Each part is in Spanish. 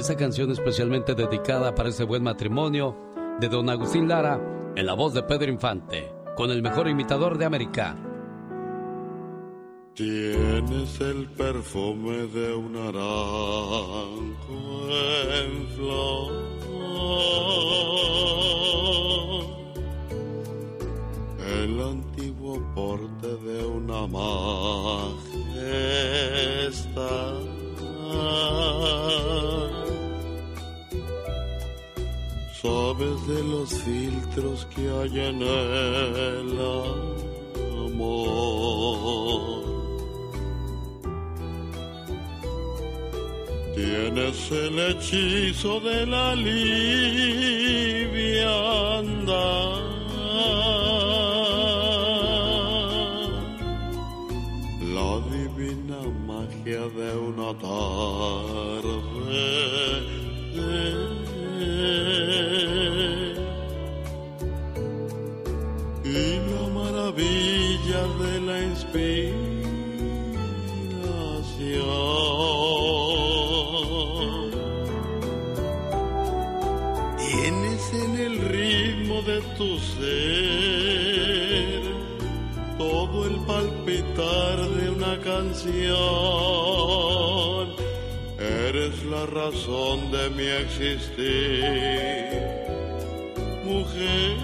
Esta canción especialmente dedicada para ese buen matrimonio de don Agustín Lara en la voz de Pedro Infante, con el mejor imitador de América. Tienes el perfume de un naranjo en flor. El antiguo porte de una majestad. Sabes de los filtros que hay en el amor. Tienes el hechizo de la liviandad. La divina magia de una tarde canción. Eres la razón de mi existir, mujer.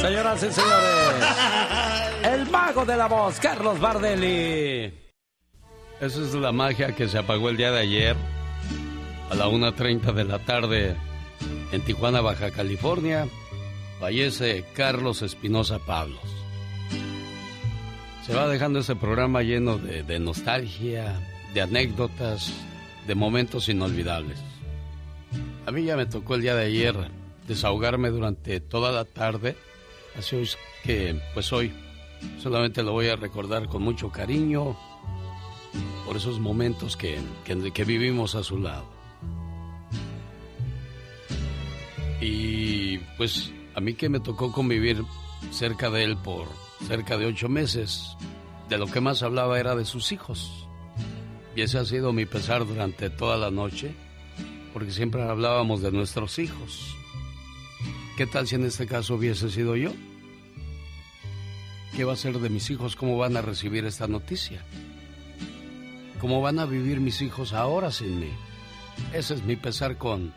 Señoras y señores, el mago de la voz, Carlos Bardelli. Esa es la magia que se apagó el día de ayer a la 1.30 de la tarde en Tijuana, Baja California. Fallece Carlos Espinosa Pablos. Se va dejando ese programa lleno de, nostalgia, de anécdotas, de momentos inolvidables. A mí ya me tocó el día de ayer desahogarme durante toda la tarde Así es que, pues hoy, solamente lo voy a recordar con mucho cariño por esos momentos que, que, vivimos a su lado. Y pues a mí que me tocó convivir cerca de él por cerca de ocho meses, de lo que más hablaba era de sus hijos. Y ese ha sido mi pesar durante toda la noche, porque siempre hablábamos de nuestros hijos. ¿Qué tal si en este caso hubiese sido yo? ¿Qué va a ser de mis hijos? ¿Cómo van a recibir esta noticia? ¿Cómo van a vivir mis hijos ahora sin mí? Ese es mi pesar con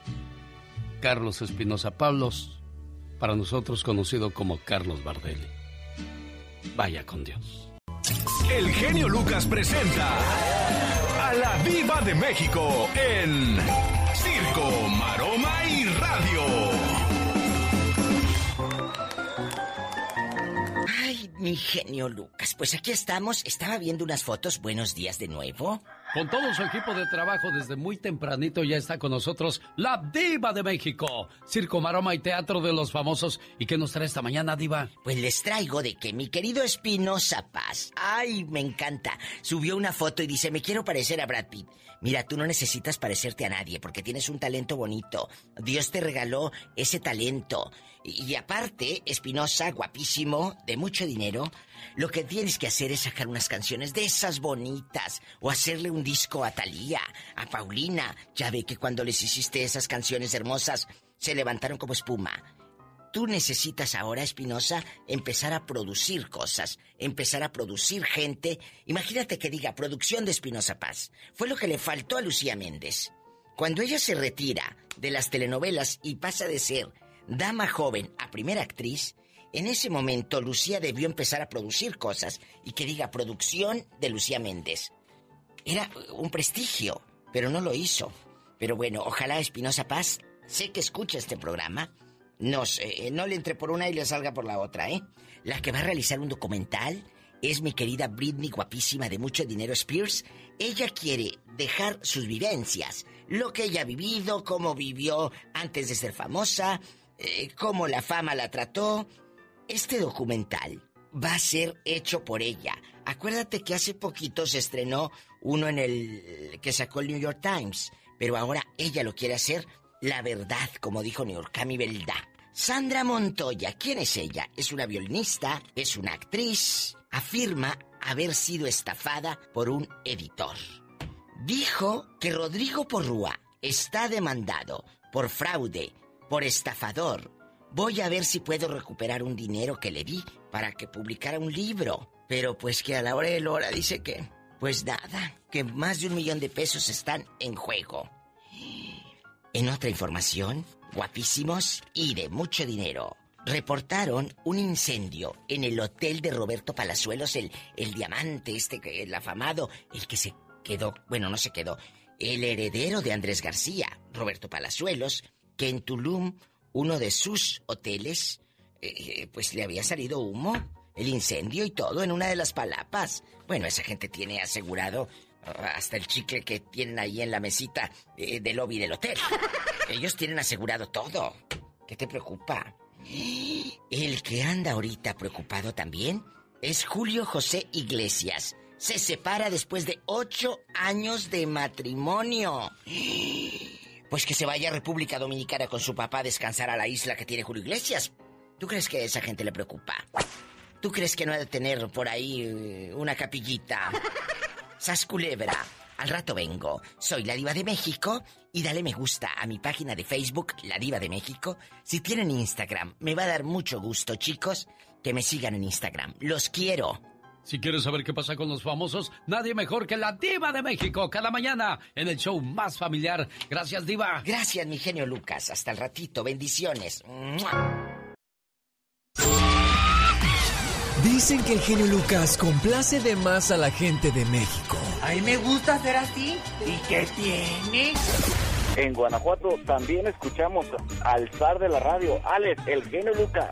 Carlos Espinosa Pablos, para nosotros conocido como Carlos Bardelli. Vaya con Dios. El genio Lucas presenta a la Viva de México en Circo, Maroma y Radio. Mi genio Lucas, pues aquí estamos. Estaba viendo unas fotos. Buenos días de nuevo. Con todo su equipo de trabajo desde muy tempranito ya está con nosotros la diva de México, Circo Maroma y Teatro de los Famosos. ¿Y qué nos trae esta mañana, diva? Pues les traigo de que mi querido Espinosa Paz, ay, me encanta, subió una foto y dice, me quiero parecer a Brad Pitt. Mira, tú no necesitas parecerte a nadie porque tienes un talento bonito. Dios te regaló ese talento. Y, aparte, Espinosa, guapísimo, de mucho dinero, lo que tienes que hacer es sacar unas canciones de esas bonitas o hacerle un disco a Talía, a Paulina. Ya ve que cuando les hiciste esas canciones hermosas se levantaron como espuma. Tú necesitas ahora, Espinosa, empezar a producir cosas, empezar a producir gente. Imagínate que diga producción de Espinosa Paz. Fue lo que le faltó a Lucía Méndez. Cuando ella se retira de las telenovelas y pasa de ser dama joven a primera actriz, en ese momento Lucía debió empezar a producir cosas y que diga producción de Lucía Méndez. Era un prestigio, pero no lo hizo. Pero bueno, ojalá Espinosa Paz, sé que escucha este programa, nos, eh, no le entre por una y le salga por la otra, ¿eh? La que va a realizar un documental es mi querida Britney, guapísima de mucho dinero Spears. Ella quiere dejar sus vivencias, lo que ella ha vivido, cómo vivió antes de ser famosa, eh, cómo la fama la trató. Este documental va a ser hecho por ella. Acuérdate que hace poquito se estrenó uno en el que sacó el New York Times, pero ahora ella lo quiere hacer la verdad, como dijo New York, mi verdad. Sandra Montoya, ¿quién es ella? Es una violinista, es una actriz. Afirma haber sido estafada por un editor. Dijo que Rodrigo Porrúa está demandado por fraude, por estafador. Voy a ver si puedo recuperar un dinero que le di para que publicara un libro. Pero pues que a la hora de la hora dice que, pues nada, que más de un millón de pesos están en juego. En otra información, guapísimos y de mucho dinero. Reportaron un incendio en el hotel de Roberto Palazuelos, el, el diamante, este, el afamado, el que se quedó, bueno, no se quedó, el heredero de Andrés García, Roberto Palazuelos, que en Tulum, uno de sus hoteles, eh, pues le había salido humo, el incendio y todo en una de las palapas. Bueno, esa gente tiene asegurado ah, hasta el chicle que tienen ahí en la mesita eh, del lobby del hotel. Ellos tienen asegurado todo. ¿Qué te preocupa? El que anda ahorita preocupado también es Julio José Iglesias. Se separa después de ocho años de matrimonio. Pues que se vaya a República Dominicana con su papá a descansar a la isla que tiene Julio Iglesias. ¿Tú crees que a esa gente le preocupa? ¿Tú crees que no ha de tener por ahí eh, una capillita? Sas culebra. Al rato vengo. Soy la diva de México y dale me gusta a mi página de Facebook, La Diva de México. Si tienen Instagram, me va a dar mucho gusto, chicos, que me sigan en Instagram. Los quiero. Si quieres saber qué pasa con los famosos, nadie mejor que la Diva de México cada mañana en el show más familiar. Gracias, Diva. Gracias, mi genio Lucas. Hasta el ratito. Bendiciones. Dicen que el genio Lucas complace de más a la gente de México. A mí me gusta ser así. ¿Y qué tiene? En Guanajuato también escuchamos al zar de la radio, Alex, el genio Lucas.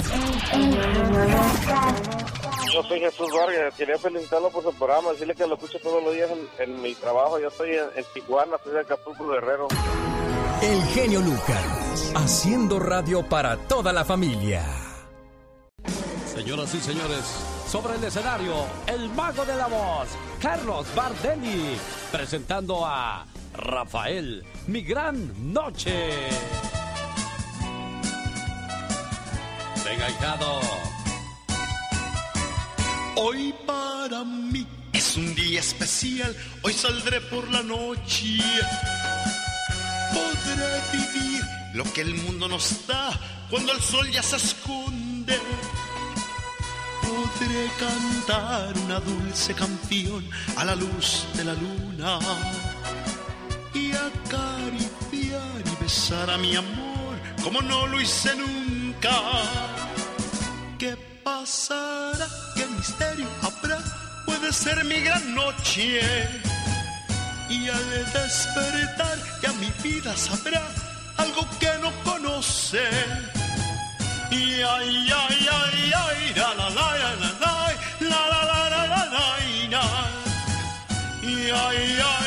Yo soy Jesús Vargas, quería felicitarlo por su programa, decirle que lo escucho todos los días en, mi trabajo. Yo estoy en, Tijuana, soy de Acapulco Guerrero. El genio Lucas, haciendo radio para toda la familia. Señoras y señores, sobre el escenario, el mago de la voz, Carlos Bardelli, presentando a Rafael, mi gran noche. Venga, hijado. Hoy para mí es un día especial, hoy saldré por la noche. Podré vivir lo que el mundo nos da cuando el sol ya se esconde podré cantar una dulce canción a la luz de la luna y acariciar y besar a mi amor como no lo hice nunca. ¿Qué pasará? ¿Qué misterio habrá? Puede ser mi gran noche. Y al despertar ya mi vida sabrá algo que no conoce y ay, ay, ay, ay, la la la la la la la la la la la Y ay,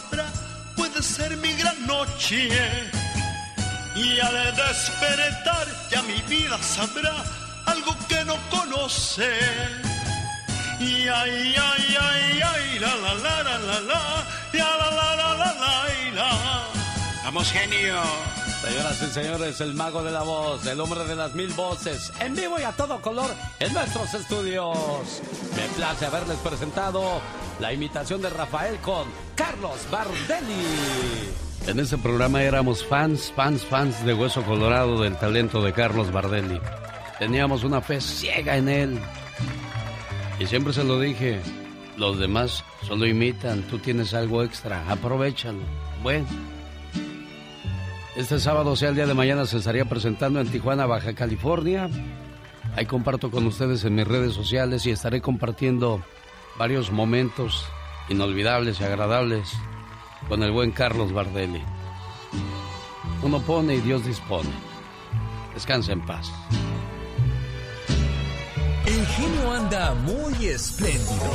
Puede ser mi gran noche. Y al despertar ya mi vida sabrá algo que no conoce y ay, ay, ay, ay, la la la la la la, la la la la la la la. Vamos, genio. Señoras y señores, el mago de la voz, el hombre de las mil voces, en vivo y a todo color en nuestros estudios. Me place haberles presentado la imitación de Rafael con Carlos Bardelli. En ese programa éramos fans, fans, fans de Hueso Colorado del talento de Carlos Bardelli. Teníamos una fe ciega en él. Y siempre se lo dije, los demás solo imitan, tú tienes algo extra, aprovechalo. Bueno. Este sábado, sea el día de mañana, se estaría presentando en Tijuana, Baja California. Ahí comparto con ustedes en mis redes sociales y estaré compartiendo varios momentos inolvidables y agradables con el buen Carlos Bardelli. Uno pone y Dios dispone. Descansa en paz. El genio anda muy espléndido.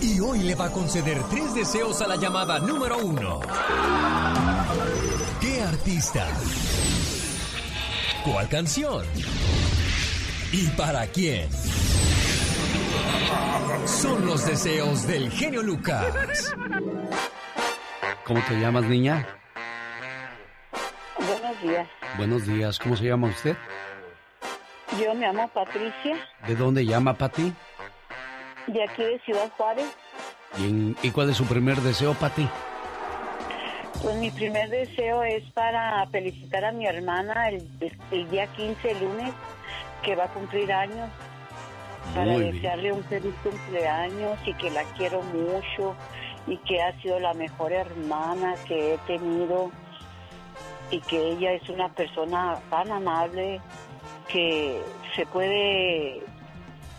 Y hoy le va a conceder tres deseos a la llamada número uno. ¿Qué artista? ¿Cuál canción? ¿Y para quién? Son los deseos del genio Lucas. ¿Cómo te llamas, niña? Buenos días. Buenos días. ¿Cómo se llama usted? Yo me llamo Patricia. ¿De dónde llama Pati? De aquí de Ciudad Juárez. ¿Y, ¿Y cuál es su primer deseo, Pati? Pues mi primer deseo es para felicitar a mi hermana el, el día 15, el lunes, que va a cumplir años. Para Muy bien. desearle un feliz cumpleaños y que la quiero mucho y que ha sido la mejor hermana que he tenido y que ella es una persona tan amable que se puede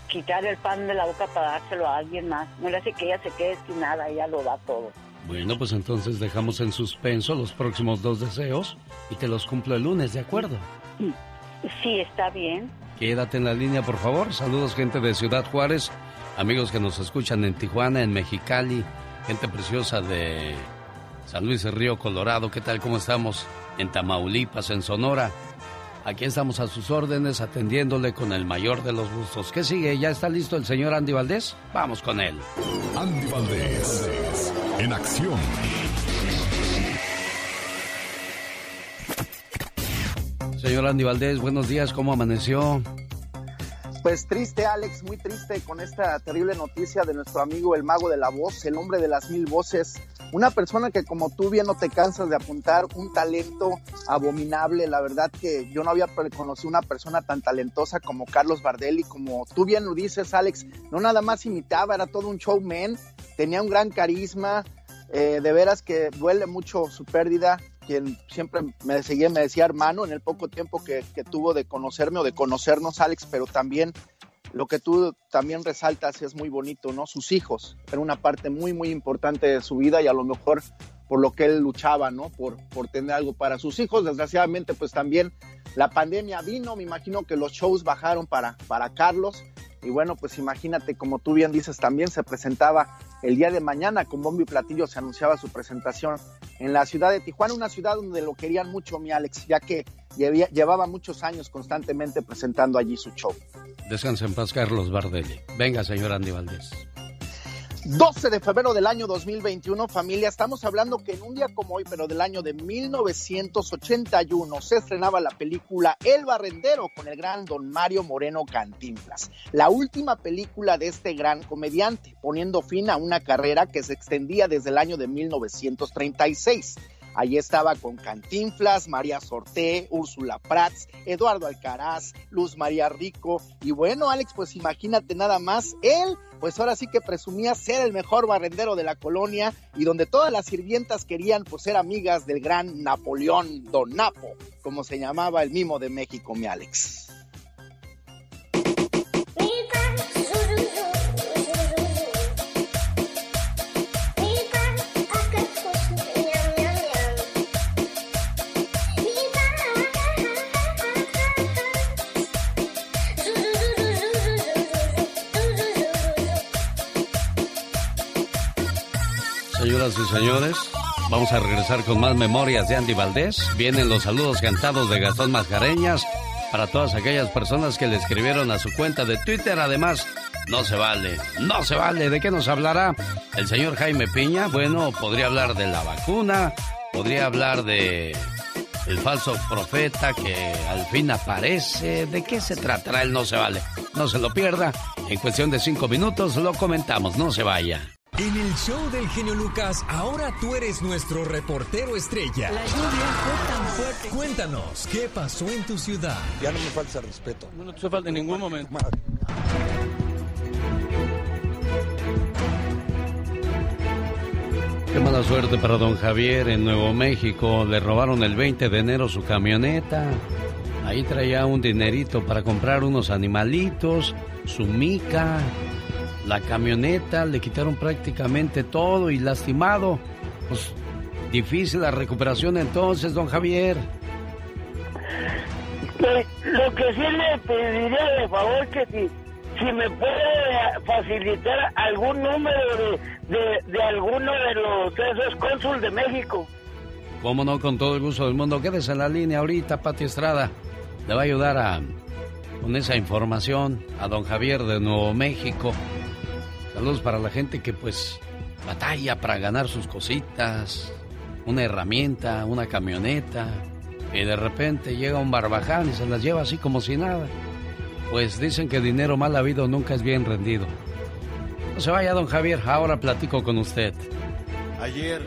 quitar el pan de la boca para dárselo a alguien más. No le hace que ella se quede sin nada, ella lo da todo. Bueno, pues entonces dejamos en suspenso los próximos dos deseos y te los cumplo el lunes, ¿de acuerdo? Sí, está bien. Quédate en la línea, por favor. Saludos, gente de Ciudad Juárez, amigos que nos escuchan en Tijuana, en Mexicali, gente preciosa de San Luis Río Colorado. ¿Qué tal? ¿Cómo estamos? En Tamaulipas, en Sonora. Aquí estamos a sus órdenes, atendiéndole con el mayor de los gustos. ¿Qué sigue? ¿Ya está listo el señor Andy Valdés? Vamos con él. Andy Valdés, en acción. Señor Andy Valdés, buenos días. ¿Cómo amaneció? Pues triste, Alex, muy triste con esta terrible noticia de nuestro amigo el mago de la voz, el hombre de las mil voces. Una persona que como tú bien no te cansas de apuntar, un talento abominable. La verdad que yo no había conocido una persona tan talentosa como Carlos Bardelli, como tú bien lo dices, Alex. No nada más imitaba, era todo un showman, tenía un gran carisma. Eh, de veras que duele mucho su pérdida siempre me seguía, me decía hermano en el poco tiempo que, que, tuvo de conocerme o de conocernos, Alex, pero también lo que tú también resaltas es muy bonito, ¿no? Sus hijos, era una parte muy, muy importante de su vida y a lo mejor por lo que él luchaba, ¿no? Por, por tener algo para sus hijos. Desgraciadamente, pues también la pandemia vino, me imagino que los shows bajaron para, para Carlos. Y bueno, pues imagínate, como tú bien dices, también se presentaba el día de mañana con bombo y platillo, se anunciaba su presentación en la ciudad de Tijuana, una ciudad donde lo querían mucho, mi Alex, ya que llevaba muchos años constantemente presentando allí su show. Descansa en paz, Carlos Bardelli. Venga, señor Andy Valdés. 12 de febrero del año 2021, familia, estamos hablando que en un día como hoy, pero del año de 1981, se estrenaba la película El Barrendero con el gran don Mario Moreno Cantinflas, la última película de este gran comediante, poniendo fin a una carrera que se extendía desde el año de 1936. Allí estaba con Cantinflas, María Sorté, Úrsula Prats, Eduardo Alcaraz, Luz María Rico. Y bueno, Alex, pues imagínate nada más, él, pues ahora sí que presumía ser el mejor barrendero de la colonia y donde todas las sirvientas querían pues ser amigas del gran Napoleón Don Napo, como se llamaba el mimo de México, mi Alex. Y señores, vamos a regresar con más memorias de Andy Valdés. Vienen los saludos cantados de Gastón Mascareñas para todas aquellas personas que le escribieron a su cuenta de Twitter. Además, no se vale, no se vale. ¿De qué nos hablará el señor Jaime Piña? Bueno, podría hablar de la vacuna, podría hablar de el falso profeta que al fin aparece. ¿De qué se tratará el no se vale? No se lo pierda. En cuestión de cinco minutos lo comentamos. No se vaya. En el show del genio Lucas, ahora tú eres nuestro reportero estrella. La lluvia fue tan fuerte. Cuéntanos, ¿qué pasó en tu ciudad? Ya no me falta el respeto. No te falta en ningún momento. Qué mala suerte para don Javier en Nuevo México. Le robaron el 20 de enero su camioneta. Ahí traía un dinerito para comprar unos animalitos, su mica, la camioneta, le quitaron prácticamente todo y lastimado. Pues difícil la recuperación entonces, don Javier. Pues, lo que sí le pediría de favor que si, si me puede facilitar algún número de, de, alguno de los de esos cónsul de México. Cómo no, con todo el gusto del mundo. Quédese en la línea ahorita, Pati Estrada. Le va a ayudar a, con esa información a don Javier de Nuevo México. Saludos para la gente que pues batalla para ganar sus cositas, una herramienta, una camioneta, y de repente llega un barbaján y se las lleva así como si nada. Pues dicen que dinero mal habido nunca es bien rendido. No se vaya, don Javier, ahora platico con usted. Ayer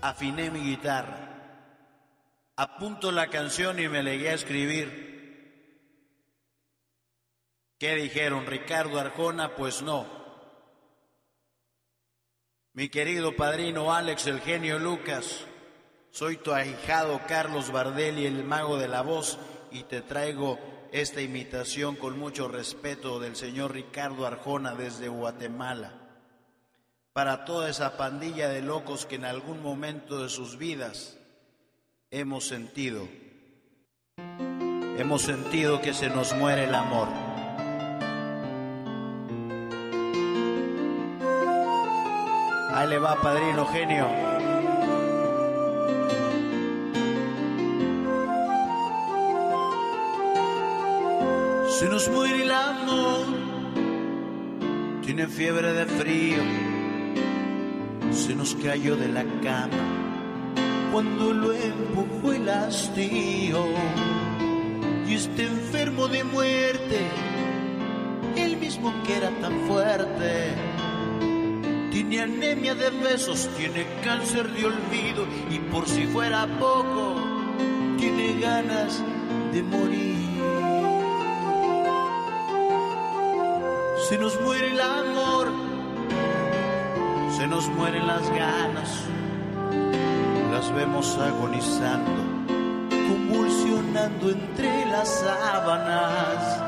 afiné mi guitarra, apunto la canción y me legué a escribir. ¿Qué dijeron? ¿Ricardo Arjona? Pues no. Mi querido padrino Alex, el genio Lucas, soy tu ahijado Carlos Bardelli, el mago de la voz, y te traigo esta imitación con mucho respeto del señor Ricardo Arjona desde Guatemala. Para toda esa pandilla de locos que en algún momento de sus vidas hemos sentido, hemos sentido que se nos muere el amor. Ahí le va, padrino genio. Se nos muere el amor, tiene fiebre de frío, se nos cayó de la cama. Cuando lo empujó el hastío. Y está enfermo de muerte, el mismo que era tan fuerte tiene anemia de besos, tiene cáncer de olvido y por si fuera poco, tiene ganas de morir. Se nos muere el amor, se nos mueren las ganas, las vemos agonizando, convulsionando entre las sábanas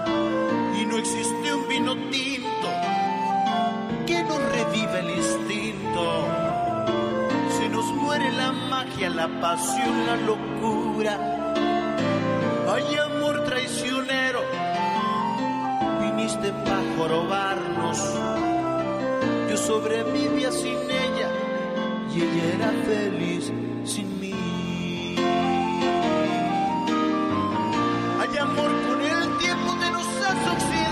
y no existe un vino tinto la magia, la pasión, la locura. Hay amor traicionero, viniste para jorobarnos. Yo sobrevivía sin ella y ella era feliz sin mí. Hay amor con el tiempo que nos has oxidado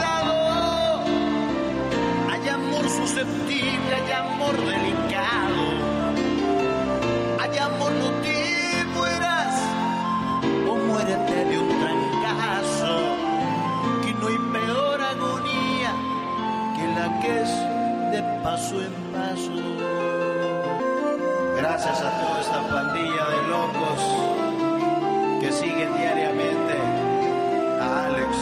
amor susceptible, hay amor delicado. Hay amor, no te mueras o muérete de un trancazo. Que no hay peor agonía que la que es de paso en paso. Gracias a toda esta pandilla de locos que siguen diariamente a Alex,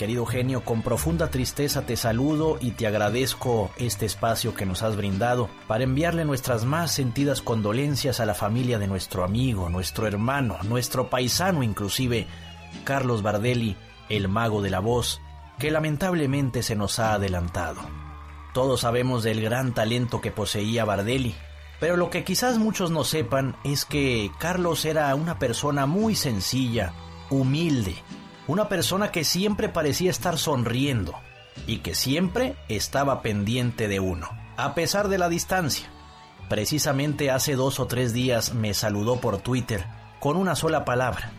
querido genio, con profunda tristeza te saludo y te agradezco este espacio que nos has brindado para enviarle nuestras más sentidas condolencias a la familia de nuestro amigo, nuestro hermano, nuestro paisano inclusive, Carlos Bardelli, el mago de la voz, que lamentablemente se nos ha adelantado. Todos sabemos del gran talento que poseía Bardelli, pero lo que quizás muchos no sepan es que Carlos era una persona muy sencilla, humilde, una persona que siempre parecía estar sonriendo y que siempre estaba pendiente de uno, a pesar de la distancia. Precisamente hace dos o tres días me saludó por Twitter con una sola palabra,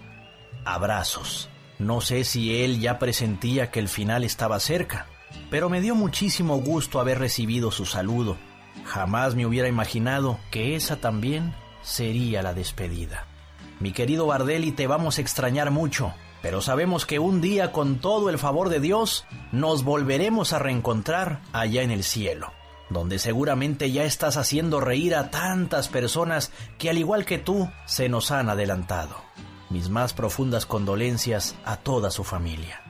abrazos. No sé si él ya presentía que el final estaba cerca, pero me dio muchísimo gusto haber recibido su saludo. Jamás me hubiera imaginado que esa también sería la despedida. Mi querido Bardelli, te vamos a extrañar mucho pero sabemos que un día con todo el favor de Dios nos volveremos a reencontrar allá en el cielo, donde seguramente ya estás haciendo reír a tantas personas que al igual que tú se nos han adelantado. Mis más profundas condolencias a toda su familia.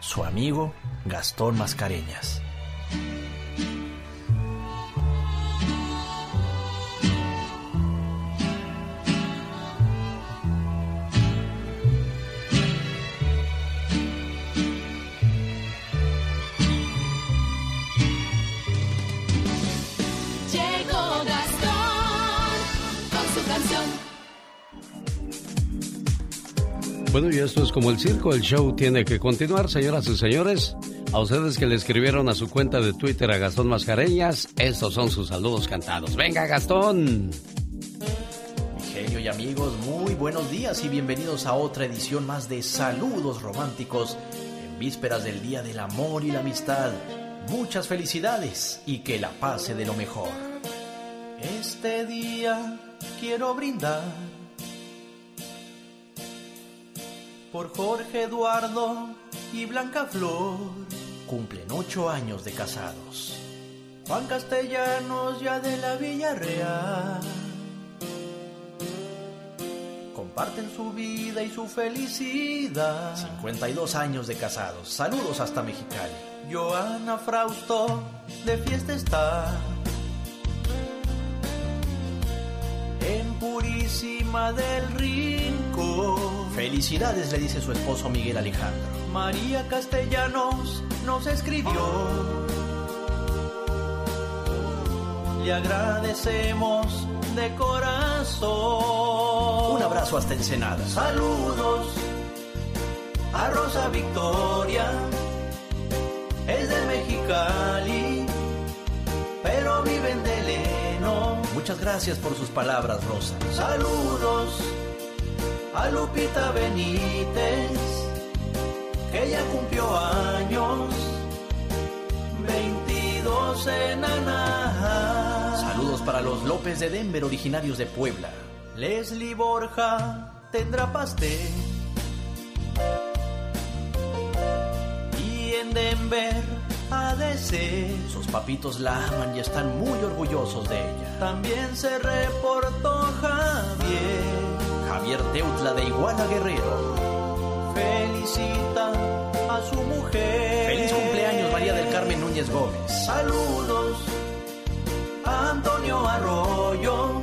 Su amigo Gastón Mascareñas. Bueno, y esto es como el circo, el show tiene que continuar, señoras y señores. A ustedes que le escribieron a su cuenta de Twitter a Gastón Mascareñas, estos son sus saludos cantados. Venga, Gastón. Genio y amigos, muy buenos días y bienvenidos a otra edición más de Saludos Románticos en vísperas del Día del Amor y la Amistad. Muchas felicidades y que la pase de lo mejor. Este día quiero brindar por Jorge Eduardo y Blanca Flor. Cumplen ocho años de casados. Juan Castellanos ya de la Villarreal. Comparten su vida y su felicidad. 52 años de casados. Saludos hasta Mexicali. Joana Frausto de fiesta está. En Purísima del Rincón. Felicidades, le dice su esposo Miguel Alejandro. María Castellanos nos escribió. Le agradecemos de corazón. Un abrazo hasta Ensenada. Saludos a Rosa Victoria. Es de Mexicali, pero vive en Deleno. Muchas gracias por sus palabras, Rosa. Saludos a Lupita Benítez, que ya cumplió años, 22 en Anaheim. Saludos para los López de Denver, originarios de Puebla. Leslie Borja tendrá pastel. Y en Denver, ADC. Sus papitos la aman y están muy orgullosos de ella. También se reportó Javier. Javier Teutla de Iguala Guerrero. Felicita a su mujer. Feliz cumpleaños María del Carmen Núñez Gómez. Saludos a Antonio Arroyo,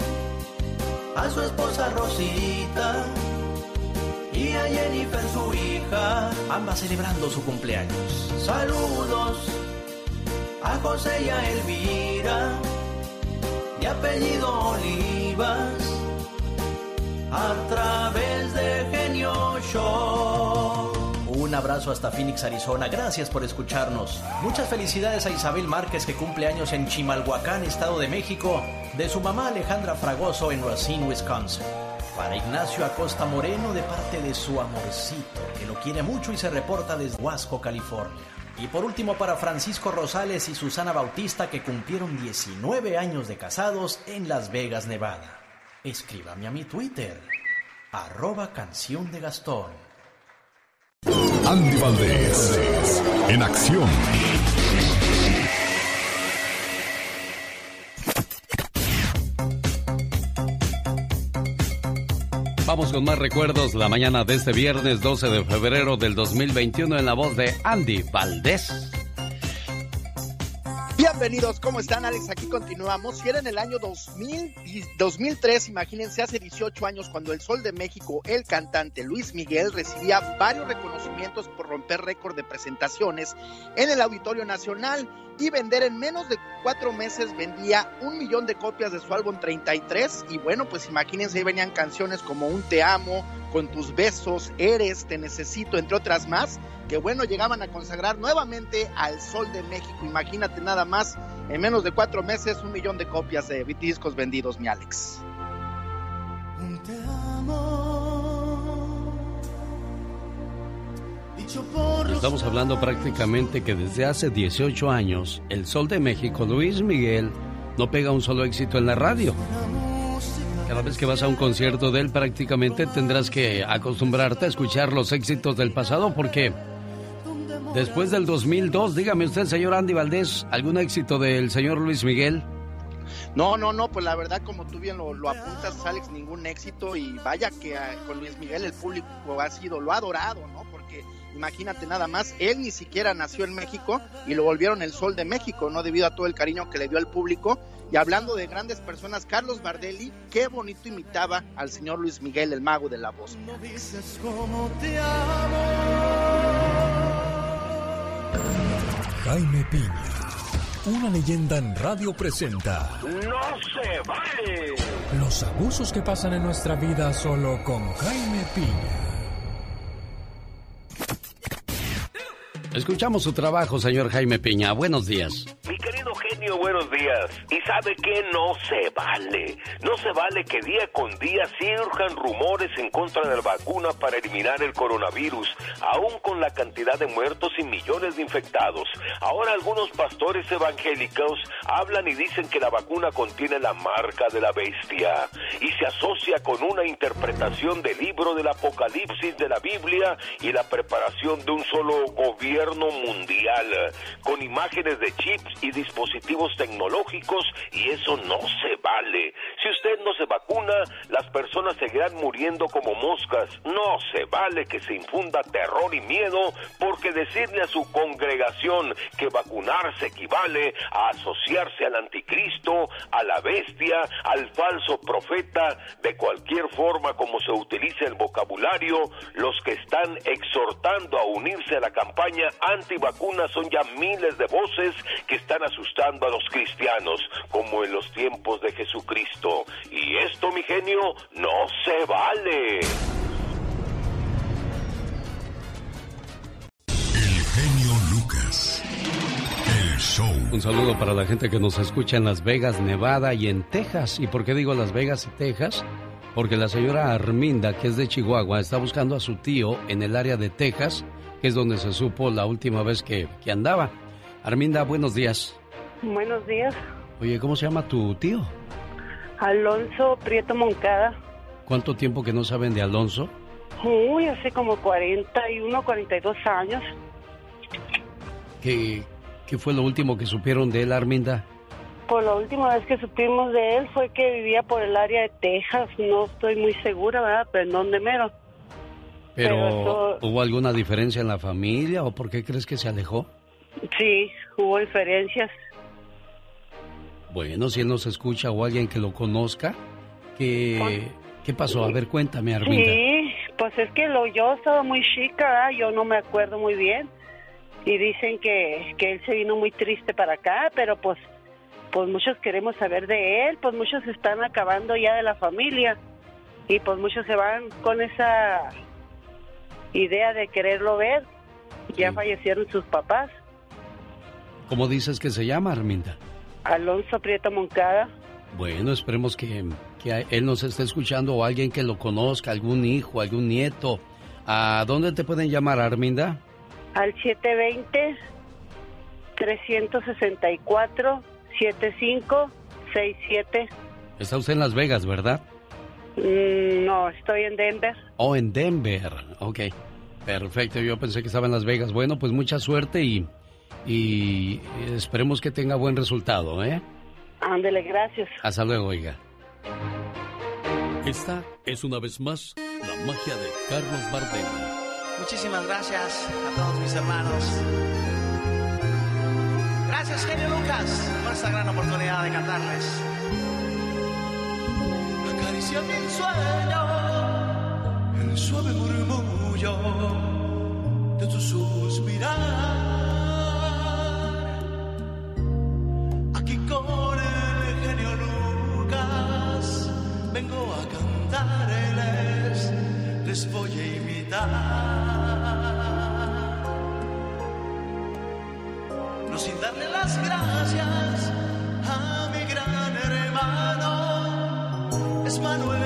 a su esposa Rosita y a Jennifer su hija, ambas celebrando su cumpleaños. Saludos a José y a Elvira, de apellido Olivas a través de Genio Show. Un abrazo hasta Phoenix, Arizona. Gracias por escucharnos. Muchas felicidades a Isabel Márquez que cumple años en Chimalhuacán, Estado de México, de su mamá Alejandra Fragoso en Racine, Wisconsin. Para Ignacio Acosta Moreno de parte de su amorcito, que lo quiere mucho y se reporta desde Huasco, California. Y por último para Francisco Rosales y Susana Bautista que cumplieron 19 años de casados en Las Vegas, Nevada. Escríbame a mi Twitter, arroba canción de Gastón. Andy Valdés, en acción. Vamos con más recuerdos la mañana de este viernes 12 de febrero del 2021 en la voz de Andy Valdés. Bienvenidos, ¿cómo están Alex? Aquí continuamos. Y era en el año 2000, 2003, imagínense, hace 18 años, cuando el Sol de México, el cantante Luis Miguel, recibía varios reconocimientos por romper récord de presentaciones en el Auditorio Nacional y vender en menos de cuatro meses vendía un millón de copias de su álbum 33 y bueno pues imagínense ahí venían canciones como Un te amo, Con tus besos, Eres, Te necesito, entre otras más que bueno llegaban a consagrar nuevamente al Sol de México, imagínate nada más en menos de cuatro meses un millón de copias de discos vendidos mi Alex. Un te amo, dicho por los Estamos hablando prácticamente que desde hace 18 años, el Sol de México, Luis Miguel, no pega un solo éxito en la radio. Cada vez que vas a un concierto de él, prácticamente tendrás que acostumbrarte a escuchar los éxitos del pasado porque después del 2002, dígame usted, señor Andy Valdés, ¿algún éxito del señor Luis Miguel? No, no, no, pues la verdad, como tú bien lo, lo apuntas, Alex, ningún éxito y vaya que ah, con Luis Miguel el público ha sido, lo ha adorado, ¿no? Porque imagínate nada más, él ni siquiera nació en México y lo volvieron el sol de México, ¿no? Debido a todo el cariño que le dio al público. Y hablando de grandes personas, Carlos Bardelli, qué bonito imitaba al señor Luis Miguel, el mago de la voz. No dices cómo te amo. Jaime Piña, una leyenda en radio presenta. ¡No se vale! Los abusos que pasan en nuestra vida solo con Jaime Piña. Escuchamos su trabajo, señor Jaime Piña. Buenos días. Buenos días. ¿Y sabe qué? No se vale. No se vale que día con día surjan rumores en contra de la vacuna para eliminar el coronavirus, aún con la cantidad de muertos y millones de infectados. Ahora algunos pastores evangélicos hablan y dicen que la vacuna contiene la marca de la bestia y se asocia con una interpretación del libro del Apocalipsis de la Biblia y la preparación de un solo gobierno mundial con imágenes de chips y dispositivos tecnológicos y eso no se vale. Si usted no se vacuna, las personas seguirán muriendo como moscas. No se vale que se infunda terror y miedo porque decirle a su congregación que vacunarse equivale a asociarse al anticristo, a la bestia, al falso profeta, de cualquier forma como se utilice el vocabulario, los que están exhortando a unirse a la campaña antivacunas son ya miles de voces que están asustando a los cristianos, como en los tiempos de Jesucristo. Y esto, mi genio, no se vale. El genio Lucas. El show. Un saludo para la gente que nos escucha en Las Vegas, Nevada y en Texas. ¿Y por qué digo Las Vegas y Texas? Porque la señora Arminda, que es de Chihuahua, está buscando a su tío en el área de Texas, que es donde se supo la última vez que, que andaba. Arminda, buenos días. Buenos días. Oye, ¿cómo se llama tu tío? Alonso Prieto Moncada. ¿Cuánto tiempo que no saben de Alonso? Uy, hace como 41, 42 años. ¿Qué, ¿Qué fue lo último que supieron de él, Arminda? Pues la última vez que supimos de él fue que vivía por el área de Texas. No estoy muy segura, ¿verdad? Pero en dónde mero. Pero, Pero eso- ¿hubo alguna diferencia en la familia o por qué crees que se alejó? Sí, hubo diferencias. Bueno, si él nos escucha o alguien que lo conozca, ¿qué, ¿qué pasó? A ver, cuéntame, Arminda. Sí, pues es que lo yo estaba muy chica, ¿verdad? yo no me acuerdo muy bien. Y dicen que, que él se vino muy triste para acá, pero pues pues muchos queremos saber de él, pues muchos están acabando ya de la familia y pues muchos se van con esa idea de quererlo ver. Ya fallecieron sus papás, ¿Cómo dices que se llama, Arminda? Alonso Prieto Moncada. Bueno, esperemos que, que él nos esté escuchando o alguien que lo conozca, algún hijo, algún nieto. ¿A dónde te pueden llamar, Arminda? al 720-364-7567. Está usted en Las Vegas, ¿verdad? Mm, No, estoy en Denver. Oh, en Denver. Ok. Perfecto, yo pensé que estaba en Las Vegas. Bueno, pues mucha suerte y, y esperemos que tenga buen resultado, ¿eh? Ándele, gracias. Hasta luego, oiga. Esta es una vez más la magia de Carlos Bardem. Muchísimas gracias a todos mis hermanos. Gracias, genio Lucas, por esta gran oportunidad de cantarles. Acaricia mi sueño, el suave murmullo de tu suspirar. Aquí No sin darle las gracias a mi gran hermano, es Manuel.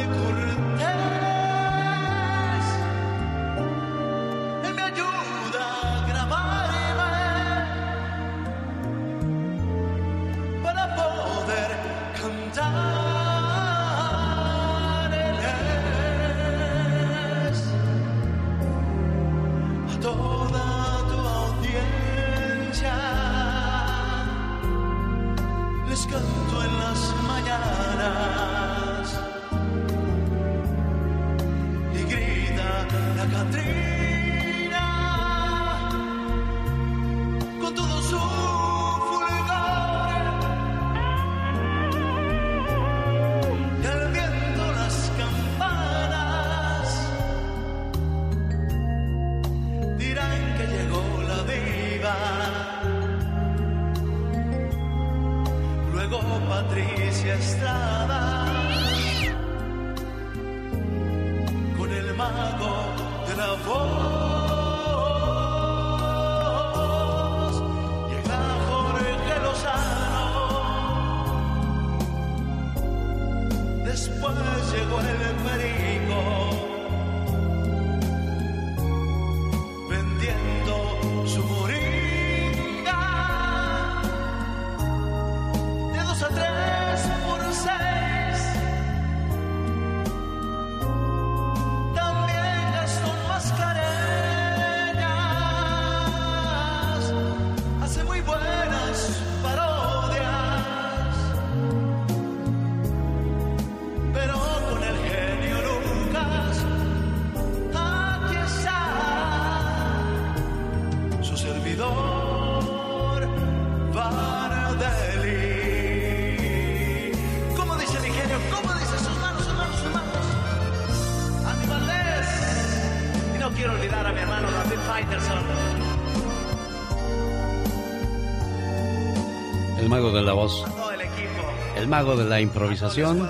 El mago de la improvisación.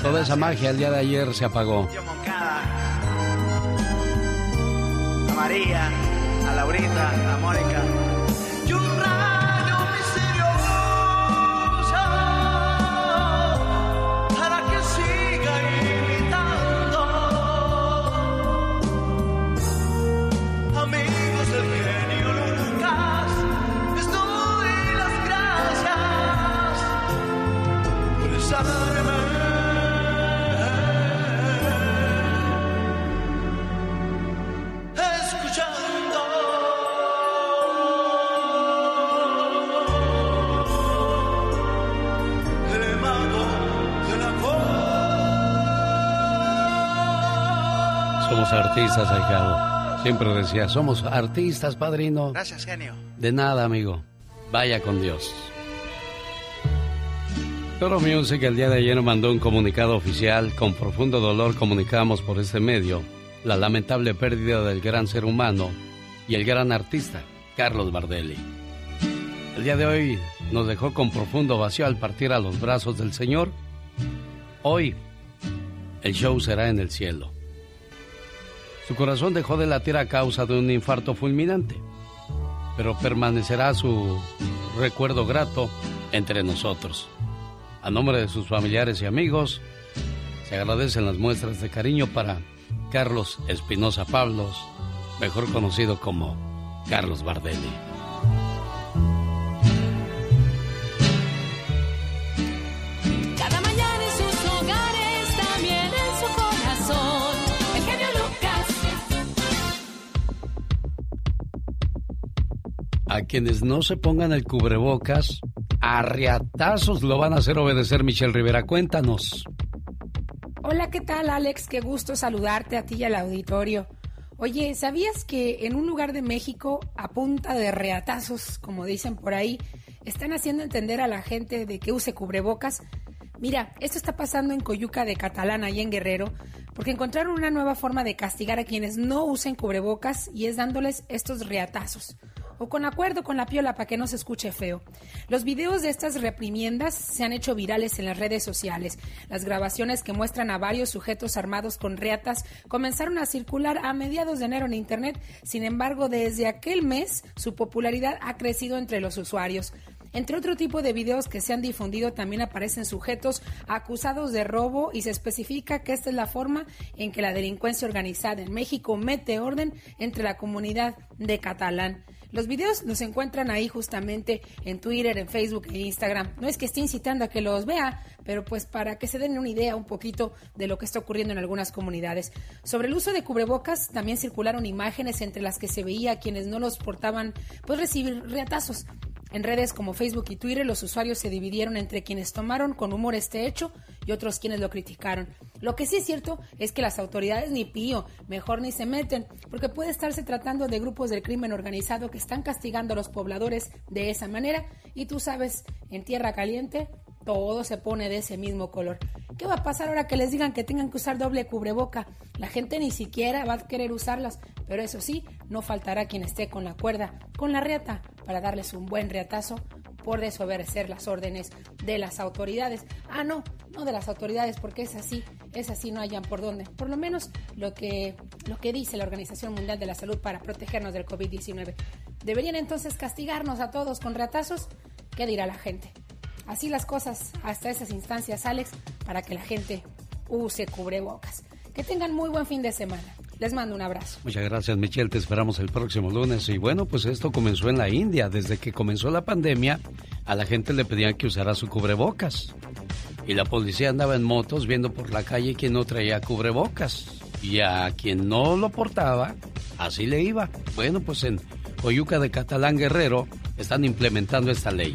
Toda esa magia el día de ayer se apagó. Artistas, ahijado. Siempre decía, somos artistas, padrino. Gracias, genio. De nada, amigo. Vaya con Dios. Toro Music el día de ayer mandó un comunicado oficial. Con profundo dolor comunicamos por este medio la lamentable pérdida del gran ser humano y el gran artista, Carlos Bardelli. El día de hoy nos dejó con profundo vacío al partir a los brazos del Señor. Hoy, el show será en el cielo. Su corazón dejó de latir a causa de un infarto fulminante, pero permanecerá su recuerdo grato entre nosotros. A nombre de sus familiares y amigos, se agradecen las muestras de cariño para Carlos Espinosa Pablos, mejor conocido como Carlos Bardelli. A quienes no se pongan el cubrebocas, a riatazos lo van a hacer obedecer Michelle Rivera. Cuéntanos. Hola, ¿qué tal Alex? Qué gusto saludarte a ti y al auditorio. Oye, ¿sabías que en un lugar de México, a punta de reatazos, como dicen por ahí, están haciendo entender a la gente de que use cubrebocas? Mira, esto está pasando en Coyuca de Catalán, ahí en Guerrero, porque encontraron una nueva forma de castigar a quienes no usen cubrebocas y es dándoles estos reatazos o con acuerdo con la piola para que no se escuche feo. Los videos de estas reprimiendas se han hecho virales en las redes sociales. Las grabaciones que muestran a varios sujetos armados con reatas comenzaron a circular a mediados de enero en Internet. Sin embargo, desde aquel mes su popularidad ha crecido entre los usuarios. Entre otro tipo de videos que se han difundido también aparecen sujetos acusados de robo y se especifica que esta es la forma en que la delincuencia organizada en México mete orden entre la comunidad de catalán. Los videos los encuentran ahí justamente en Twitter, en Facebook e Instagram. No es que esté incitando a que los vea, pero pues para que se den una idea un poquito de lo que está ocurriendo en algunas comunidades. Sobre el uso de cubrebocas también circularon imágenes entre las que se veía a quienes no los portaban pues recibir reatazos. En redes como Facebook y Twitter los usuarios se dividieron entre quienes tomaron con humor este hecho y otros quienes lo criticaron. Lo que sí es cierto es que las autoridades ni pío, mejor ni se meten, porque puede estarse tratando de grupos del crimen organizado que están castigando a los pobladores de esa manera y tú sabes, en tierra caliente todo se pone de ese mismo color. ¿Qué va a pasar ahora que les digan que tengan que usar doble cubreboca? La gente ni siquiera va a querer usarlas, pero eso sí, no faltará quien esté con la cuerda, con la reata, para darles un buen reatazo por desobedecer las órdenes de las autoridades. Ah, no, no de las autoridades, porque es así, es así, no hayan por dónde. Por lo menos lo que, lo que dice la Organización Mundial de la Salud para protegernos del COVID-19. ¿Deberían entonces castigarnos a todos con reatazos? ¿Qué dirá la gente? Así las cosas hasta esas instancias, Alex, para que la gente use cubrebocas. Que tengan muy buen fin de semana. Les mando un abrazo. Muchas gracias, Michelle. Te esperamos el próximo lunes. Y bueno, pues esto comenzó en la India. Desde que comenzó la pandemia, a la gente le pedían que usara su cubrebocas. Y la policía andaba en motos viendo por la calle quién no traía cubrebocas. Y a quien no lo portaba, así le iba. Bueno, pues en Coyuca de Catalán Guerrero están implementando esta ley.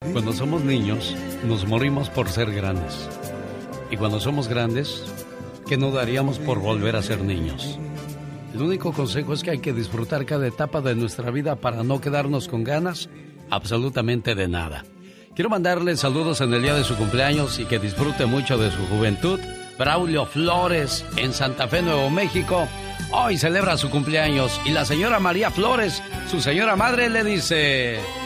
Cuando somos niños, nos morimos por ser grandes. Y cuando somos grandes, ¿qué no daríamos por volver a ser niños? El único consejo es que hay que disfrutar cada etapa de nuestra vida para no quedarnos con ganas absolutamente de nada. Quiero mandarle saludos en el día de su cumpleaños y que disfrute mucho de su juventud. Braulio Flores en Santa Fe, Nuevo México. Hoy celebra su cumpleaños y la señora María Flores, su señora madre, le dice...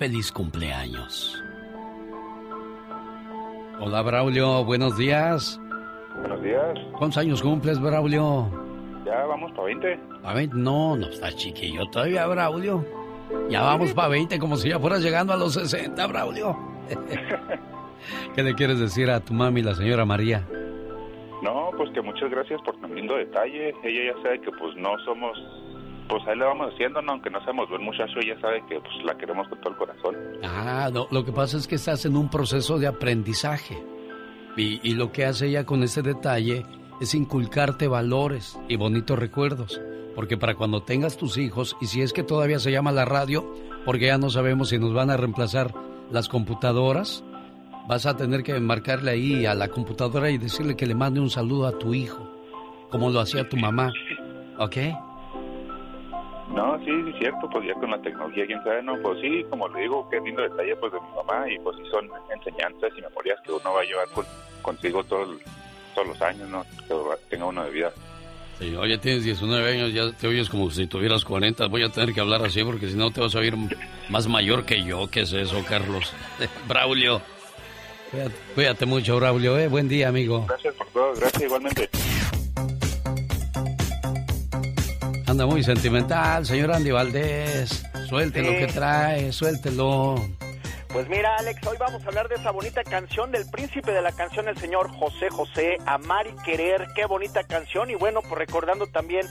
Feliz cumpleaños. Hola Braulio, buenos días. Buenos días. ¿Cuántos años cumples, Braulio? Ya vamos para 20. ¿Para 20? No, no está chiquillo todavía, Braulio. Ya vamos para 20, como si ya fueras llegando a los 60, Braulio. ¿Qué le quieres decir a tu mami, la señora María? No, pues que muchas gracias por tan lindo detalle. Ella ya sabe que pues no somos, pues ahí le vamos haciendo, ¿no? aunque no seamos buen muchacho, ella sabe que pues la queremos con todo el corazón. Ah, no, lo que pasa es que estás en un proceso de aprendizaje. Y, y lo que hace ella con ese detalle es inculcarte valores y bonitos recuerdos. Porque para cuando tengas tus hijos, y si es que todavía se llama la radio, porque ya no sabemos si nos van a reemplazar las computadoras, vas a tener que marcarle ahí a la computadora y decirle que le mande un saludo a tu hijo, como lo hacía tu mamá. ¿Ok? No, sí, sí, cierto, pues ya con la tecnología, quién sabe, no, pues sí, como le digo, qué lindo detalle pues de mi mamá y pues sí son enseñanzas y memorias que uno va a llevar con, consigo todos, todos los años, ¿no? Que tenga uno de vida. Sí, oye, tienes 19 años, ya te oyes como si tuvieras 40. Voy a tener que hablar así porque si no te vas a oír más mayor que yo. ¿Qué es eso, Carlos? Braulio. Cuídate, cuídate mucho, Braulio. ¿eh? Buen día, amigo. Gracias por todo, gracias igualmente. Anda muy sentimental, señor Andy Valdés. Suelte lo Sí. que trae, suéltelo. Pues mira, Alex, hoy vamos a hablar de esa bonita canción del príncipe de la canción, el señor José José, Amar y Querer. Qué bonita canción. Y bueno, pues recordando también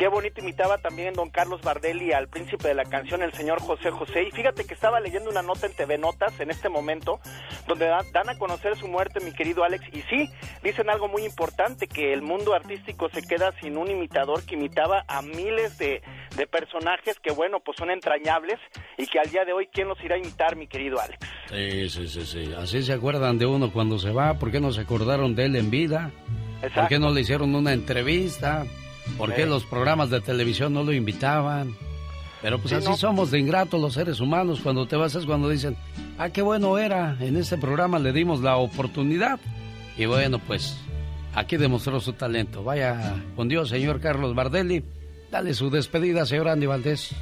qué bonito imitaba también don Carlos Bardelli al príncipe de la canción, el señor José José. Y fíjate que estaba leyendo una nota en TV Notas en este momento, donde dan, a conocer su muerte, mi querido Alex. Y sí, dicen algo muy importante, que el mundo artístico se queda sin un imitador que imitaba a miles de, de personajes que, bueno, pues son entrañables y que al día de hoy, ¿quién los irá a imitar, mi querido Alex? Sí, sí, sí, sí. Así se acuerdan de uno cuando se va. ¿Por qué no se acordaron de él en vida? ¿Por qué no le hicieron una entrevista? ¿Por qué los programas de televisión no lo invitaban? Pero pues Sí, así no. somos de ingratos los seres humanos. Cuando te vas es cuando dicen, ah, qué bueno era. En este programa le dimos la oportunidad. Y bueno, pues aquí demostró su talento. Vaya con Dios, señor Carlos Bardelli. Dale su despedida, señor Andy Valdés.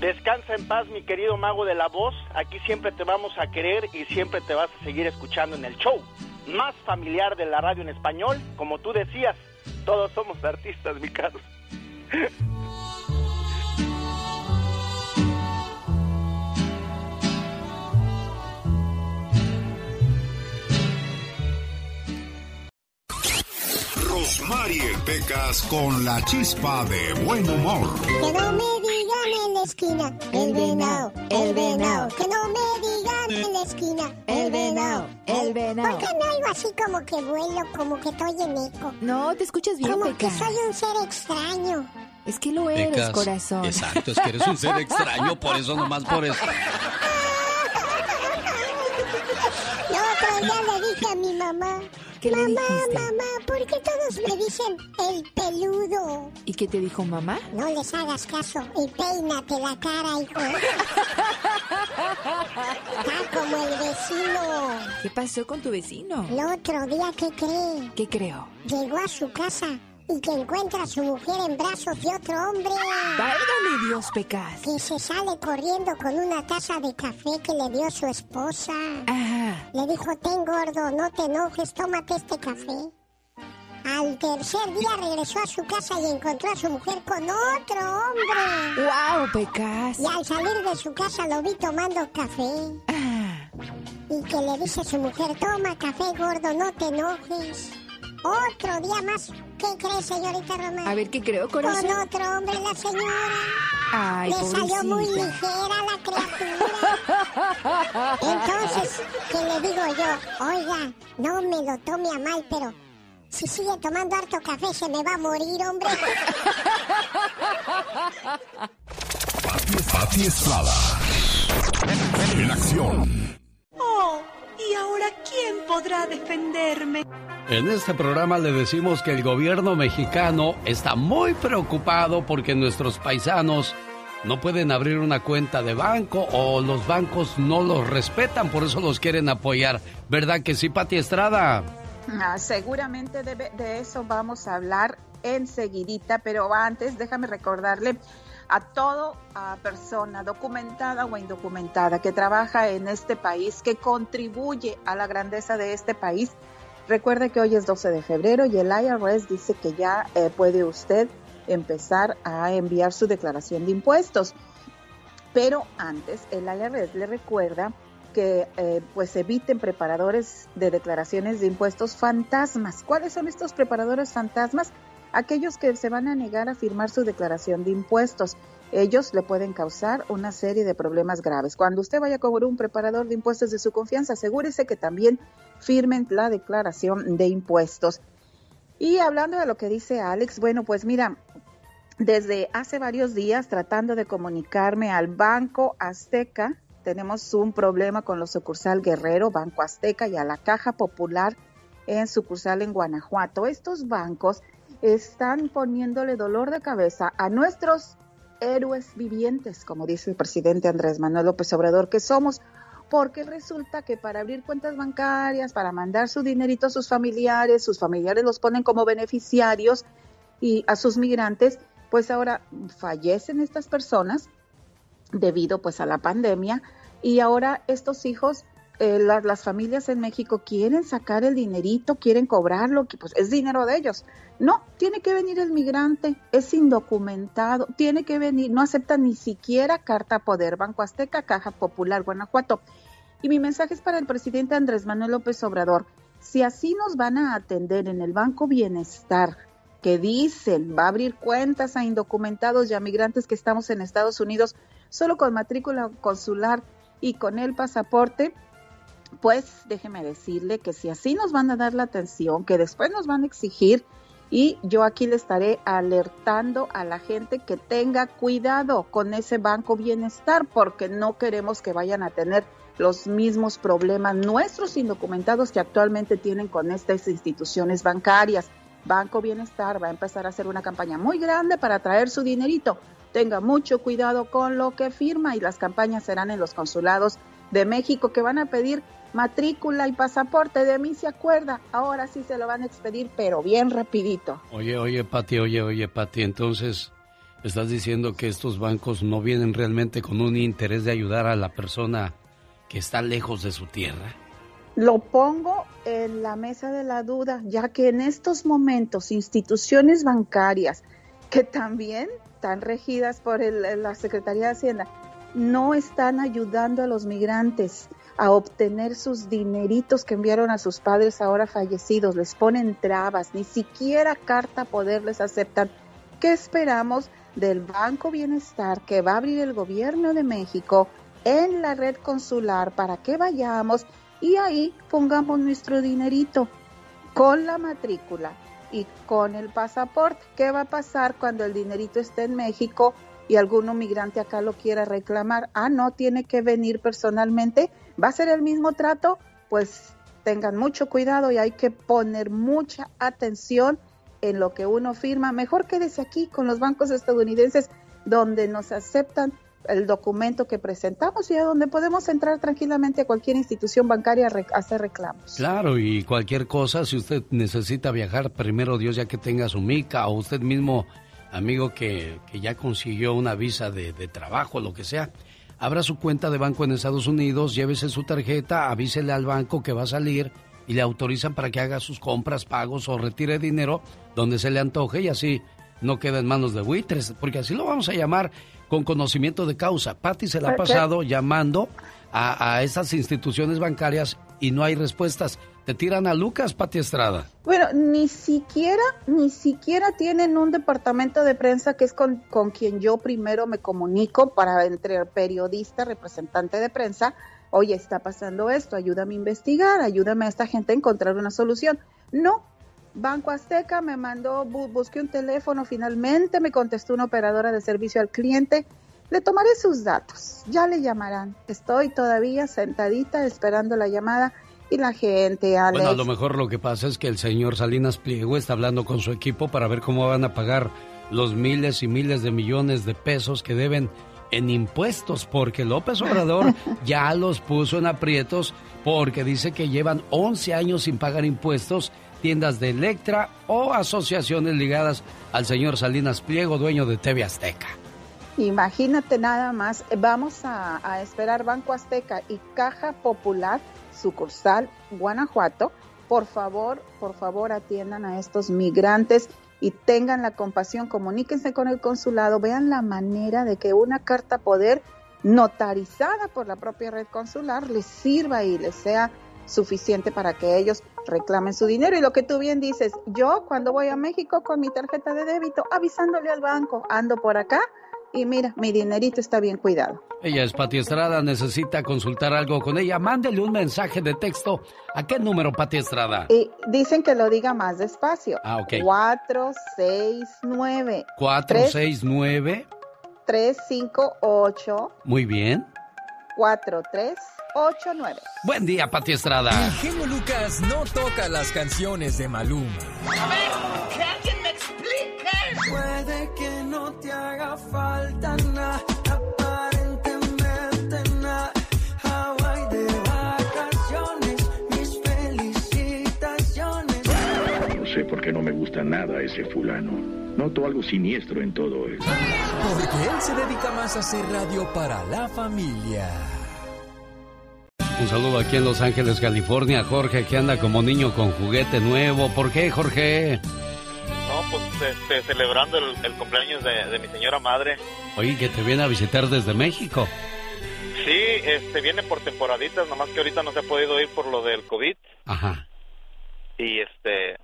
Descansa en paz, mi querido mago de la voz. Aquí siempre te vamos a querer y siempre te vas a seguir escuchando en el show más familiar de la radio en español. Como tú decías, todos somos artistas, mi Carlos. Rosmarie Pecas con la chispa de buen humor. Que no me digan en la esquina, el venado, el venado. Que no me digan en la esquina, el venado, el venado. ¿Por qué no algo así como que vuelo, como que estoy en eco? No, te escuchas bien, Como Pecas. que soy un ser extraño. Es que lo eres, Pecas. corazón. Exacto, es que eres un ser extraño, por eso nomás por eso. Día le dije a mi mamá, ¿Qué le mamá, dijiste? mamá, ¿por qué todos me dicen el peludo? ¿Y qué te dijo mamá? No les hagas caso y peínate la cara, hijo. Está como el vecino. ¿Qué pasó con tu vecino? El otro día, ¿qué cree? ¿Qué creo? Llegó a su casa y que encuentra a su mujer en brazos de otro hombre. Válgame Dios, Pecas. Que se sale corriendo con una taza de café que le dio su esposa. Ajá. Le dijo, ten gordo, no te enojes, tómate este café. Al tercer día regresó a su casa y encontró a su mujer con otro hombre. ¡Wow, Pecas! Y al salir de su casa lo vi tomando café. Y que le dice a su mujer, toma café gordo, no te enojes. Otro día más. ¿Qué cree, señorita Román? A ver, ¿qué creo, corazón? Con otro hombre, la señora. Ay, Le salió muy ligera la criatura. Entonces, ¿qué le digo yo? Oiga, no me lo tome a mal, pero si sigue tomando harto café se me va a morir, hombre. Pati Estrada. En acción. Oh, ¿y ahora quién podrá defenderme? En este programa le decimos que el gobierno mexicano está muy preocupado porque nuestros paisanos no pueden abrir una cuenta de banco o los bancos no los respetan, por eso los quieren apoyar. ¿Verdad que sí, Pati Estrada? Ah, seguramente de, de eso vamos a hablar enseguidita, pero antes déjame recordarle a toda persona documentada o indocumentada que trabaja en este país, que contribuye a la grandeza de este país. Recuerde que hoy es 12 de febrero y el IRS dice que ya eh, puede usted empezar a enviar su declaración de impuestos. Pero antes, el IRS le recuerda que eh, pues eviten preparadores de declaraciones de impuestos fantasmas. ¿Cuáles son estos preparadores fantasmas? Aquellos que se van a negar a firmar su declaración de impuestos. Ellos le pueden causar una serie de problemas graves. Cuando usted vaya a cobrar un preparador de impuestos de su confianza, asegúrese que también firmen la declaración de impuestos. Y hablando de lo que dice Alex, bueno, pues mira, desde hace varios días tratando de comunicarme al Banco Azteca, tenemos un problema con los sucursal Guerrero, Banco Azteca y a la Caja Popular en sucursal en Guanajuato. Estos bancos están poniéndole dolor de cabeza a nuestros héroes vivientes, como dice el presidente Andrés Manuel López Obrador, que somos, porque resulta que para abrir cuentas bancarias, para mandar su dinerito a sus familiares, sus familiares los ponen como beneficiarios y a sus migrantes, pues ahora fallecen estas personas debido pues a la pandemia y ahora estos hijos eh, las, familias en México quieren sacar el dinerito, quieren cobrarlo, que pues es dinero de ellos. No, tiene que venir el migrante, es indocumentado, tiene que venir, no acepta ni siquiera carta poder, Banco Azteca, Caja Popular, Guanajuato. Y mi mensaje es para el presidente Andrés Manuel López Obrador. Si así nos van a atender en el Banco Bienestar, que dicen va a abrir cuentas a indocumentados y a migrantes que estamos en Estados Unidos solo con matrícula consular y con el pasaporte, pues déjeme decirle que si así nos van a dar la atención, que después nos van a exigir y yo aquí le estaré alertando a la gente que tenga cuidado con ese banco bienestar porque no queremos que vayan a tener los mismos problemas nuestros indocumentados que actualmente tienen con estas instituciones bancarias. Banco Bienestar va a empezar a hacer una campaña muy grande para traer su dinerito. Tenga mucho cuidado con lo que firma y las campañas serán en los consulados de México que van a pedir matrícula y pasaporte. De mí se acuerda. Ahora sí se lo van a expedir, pero bien rapidito. Oye, oye, Pati, oye, oye, Pati. Entonces, ¿estás diciendo que estos bancos no vienen realmente con un interés de ayudar a la persona que está lejos de su tierra? Lo pongo en la mesa de la duda, ya que en estos momentos instituciones bancarias que también están regidas por el, la Secretaría de Hacienda no están ayudando a los migrantes a obtener sus dineritos que enviaron a sus padres ahora fallecidos, les ponen trabas, ni siquiera carta poder les aceptan. ¿Qué esperamos del Banco Bienestar que va a abrir el gobierno de México en la red consular para que vayamos y ahí pongamos nuestro dinerito con la matrícula y con el pasaporte? ¿Qué va a pasar cuando el dinerito esté en México? y algún migrante acá lo quiera reclamar, ah, no, tiene que venir personalmente, va a ser el mismo trato, pues tengan mucho cuidado y hay que poner mucha atención en lo que uno firma. Mejor quédese aquí con los bancos estadounidenses donde nos aceptan el documento que presentamos y a donde podemos entrar tranquilamente a cualquier institución bancaria a hacer reclamos. Claro, y cualquier cosa, si usted necesita viajar, primero Dios ya que tenga su mica o usted mismo amigo que, que ya consiguió una visa de, de, trabajo, lo que sea, abra su cuenta de banco en Estados Unidos, llévese su tarjeta, avísele al banco que va a salir y le autorizan para que haga sus compras, pagos o retire dinero donde se le antoje y así no queda en manos de buitres, porque así lo vamos a llamar con conocimiento de causa. Patty se la ha pasado llamando a, a estas instituciones bancarias y no hay respuestas. Te tiran a Lucas, Pati Estrada. Bueno, ni siquiera, ni siquiera tienen un departamento de prensa que es con, con quien yo primero me comunico para entre periodista, representante de prensa. Oye, está pasando esto, ayúdame a investigar, ayúdame a esta gente a encontrar una solución. No, Banco Azteca me mandó, bu- busqué un teléfono, finalmente me contestó una operadora de servicio al cliente. Le tomaré sus datos, ya le llamarán. Estoy todavía sentadita esperando la llamada y la gente, Alex. Bueno, a lo mejor lo que pasa es que el señor Salinas Pliego está hablando con su equipo para ver cómo van a pagar los miles y miles de millones de pesos que deben en impuestos, porque López Obrador ya los puso en aprietos porque dice que llevan 11 años sin pagar impuestos tiendas de Electra o asociaciones ligadas al señor Salinas Pliego, dueño de TV Azteca. Imagínate nada más, vamos a, a esperar Banco Azteca y Caja Popular, sucursal Guanajuato. Por favor, por favor atiendan a estos migrantes y tengan la compasión, comuníquense con el consulado, vean la manera de que una carta poder notarizada por la propia red consular les sirva y les sea suficiente para que ellos reclamen su dinero. Y lo que tú bien dices, yo cuando voy a México con mi tarjeta de débito, avisándole al banco, ando por acá y mira, mi dinerito está bien cuidado. Ella es Pati Estrada, necesita consultar algo con ella. Mándele un mensaje de texto. ¿A qué número, Pati Estrada? Y dicen que lo diga más despacio. Ah, ok. 469 469. 358 Muy bien. 4389. Buen día, Pati Estrada. El genio Lucas no toca las canciones de Maluma. A ver, que alguien me explique. Puede que no te haga falta nada, aparentemente nada. Hawaii de vacaciones, mis felicitaciones. No sé por qué no me gusta nada ese fulano. Noto algo siniestro en todo eso. Porque él se dedica más a hacer radio para la familia. Un saludo aquí en Los Ángeles, California. Jorge, que anda como niño con juguete nuevo. ¿Por qué, Jorge? Pues este, celebrando el, el cumpleaños de, de mi señora madre. Oye, que te viene a visitar desde México. Sí, este, viene por temporaditas, nomás que ahorita no se ha podido ir por lo del COVID. Ajá. Y este,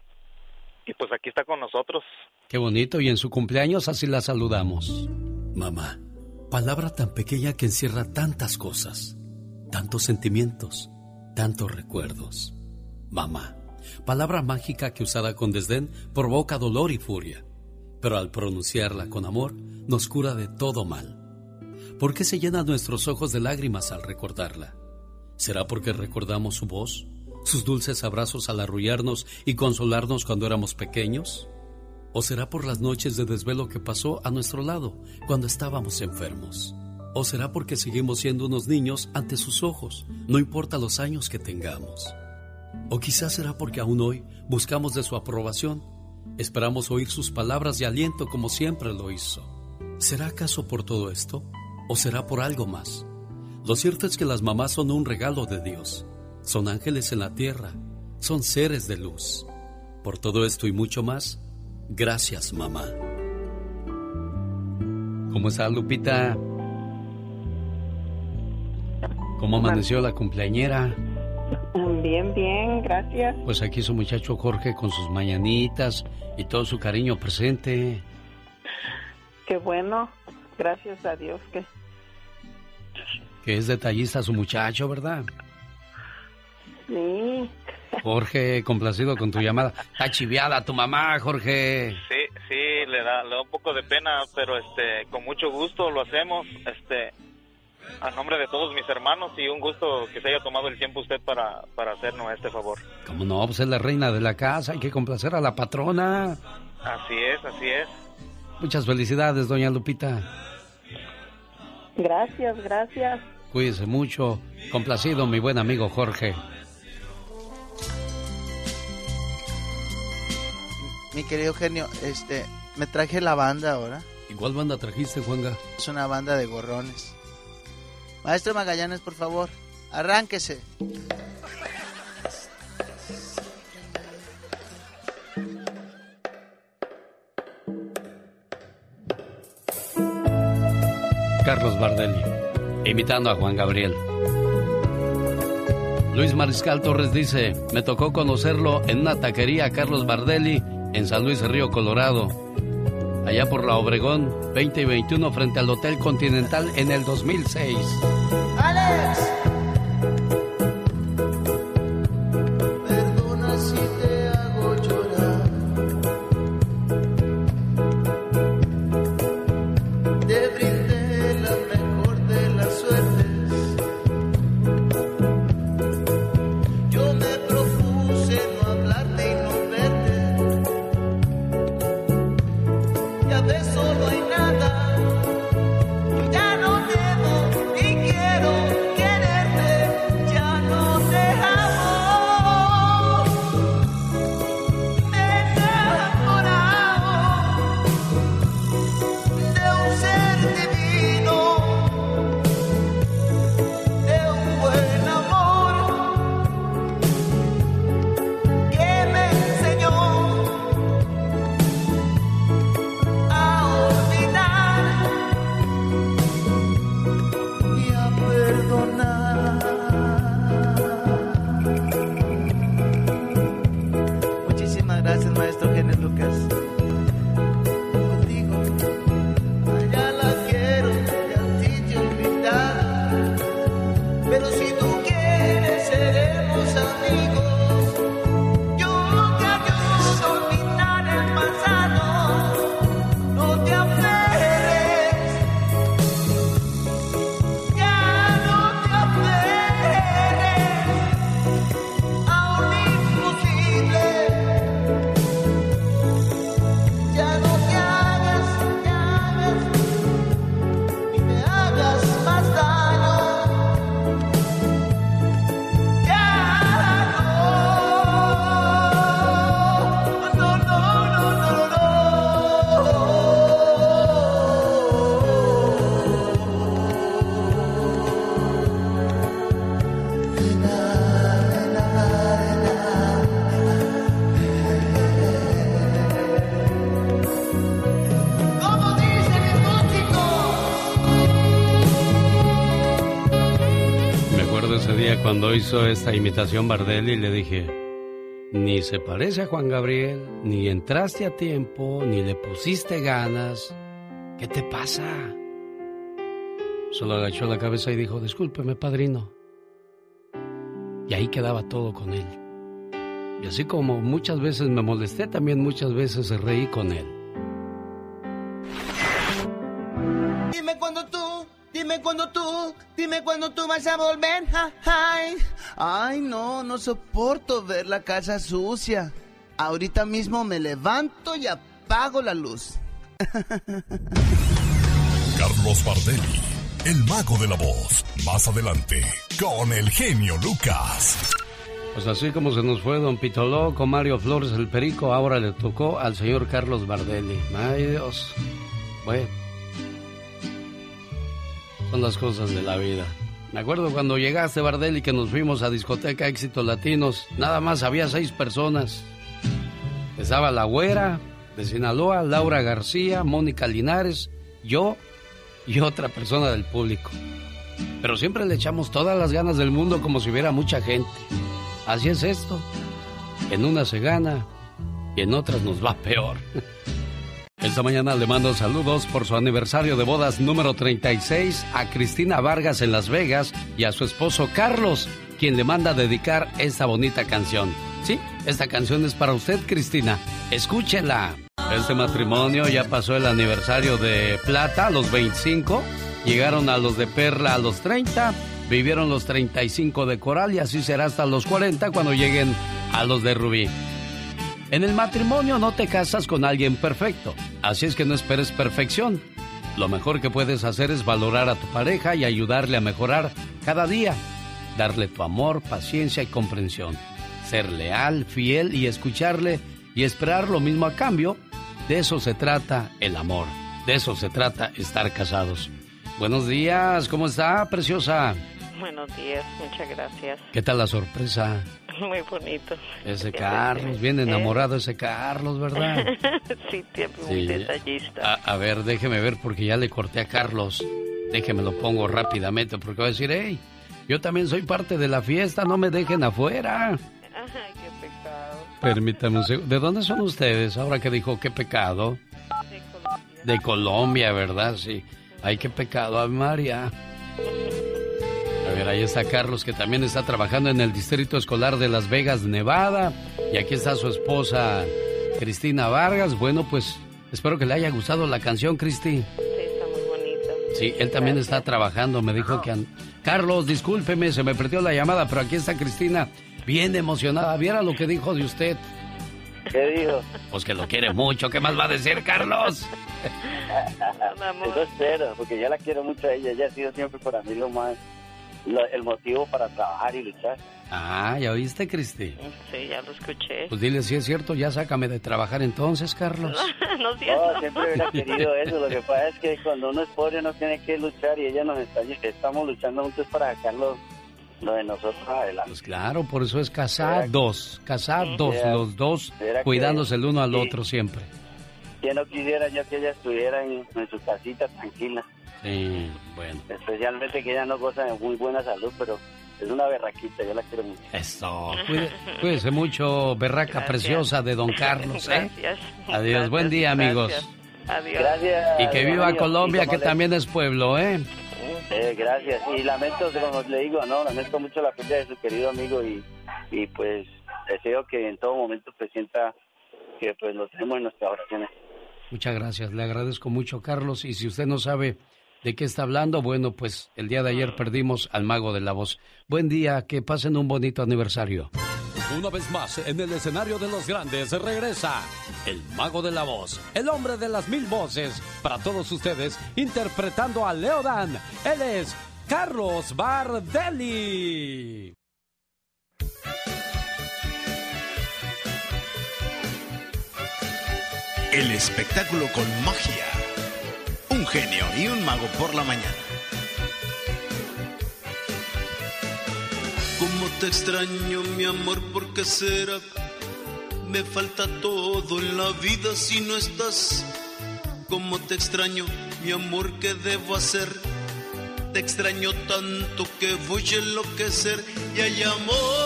y pues aquí está con nosotros. Qué bonito. Y en su cumpleaños así la saludamos. Mamá, palabra tan pequeña que encierra tantas cosas, tantos sentimientos, tantos recuerdos. Mamá, palabra mágica que usada con desdén provoca dolor y furia, pero al pronunciarla con amor nos cura de todo mal. ¿Por qué se llenan nuestros ojos de lágrimas al recordarla? ¿Será porque recordamos su voz, sus dulces abrazos al arrullarnos y consolarnos cuando éramos pequeños? ¿O será por las noches de desvelo que pasó a nuestro lado cuando estábamos enfermos? ¿O será porque seguimos siendo unos niños ante sus ojos, no importa los años que tengamos? ¿O quizás será porque aún hoy buscamos de su aprobación, esperamos oír sus palabras de aliento como siempre lo hizo? ¿Será acaso por todo esto? ¿O será por algo más? Lo cierto es que las mamás son un regalo de Dios, son ángeles en la tierra, son seres de luz. Por todo esto y mucho más, gracias mamá. ¿Cómo está Lupita? ¿Cómo amaneció la cumpleañera? Bien, bien, gracias. Pues aquí su muchacho Jorge con sus mañanitas y todo su cariño presente. Qué bueno, gracias a Dios que Que es detallista su muchacho, ¿verdad? sí. Jorge, complacido con tu llamada. Está chiviada tu mamá, Jorge. Sí, sí, le da, le da un poco de pena, pero este, con mucho gusto lo hacemos, este, a nombre de todos mis hermanos y un gusto que se haya tomado el tiempo usted para, para hacernos este favor. Como no, pues es la reina de la casa, hay que complacer a la patrona. Así es, así es. Muchas felicidades, doña Lupita. Gracias, gracias. Cuídese mucho. Complacido, mi buen amigo Jorge. Mi querido genio, este, me traje la banda ahora. ¿Y cuál banda trajiste, Juanga? Es una banda de gorrones. Maestro Magallanes, por favor, arránquese. Carlos Bardelli, imitando a Juan Gabriel. Luis Mariscal Torres dice, me tocó conocerlo en una taquería Carlos Bardelli en San Luis Río Colorado allá por la Obregón 20 y 21 frente al Hotel Continental en el 2006. ¡Alex! Cuando hizo esta imitación Bardelli le dije, ni se parece a Juan Gabriel, ni entraste a tiempo, ni le pusiste ganas. ¿Qué te pasa? Solo agachó la cabeza y dijo, discúlpeme, padrino. Y ahí quedaba todo con él. Y así como muchas veces me molesté, también muchas veces reí con él. Dime cuando tú, dime cuando tú, dime cuando tú vas a volver. Ay, ay, no, no soporto ver la casa sucia. Ahorita mismo me levanto y apago la luz. Carlos Bardelli, el mago de la voz. Más adelante, con el genio Lucas. Pues así como se nos fue don Pitoló con Mario Flores el Perico, ahora le tocó al señor Carlos Bardelli. Ay Dios. Bueno. Son las cosas de la vida. Me acuerdo cuando llegaste Bardelli que nos fuimos a discoteca Éxitos Latinos. Nada más había seis personas. Estaba la güera de Sinaloa, Laura García, Mónica Linares, yo y otra persona del público. Pero siempre le echamos todas las ganas del mundo como si hubiera mucha gente. Así es esto. En unas se gana y en otras nos va peor. Esta mañana le mando saludos por su aniversario de bodas número 36 a Cristina Vargas en Las Vegas y a su esposo Carlos, quien le manda dedicar esta bonita canción. Sí, esta canción es para usted, Cristina. Escúchela. Este matrimonio ya pasó el aniversario de plata a los 25, llegaron a los de perla a los 30, vivieron los 35 de coral y así será hasta los 40 cuando lleguen a los de rubí. En el matrimonio no te casas con alguien perfecto, así es que no esperes perfección. Lo mejor que puedes hacer es valorar a tu pareja y ayudarle a mejorar cada día, darle tu amor, paciencia y comprensión, ser leal, fiel y escucharle y esperar lo mismo a cambio. De eso se trata el amor, de eso se trata estar casados. Buenos días, ¿cómo está, preciosa? Buenos días, muchas gracias. ¿Qué tal la sorpresa? Muy bonito. Ese Carlos, bien enamorado ese Carlos, ¿verdad? sí, tío, muy Sí. detallista. A, a ver, déjeme ver porque ya le corté a Carlos. Déjeme lo pongo rápidamente porque voy a decir, hey, yo también soy parte de la fiesta, no me dejen afuera. Ay, qué pecado. Permítame un segundo. ¿De dónde son ustedes? Ahora que dijo qué pecado. De Colombia. De Colombia, ¿verdad? Sí. Ay, qué pecado, Ave María. A ver, ahí está Carlos, que también está trabajando en el Distrito Escolar de Las Vegas, Nevada. Y aquí está su esposa, Cristina Vargas. Bueno, pues espero que le haya gustado la canción, Cristi. Sí, está muy bonito. Sí, él también está trabajando. Me dijo que... an- Carlos, discúlpeme, se me perdió la llamada, pero aquí está Cristina, bien emocionada. Viera lo que dijo de usted. ¿Qué dijo? Pues que lo quiere mucho. ¿Qué más va a decir, Carlos? Eso espero, porque yo la quiero mucho a ella. Ella ha sido siempre para mí lo más, lo- el motivo para trabajar y luchar. Ah, ¿ya oíste, Cristi? Sí, ya lo escuché. Pues dile si es cierto, ya sácame de trabajar entonces, Carlos. no es No, siempre hubiera querido eso. Lo que pasa es que cuando uno es pobre uno tiene que luchar y ella nos está, estamos luchando juntos para sacar lo, de nosotros adelante. Pues claro, por eso es casados, casados, los dos que- cuidándose el uno al sí. otro siempre. Que no quisiera yo que ella estuviera en, en su casita tranquila. Sí, bueno. Especialmente que ella no goza de muy buena salud, pero es una berraquita, yo la quiero mucho. Eso, cuide- cuídese mucho, berraca Gracias. preciosa de Don Carlos, ¿eh? Gracias. Adiós, buen día, amigos. Adiós. Gracias. Y que viva. Colombia, que le- también es pueblo, ¿eh? Eh, gracias. Y lamento, como le digo, no, lamento mucho la pérdida de su querido amigo y, y pues deseo que en todo momento se sienta que pues lo tenemos en nuestras oraciones. Muchas gracias, le agradezco mucho, Carlos. Y si usted no sabe de qué está hablando, bueno, pues el día de ayer perdimos al mago de la voz. Buen día, que pasen un bonito aniversario. Una vez más, en el escenario de los grandes regresa el mago de la voz, el hombre de las mil voces, para todos ustedes, interpretando a Leodan. Él es Carlos Bardelli. El espectáculo con magia. Un genio y un mago por la mañana. Cómo te extraño, mi amor, ¿por qué será? Me falta todo en la vida si no estás. Cómo te extraño, mi amor, ¿qué debo hacer? Te extraño tanto que voy a enloquecer y hay amor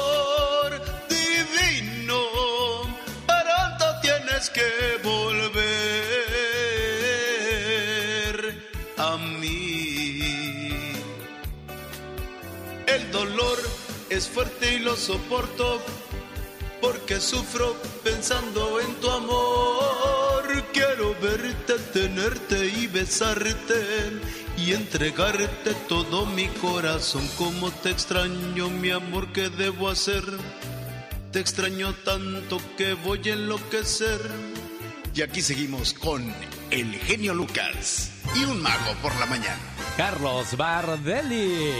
que volver a mí. El dolor es fuerte y lo soporto porque sufro pensando en tu amor. Quiero verte, tenerte y besarte y entregarte todo mi corazón. Como te extraño, mi amor, ¿qué debo hacer? Te extraño tanto que voy a enloquecer. Y aquí seguimos con el genio Lucas y un mago por la mañana. Carlos Bardelli.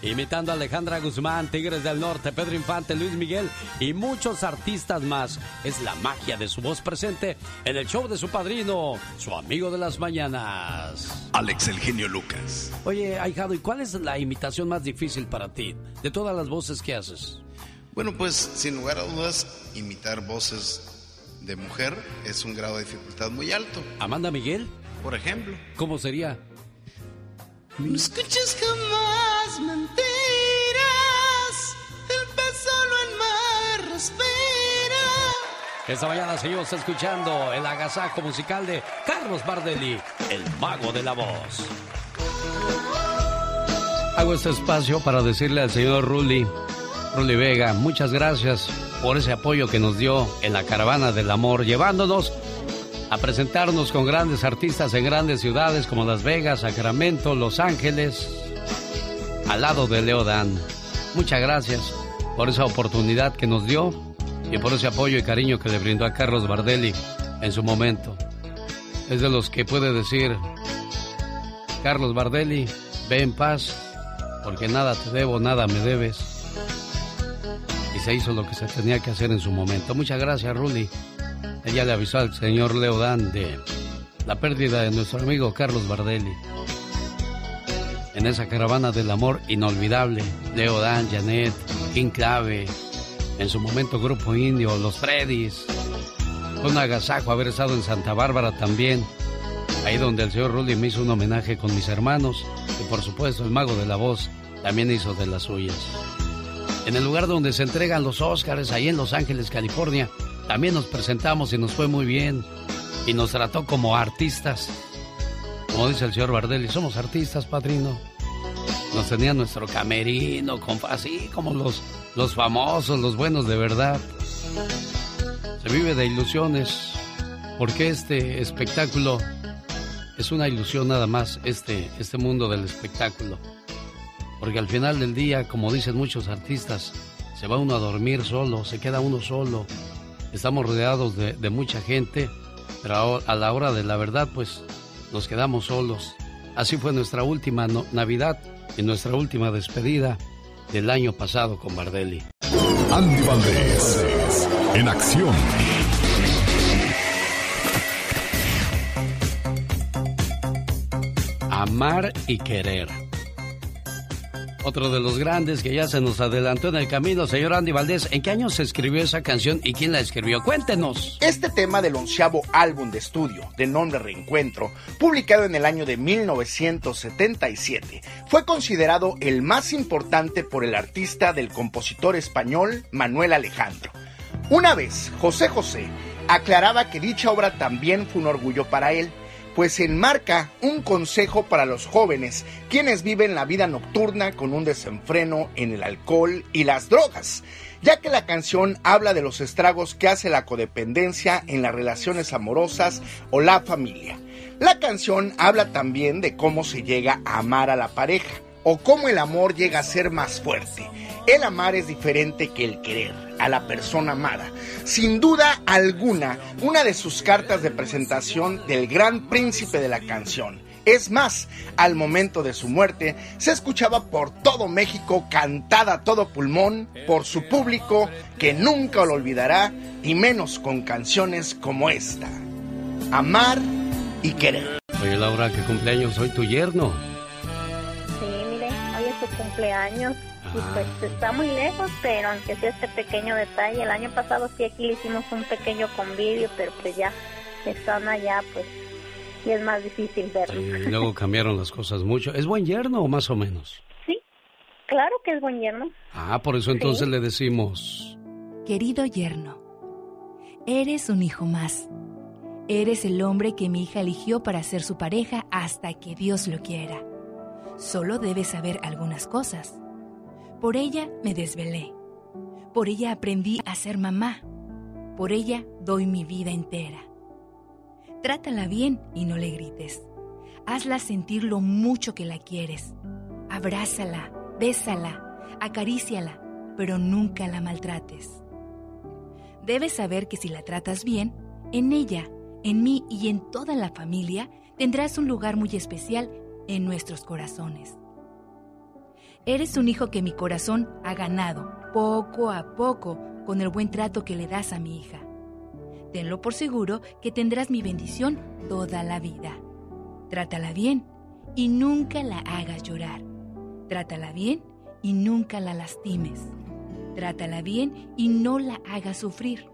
Imitando a Alejandra Guzmán, Tigres del Norte, Pedro Infante, Luis Miguel y muchos artistas más. Es la magia de su voz presente en el show de su padrino, su amigo de las mañanas. Alex el genio Lucas. Oye, ahijado, ¿y cuál es la imitación más difícil para ti de todas las voces que haces? Bueno, pues sin lugar a dudas, imitar voces de mujer es un grado de dificultad muy alto. ¿Amanda Miguel? Por ejemplo. ¿Cómo sería? No escuches jamás mentiras, el pez solo en mar respira. Esta mañana seguimos escuchando el agasajo musical de Carlos Bardelli, el mago de la voz. Hago este espacio para decirle al señor Rulli, Rulli Vega, muchas gracias por ese apoyo que nos dio en la caravana del amor, llevándonos a presentarnos con grandes artistas en grandes ciudades como Las Vegas, Sacramento, Los Ángeles, al lado de Leo Dan. Muchas gracias por esa oportunidad que nos dio y por ese apoyo y cariño que le brindó a Carlos Bardelli en su momento. Es de los que puede decir, Carlos Bardelli, ve en paz, porque nada te debo, nada me debes. Se hizo lo que se tenía que hacer en su momento. Muchas gracias, Ruli. Ella le avisó al señor Leodán de la pérdida de nuestro amigo Carlos Bardelli. En esa caravana del amor inolvidable, Leodán, Janet, King Clave, en su momento Grupo Indio, Los Freddys. Fue un agasajo haber estado en Santa Bárbara también. Ahí donde el señor Rulli me hizo un homenaje con mis hermanos. Y por supuesto el mago de la voz también hizo de las suyas. En el lugar donde se entregan los Óscares, ahí en Los Ángeles, California, también nos presentamos y nos fue muy bien. Y nos trató como artistas. Como dice el señor Bardelli, somos artistas, padrino. Nos tenía nuestro camerino, así como los, los famosos, los buenos de verdad. Se vive de ilusiones, porque este espectáculo es una ilusión nada más, este, este mundo del espectáculo. Porque al final del día, como dicen muchos artistas, se va uno a dormir solo, se queda uno solo. Estamos rodeados de, de mucha gente, pero a la hora de la verdad, pues nos quedamos solos. Así fue nuestra última Navidad y nuestra última despedida del año pasado con Bardelli. Andy Valdés, en acción. Amar y querer. Otro de los grandes que ya se nos adelantó en el camino, señor Andy Valdés. ¿En qué año se escribió esa canción y quién la escribió? Cuéntenos. Este tema del onceavo álbum de estudio, de nombre Reencuentro, publicado en el año de 1977, fue considerado el más importante por el artista del compositor español Manuel Alejandro. Una vez, José José aclaraba que dicha obra también fue un orgullo para él pues enmarca un consejo para los jóvenes, quienes viven la vida nocturna con un desenfreno en el alcohol y las drogas, ya que la canción habla de los estragos que hace la codependencia en las relaciones amorosas o la familia. La canción habla también de cómo se llega a amar a la pareja o cómo el amor llega a ser más fuerte. El amar es diferente que el querer a la persona amada. Sin duda alguna, una de sus cartas de presentación del gran príncipe de la canción. Es más, al momento de su muerte, se escuchaba por todo México cantada a todo pulmón por su público que nunca lo olvidará, y menos con canciones como esta. Amar y querer. Oye Laura, ¿qué cumpleaños hoy tu yerno? Sí, mire, hoy es su cumpleaños y pues está muy lejos, pero aunque sea este pequeño detalle, el año pasado sí aquí le hicimos un pequeño convivio, pero pues ya están allá, pues y es más difícil verlo. Sí, y luego cambiaron las cosas mucho. ¿Es buen yerno o más o menos? Sí, claro que es buen yerno. Ah, por eso entonces le decimos... Querido yerno, eres un hijo más. Eres el hombre que mi hija eligió para ser su pareja hasta que Dios lo quiera. Solo debes saber algunas cosas. Por ella me desvelé. Por ella aprendí a ser mamá. Por ella doy mi vida entera. Trátala bien y no le grites. Hazla sentir lo mucho que la quieres. Abrázala, bésala, acaríciala, pero nunca la maltrates. Debes saber que si la tratas bien, en ella, en mí y en toda la familia tendrás un lugar muy especial en nuestros corazones. Eres un hijo que mi corazón ha ganado poco a poco con el buen trato que le das a mi hija. Tenlo por seguro que tendrás mi bendición toda la vida. Trátala bien y nunca la hagas llorar. Trátala bien y nunca la lastimes. Trátala bien y no la hagas sufrir.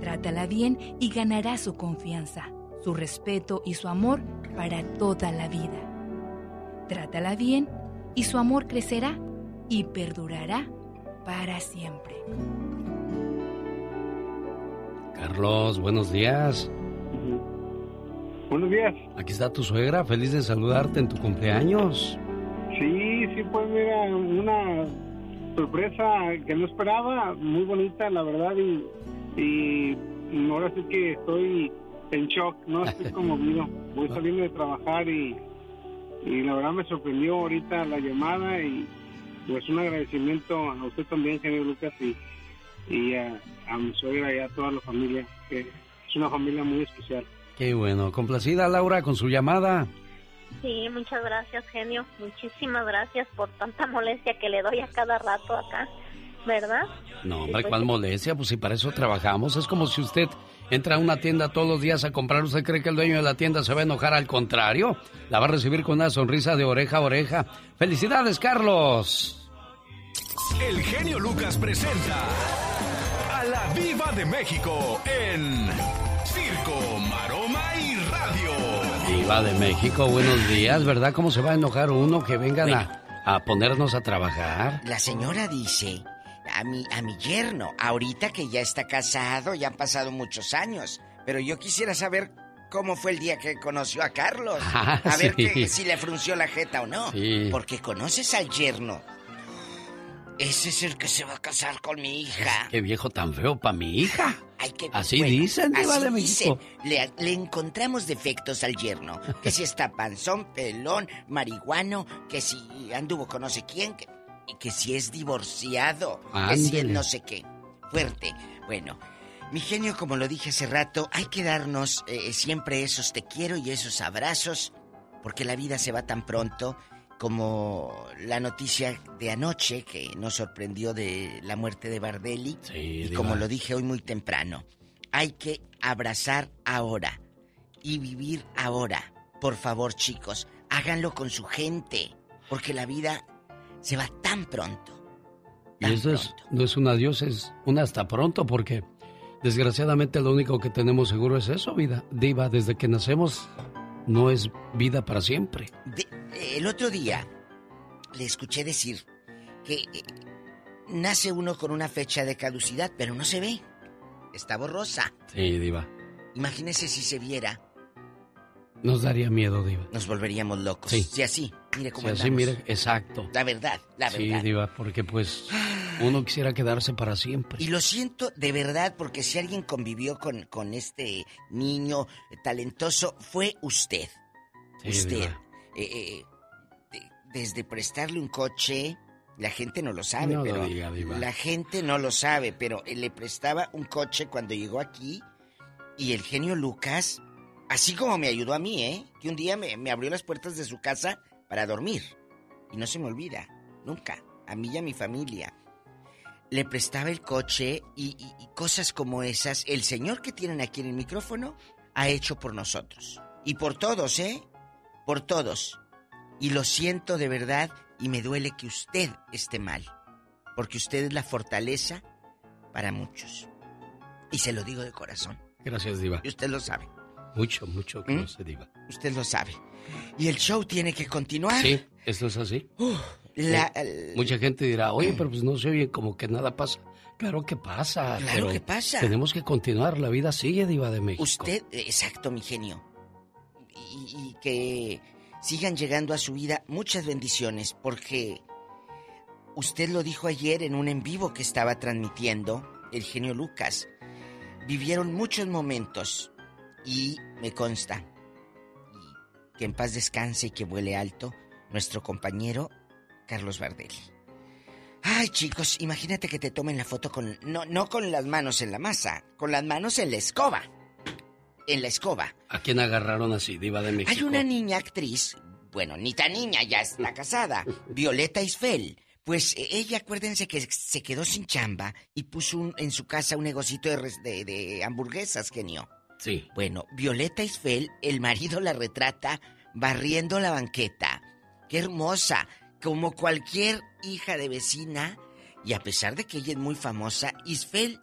Trátala bien y ganarás su confianza, su respeto y su amor para toda la vida. Trátala bien y su amor crecerá y perdurará para siempre. Carlos, buenos días. Buenos días. Aquí está tu suegra, feliz de saludarte en tu cumpleaños. Sí, sí, pues mira, una sorpresa que no esperaba, muy bonita, la verdad, y, y ahora sí que estoy en shock, ¿no? Estoy conmovido. Voy saliendo de trabajar y, y la verdad me sorprendió ahorita la llamada y pues un agradecimiento a usted también, señor Lucas, y, y a, a mi suegra y a toda la familia, que es una familia muy especial. Qué bueno. Complacida Laura con su llamada. Sí, muchas gracias, genio. Muchísimas gracias por tanta molestia que le doy a cada rato acá, ¿verdad? No, hombre, pues ¿cuál molestia? Pues si para eso trabajamos. Es como si usted entra a una tienda todos los días a comprar. ¿Usted cree que el dueño de la tienda se va a enojar? Al contrario, la va a recibir con una sonrisa de oreja a oreja. ¡Felicidades, Carlos! El genio Lucas presenta a la Viva de México en Circo, Maroma y Radio. Viva de México, buenos días, ¿verdad? ¿Cómo se va a enojar uno que vengan a, a ponernos a trabajar? La señora dice a mi, a mi yerno, ahorita que ya está casado, ya han pasado muchos años, pero yo quisiera saber cómo fue el día que conoció a Carlos. Ah, a ver sí. que- si le frunció la jeta o no. Sí. Porque conoces al yerno. Ese es el que se va a casar con mi hija. Qué viejo tan feo para mi hija. Ay, qué- Así bueno, dicen, así de dicen. Le encontramos defectos al yerno. Que si está panzón, pelón, marihuano, que si anduvo con no sé quién, que, y que si es divorciado, que si es no sé qué. Fuerte. Bueno, mi genio, como lo dije hace rato, hay que darnos eh, siempre esos te quiero y esos abrazos, porque la vida se va tan pronto como la noticia de anoche que nos sorprendió de la muerte de Bardelli. y Diva. como lo dije hoy muy temprano, hay que abrazar ahora y vivir ahora. Por favor, chicos, háganlo con su gente, porque la vida se va tan pronto. Y eso es, no es un adiós, es un hasta pronto, porque desgraciadamente lo único que tenemos seguro es eso, vida. Diva, desde que nacemos no es vida para siempre. De- el otro día le escuché decir que eh, nace uno con una fecha de caducidad, pero no se ve. Está borrosa. Sí, Diva. Imagínese si se viera, Nos daría miedo, Diva. nos volveríamos locos. Sí. Si así, mire cómo Si así, mire, exacto. La verdad, la Sí, verdad. Diva, porque pues uno quisiera quedarse para siempre. Y lo siento de verdad porque si alguien convivió con, con este niño talentoso fue usted. Sí, usted. Eh, eh, de- desde prestarle un coche, la gente no lo sabe, No lo pero diga, Diva. la gente no lo sabe, pero él le prestaba un coche cuando llegó aquí y el genio Lucas, así como me ayudó a mí, ¿eh? Que un día me, me abrió las puertas de su casa para dormir. Y no se me olvida, nunca, a mí y a mi familia. Le prestaba el coche y, y- y cosas como esas, el señor que tienen aquí en el micrófono ha hecho por nosotros. Y por todos, ¿eh? Por todos. Y lo siento de verdad y me duele que usted esté mal. Porque usted es la fortaleza para muchos. Y se lo digo de corazón. Gracias, Diva. Y usted lo sabe. Mucho, mucho que ¿Mm? lo sé, Diva. Usted lo sabe. Y el show tiene que continuar. Sí, esto es así. La- Eh, Mucha gente dirá, oye, pero pues no se oye como que nada pasa. Claro que pasa. Claro pero que pasa. Tenemos que continuar, la vida sigue, Diva de México. Usted, exacto, mi genio. Y, y que sigan llegando a su vida muchas bendiciones, porque usted lo dijo ayer en un en vivo que estaba transmitiendo el genio Lucas. Vivieron muchos momentos y me consta que en paz descanse y que vuele alto nuestro compañero Carlos Bardelli. Ay, chicos, imagínate que te tomen la foto con no no con las manos en la masa, con las manos en la escoba. En la escoba. ¿A quién agarraron así, Diva de México? Hay una niña actriz, bueno, ni tan niña, ya está casada, Violeta Isfel. Pues eh, ella, acuérdense que se quedó sin chamba y puso un- en su casa un negocito de, de- de hamburguesas, genio. Sí. Bueno, Violeta Isfel, el marido la retrata barriendo la banqueta. ¡Qué hermosa! Como cualquier hija de vecina. Y a pesar de que ella es muy famosa, Isfel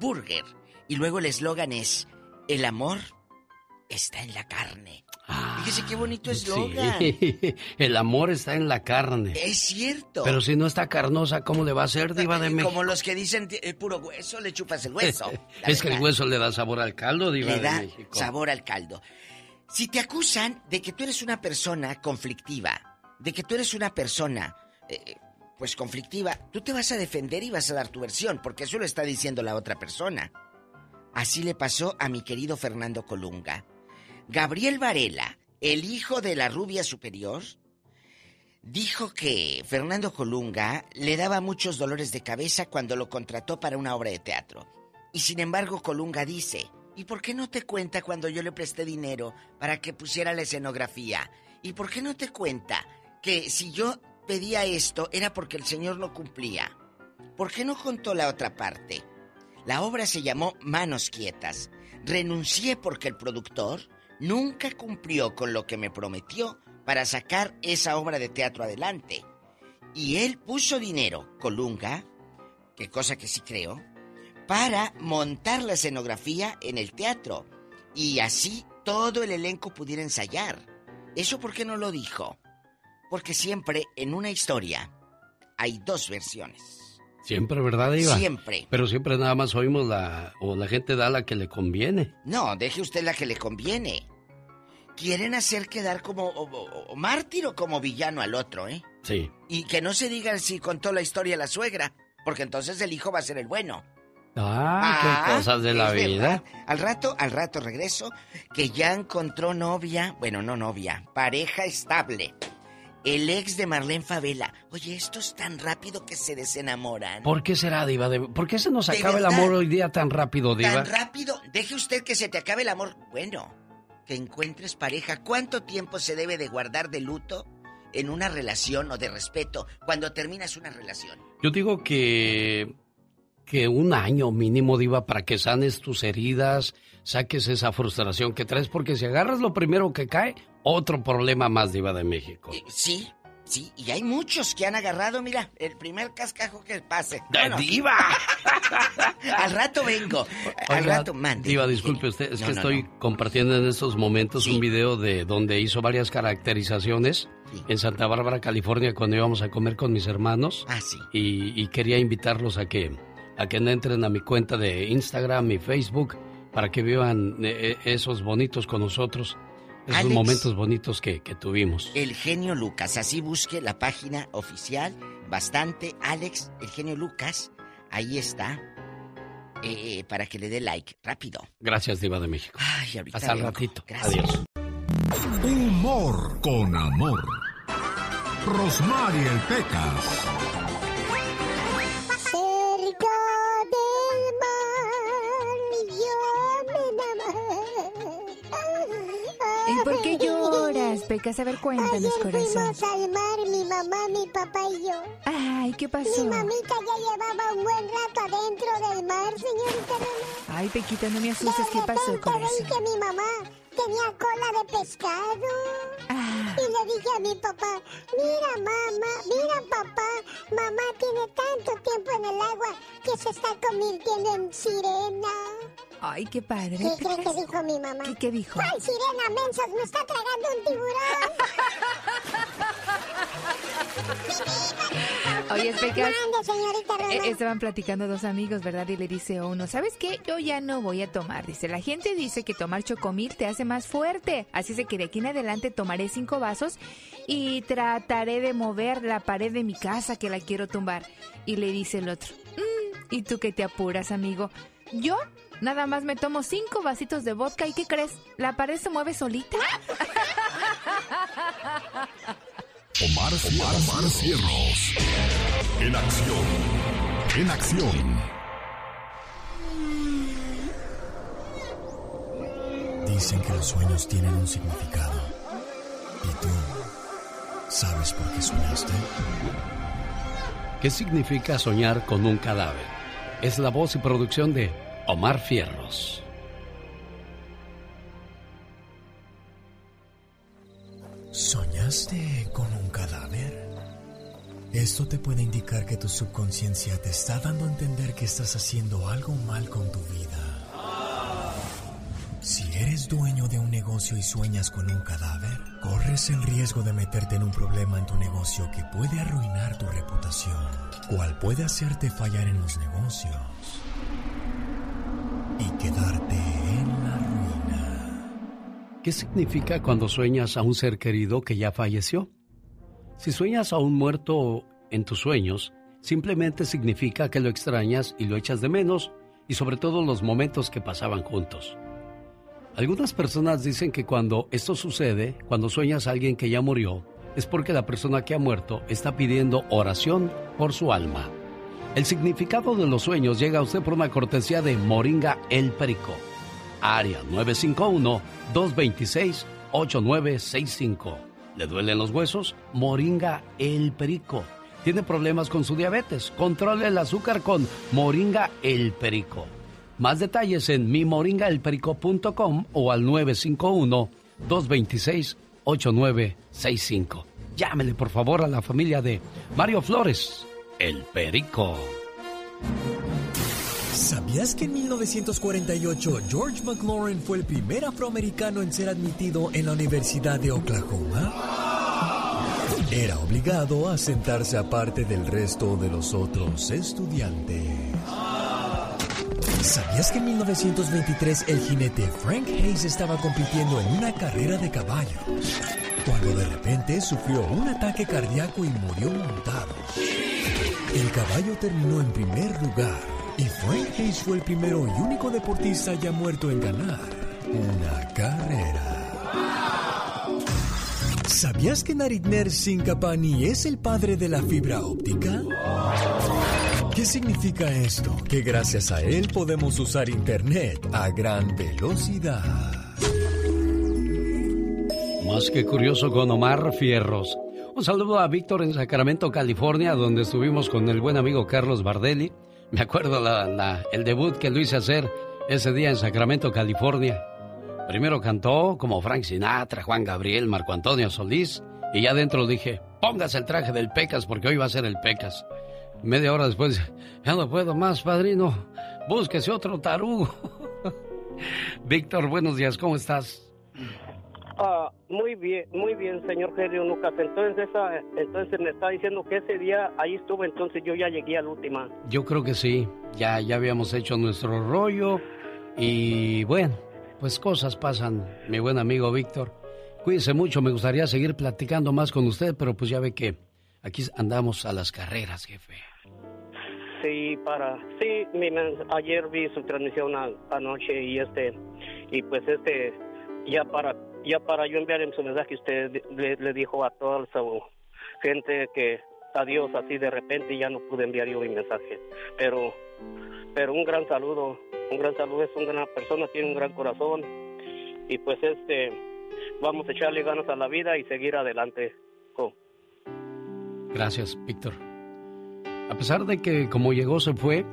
Burger. Y luego el eslogan es, el amor está en la carne. Fíjese qué bonito eslogan. Sí, el amor está en la carne. Es cierto. Pero si no está carnosa, ¿cómo le va a ser, Diva de México? Como los que dicen, el puro hueso, le chupas el hueso. Es que el hueso le da sabor al caldo, Diva le de da México. sabor al caldo. Si te acusan de que tú eres una persona conflictiva, de que tú eres una persona, eh, pues conflictiva, tú te vas a defender y vas a dar tu versión, porque eso lo está diciendo la otra persona. Así le pasó a mi querido Fernando Colunga. Gabriel Varela, el hijo de la rubia superior, dijo que Fernando Colunga le daba muchos dolores de cabeza cuando lo contrató para una obra de teatro. Y sin embargo Colunga dice, ¿y por qué no te cuenta cuando yo le presté dinero para que pusiera la escenografía? ¿Y por qué no te cuenta que si yo pedía esto era porque el señor no cumplía? ¿Por qué no contó la otra parte? La obra se llamó Manos Quietas. Renuncié porque el productor nunca cumplió con lo que me prometió para sacar esa obra de teatro adelante. Y él puso dinero, Colunga, que cosa que sí creo, para montar la escenografía en el teatro. Y así todo el elenco pudiera ensayar. ¿Eso por qué no lo dijo? Porque siempre en una historia hay dos versiones. Siempre, ¿verdad, Iba? Siempre. Pero siempre nada más oímos la... o la gente da la que le conviene. No, deje usted la que le conviene. Quieren hacer quedar como o- o- o mártir o como villano al otro, ¿eh? Sí. Y que no se diga si contó la historia la suegra, porque entonces el hijo va a ser el bueno. Ah, qué cosas de la vida. verdad. Al rato, al rato regreso, que ya encontró novia, bueno, no novia, pareja estable. El ex de Marlene Favela. Oye, esto es tan rápido que se desenamoran. ¿Por qué será, Diva? De- ¿Por qué se nos acaba el amor hoy día tan rápido, Diva? Tan rápido. Deje usted que se te acabe el amor. Bueno, que encuentres pareja. ¿Cuánto tiempo se debe de guardar de luto en una relación o de respeto cuando terminas una relación? Yo digo que que un año mínimo, Diva, para que sanes tus heridas, saques esa frustración que traes, porque si agarras lo primero que cae, otro problema más, Diva de México. Sí, sí, y hay muchos que han agarrado, mira, el primer cascajo que pase. ¡De Bueno, diva! Al rato vengo. Al Oiga, rato mande. Diva, disculpe usted, es No, que no, estoy compartiendo en estos momentos un video de donde hizo varias caracterizaciones en Santa Bárbara, California, cuando íbamos a comer con mis hermanos. Ah, sí. Y, y quería invitarlos a que, a que entren a mi cuenta de Instagram y Facebook para que vivan eh, eh, esos bonitos con nosotros, esos Alex. momentos bonitos que, que tuvimos. El genio Lucas, así busque la página oficial, bastante, Alex, el genio Lucas, ahí está, eh, para que le dé like, rápido. Gracias, Diva de México. Ay, ahorita Hasta el ratito. Gracias. Adiós. Humor con amor. Rosmarie el Pecas. Pecas? A ver, cuéntanos, Ayer corazón. fuimos al mar, mi mamá, mi papá y yo. Ay, ¿qué pasó? Mi mamita ya llevaba un buen rato adentro del mar, señorita Román. Ay, Pequita, no me asustes. ¿Qué pasó, corazón? que mi mamá tenía cola de pescado. Ah. Le dije a mi papá, mira mamá, mira papá, mamá tiene tanto tiempo en el agua que se está convirtiendo en sirena. Ay, qué padre. ¿Qué cree Pecas. que dijo mi mamá? ¿Qué, qué dijo? ¿Cuál sirena, mensos? ¡Me está tragando un tiburón! Oye, Pecas. Mande, señorita Román. Eh, estaban platicando dos amigos, ¿verdad? Y le dice uno, ¿sabes qué? Yo ya no voy a tomar. Dice, la gente dice que tomar chocomil te hace más fuerte. Así es que de aquí en adelante tomaré cinco vasos y trataré de mover la pared de mi casa que la quiero tumbar. Y le dice el otro, "Mm, ¿y tú qué te apuras, amigo? Yo nada más me tomo cinco vasitos de vodka y ¿qué crees? ¿La pared se mueve solita? Omar, Omar, Omar Cierros. En acción. En acción. Dicen que los sueños tienen un significado. ¿Y tú sabes por qué soñaste? ¿Qué significa soñar con un cadáver? Es la voz y producción de Omar Fierros. ¿Soñaste con un cadáver? Esto te puede indicar que tu subconsciencia te está dando a entender que estás haciendo algo mal con tu vida. Si eres dueño de un negocio y sueñas con un cadáver, corres el riesgo de meterte en un problema en tu negocio que puede arruinar tu reputación, cual puede hacerte fallar en los negocios y quedarte en. ¿Qué significa cuando sueñas a un ser querido que ya falleció? Si sueñas a un muerto en tus sueños, simplemente significa que lo extrañas y lo echas de menos, y sobre todo los momentos que pasaban juntos. Algunas personas dicen que cuando esto sucede, cuando sueñas a alguien que ya murió, es porque la persona que ha muerto está pidiendo oración por su alma. El significado de los sueños llega a usted por una cortesía de Moringa El Perico. Área 951-226-8965. ¿Le duelen los huesos? Moringa El Perico. ¿Tiene problemas con su diabetes? Controle el azúcar con Moringa El Perico. Más detalles en mimoringaelperico.com o al 951-226-8965. Llámele por favor a la familia de Mario Flores, El Perico. ¿Sabías que en 1948 George McLaurin fue el primer afroamericano en ser admitido en la Universidad de Oklahoma? Era obligado a sentarse aparte del resto de los otros estudiantes. ¿Sabías que en 1923 el jinete Frank Hayes estaba compitiendo en una carrera de caballos? Cuando de repente sufrió un ataque cardíaco y murió montado. El caballo terminó en primer lugar y Frank Hayes fue el primero y único deportista ya muerto en ganar una carrera. ¿Sabías que Naritner Sinkapani es el padre de la fibra óptica? ¿Qué significa esto? Que gracias a él podemos usar Internet a gran velocidad. Más que curioso con Omar Fierros. Un saludo a Víctor en Sacramento, California, donde estuvimos con el buen amigo Carlos Bardelli. Me acuerdo el debut que lo hice hacer ese día en Sacramento, California. Primero cantó como Frank Sinatra, Juan Gabriel, Marco Antonio Solís, y ya adentro dije, póngase el traje del Pecas porque hoy va a ser el Pecas. Media hora después, ya no puedo más, padrino, búsquese otro tarugo. Víctor, buenos días, ¿cómo estás? Ah, muy bien, muy bien, señor Genio Lucas. Entonces, esa, entonces me está diciendo que ese día ahí estuve, entonces yo ya llegué a la última. Yo creo que sí, ya, ya habíamos hecho nuestro rollo y bueno, pues cosas pasan, mi buen amigo Víctor. Cuídese mucho, me gustaría seguir platicando más con usted, pero pues ya ve que aquí andamos a las carreras, jefe. Sí, para, sí, mi men- ayer vi su transmisión a- anoche y este, y pues este, ya para, ya para yo enviarle su mensaje, usted le, le dijo a toda su gente que adiós así de repente y ya no pude enviar yo mi mensaje. Pero, pero un gran saludo, un gran saludo, es una gran persona, tiene un gran corazón y pues este, vamos a echarle ganas a la vida y seguir adelante. con- Gracias, Víctor. A pesar de que como llegó se fue,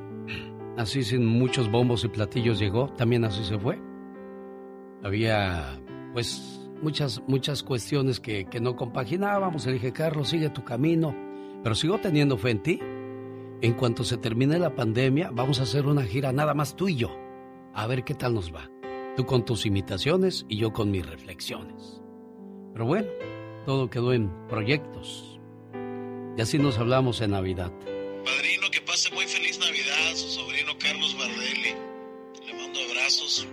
así sin muchos bombos y platillos llegó, también así se fue. Había pues muchas, muchas cuestiones que, que no compaginábamos. Le dije, Carlos, sigue tu camino, pero sigo teniendo fe en ti. En cuanto se termine la pandemia, vamos a hacer una gira nada más tú y yo. A ver qué tal nos va. Tú con tus imitaciones y yo con mis reflexiones. Pero bueno, todo quedó en proyectos. Y así nos hablamos en Navidad. Padrino, que pase muy feliz Navidad, su sobrino Carlos Bardelli. Le mando abrazos.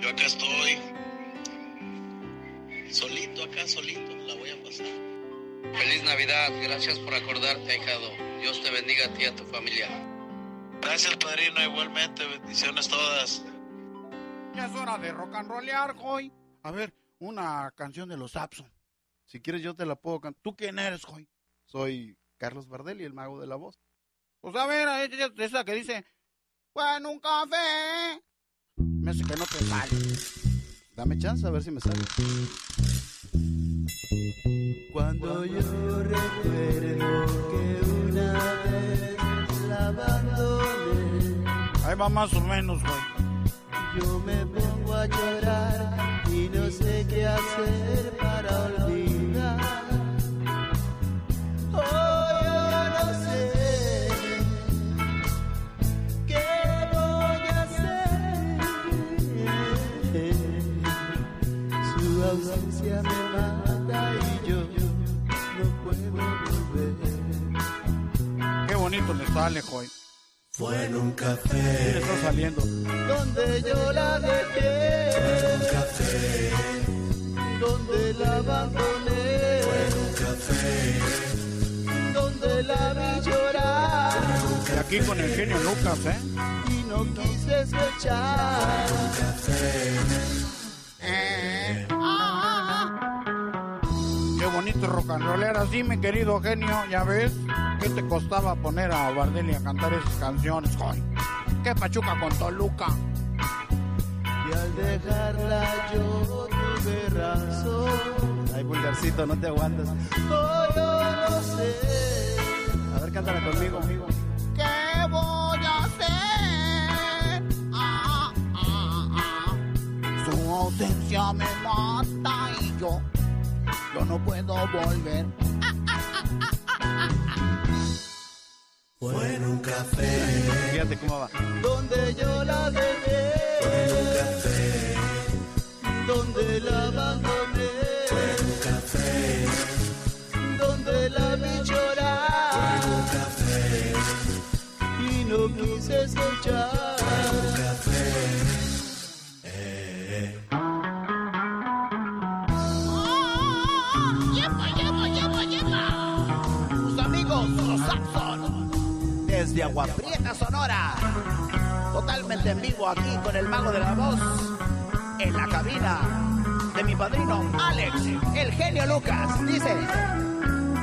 Yo acá estoy. Solito, acá solito, la voy a pasar. Feliz Navidad, gracias por acordarte, hijado. Dios te bendiga a ti y a tu familia. Gracias, padrino, igualmente. Bendiciones todas. Ya es hora de rock and rollear, Joy. A ver, una canción de los Sapson. Si quieres yo te la puedo cantar. ¿Tú quién eres, Joy? Soy Carlos Bardelli, el mago de la voz. Pues a ver, esa- esa que dice, bueno, un café. Me hace que no te sale. Dame chance a ver si me sale. Cuando yo recuerdo que una vez la abandoné, Ahí va más o menos, Joy. yo me pongo a llorar y no sé qué hacer para olvidar. Oh, ausencia me mata y yo no puedo volver. Qué bonito le sale, Joy. Fue en un café está saliendo. donde yo la dejé. Fue un café donde la abandoné. Fue un café donde la vi llorar. Y aquí con el genio Lucas, ¿eh? Y no quise escuchar. Fue un café. Qué rock and roller. Así, mi querido genio, ya ves. ¿Qué te costaba poner a Bardelli a cantar esas canciones, Joy? ¿Qué pachuca con Toluca? Y al dejarla yo tuve razón. Ay, vulgarcito, no te aguantas. Oh, yo no sé A ver, cántala conmigo, amigo. qué voy a hacer. Ah, ah, ah. Su ausencia me mata y yo, yo no puedo volver. Fue en un café. Fíjate cómo va. Donde yo la dejé. Fue en un café. Donde la abandoné. Fue en un café. Donde la vi llorar. Fue en un café. Y no quise escuchar. Desde Agua Prieta, Sonora. Totalmente en vivo aquí con el mago de la voz. En la cabina de mi padrino Alex, el genio Lucas. Dice.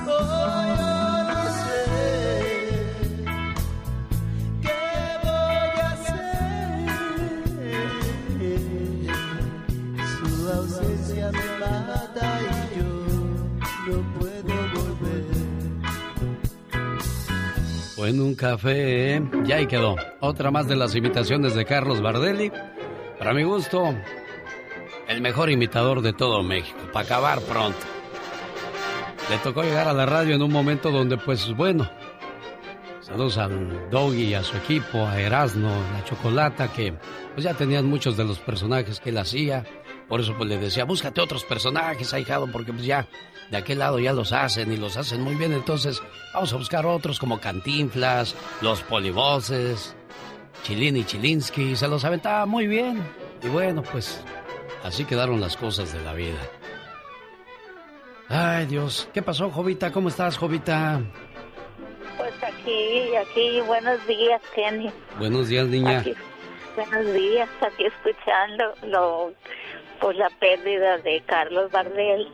"Oh, yo no sé qué voy a hacer. Su ausencia me mata en un café, ¿eh? ya ahí quedó. Otra más de las imitaciones de Carlos Bardelli. Para mi gusto, el mejor imitador de todo México, para acabar pronto. Le tocó llegar a la radio en un momento donde, pues bueno, saludos al Doggy y a su equipo, a Erasmo, a la Chocolata, que pues ya tenían muchos de los personajes que él hacía. Por eso pues le decía, búscate otros personajes, ahijado, porque pues ya de aquel lado ya los hacen y los hacen muy bien. Entonces vamos a buscar otros como Cantinflas, los Polivoces, Chilín y Chilinsky. Se los aventaba muy bien. Y bueno, pues así quedaron las cosas de la vida. Ay Dios, ¿qué pasó, Jovita? ¿Cómo estás, Jovita? Pues aquí, aquí, buenos días, Kenny. Buenos días, niña. Aquí, buenos días, aquí escuchando lo, pues la pérdida de Carlos Bardel.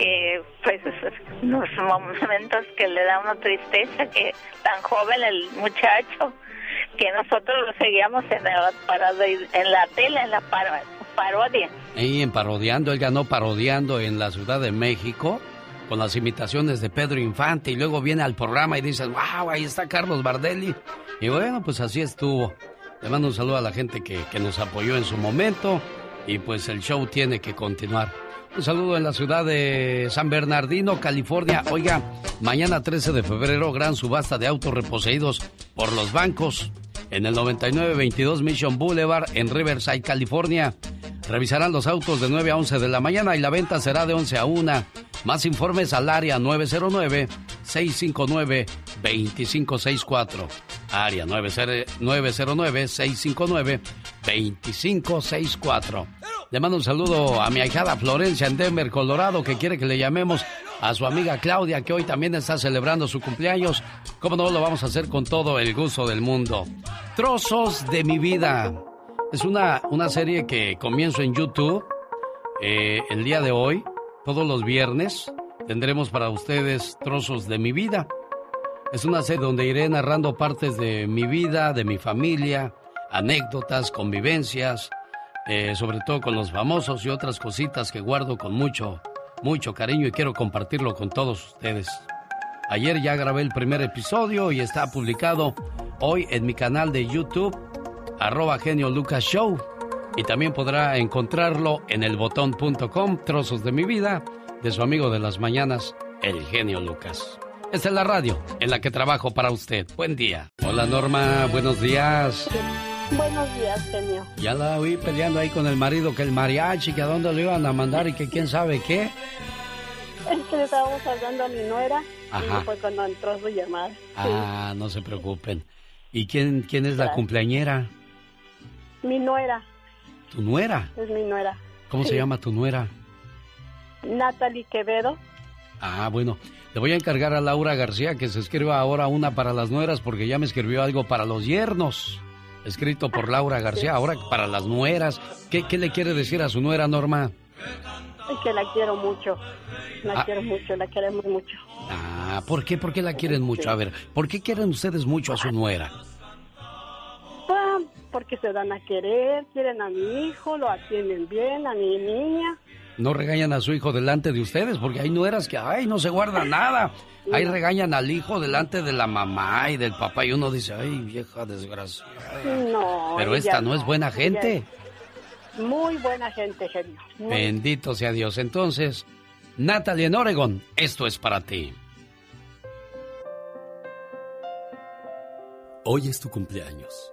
Eh, pues unos momentos que le da una tristeza que tan joven el muchacho que nosotros lo seguíamos en la, en la tele, en la par- parodia. Ahí en Parodiando, él ganó Parodiando en la Ciudad de México con las imitaciones de Pedro Infante y luego viene al programa y dices, wow, ahí está Carlos Bardelli. Y bueno, pues así estuvo. Le mando un saludo a la gente que, que nos apoyó en su momento y pues el show tiene que continuar. Un saludo en la ciudad de San Bernardino, California. Oiga, mañana 13 de febrero, gran subasta de autos reposeídos por los bancos en el 9922 Mission Boulevard en Riverside, California. Revisarán los autos de 9 a 11 de la mañana y la venta será de 11 a 1. Más informes al área 909-659-2564. Área 909-659-2564. Le mando un saludo a mi ahijada Florencia en Denver, Colorado, que quiere que le llamemos a su amiga Claudia, que hoy también está celebrando su cumpleaños. ¿Cómo no lo vamos a hacer con todo el gusto del mundo? Trozos de mi vida. Es una, una serie que comienzo en YouTube eh, el día de hoy. Todos los viernes tendremos para ustedes trozos de mi vida. Es una serie donde iré narrando partes de mi vida, de mi familia, anécdotas, convivencias, eh, sobre todo con los famosos y otras cositas que guardo con mucho, mucho cariño y quiero compartirlo con todos ustedes. Ayer ya grabé el primer episodio y está publicado hoy en mi canal de YouTube, arroba genio Lucas Show. Y también podrá encontrarlo en elbotón.com, trozos de mi vida, de su amigo de las mañanas, el genio Lucas. Esta es la radio en la que trabajo para usted. Buen día. Hola Norma, buenos días. Buenos días, genio. Ya la oí peleando ahí con el marido, que el mariachi, que a dónde lo iban a mandar y que quién sabe qué. Es que le estábamos hablando a mi nuera Ajá. y fue cuando entró su llamada. Ah, no se preocupen. ¿Y quién, quién es la cumpleañera? Mi nuera, ¿Tu nuera? es mi nuera. ¿Cómo se llama tu nuera? Natalie Quevedo. Ah, bueno, le voy a encargar a Laura García que se escriba ahora una para las nueras porque ya me escribió algo para los yernos. Escrito por Laura García, ahora para las nueras. ¿Qué, qué le quiere decir a su nuera, Norma? Que la quiero mucho. La Ah. quiero mucho, la queremos mucho. Ah, ¿por qué? ¿Por qué la quieren mucho? A ver, ¿por qué quieren ustedes mucho a su nuera? Porque se dan a querer, quieren a mi hijo, lo atienden bien, a mi niña. no regañan a su hijo delante de ustedes, porque hay nueras que, ay, no se guarda nada. Ahí regañan al hijo delante de la mamá y del papá y uno dice, ay, vieja desgraciada. No. Pero esta no es buena gente. es Muy buena gente, genio. Muy- Bendito sea Dios. Entonces, Natalie en Oregon, esto es para ti. Hoy es tu cumpleaños.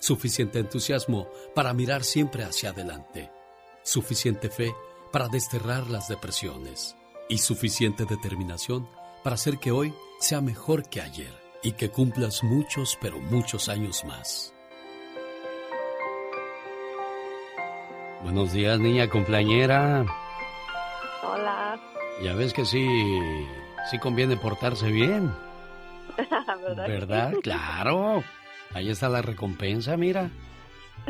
suficiente entusiasmo para mirar siempre hacia adelante, suficiente fe para desterrar las depresiones y suficiente determinación para hacer que hoy sea mejor que ayer y que cumplas muchos, pero muchos años más. Buenos días, niña cumpleañera. Hola. Ya ves que sí, sí conviene portarse bien, ¿Verdad? ¿verdad? Claro. Ahí está la recompensa, mira.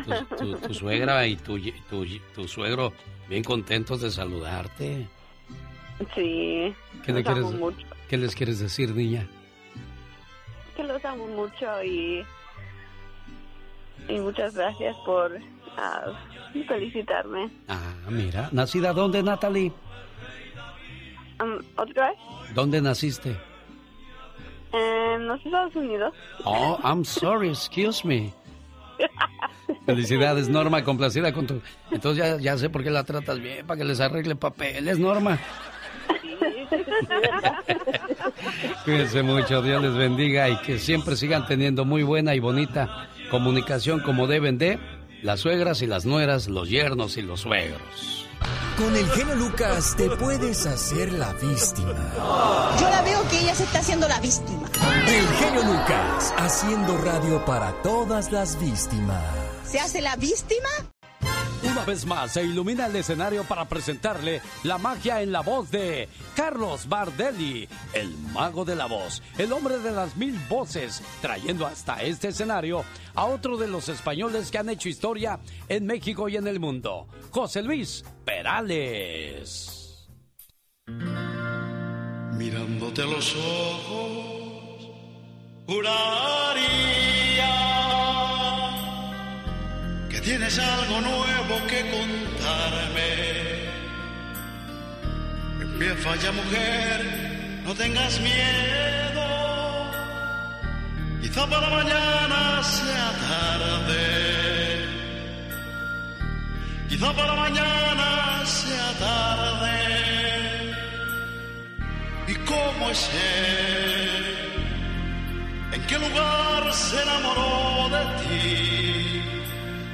Tu, tu- tu suegra y tu, tu, tu suegro bien contentos de saludarte. Sí. ¿Qué, le los quieres, amo mucho. ¿Qué les quieres decir, niña? Que los amo mucho y. Y muchas gracias por ah, felicitarme. Ah, mira. ¿Nacida dónde, Natalie? Um, ¿Otra vez? ¿Dónde naciste? En los Estados Unidos. Oh, I'm sorry, excuse me. Felicidades, Norma, complacida con tu... Entonces ya, ya sé por qué la tratas bien, para que les arregle papeles, Norma. Cuídense mucho, Dios les bendiga y que siempre sigan teniendo muy buena y bonita comunicación como deben de las suegras y las nueras, los yernos y los suegros. Con el genio Lucas te puedes hacer la víctima. Yo la veo que ella se está haciendo la víctima. El genio Lucas haciendo radio para todas las víctimas. ¿Se hace la víctima? Una vez más se ilumina el escenario para presentarle la magia en la voz de Carlos Bardelli, el mago de la voz, el hombre de las mil voces, trayendo hasta este escenario a otro de los españoles que han hecho historia en México y en el mundo, José Luis Perales. Mirándote a los ojos, juraría tienes algo nuevo que contarme. Empieza ya mujer, no tengas miedo. Quizá para mañana sea tarde. Quizá para mañana sea tarde. ¿Y cómo es él? ¿En qué lugar se enamoró de ti?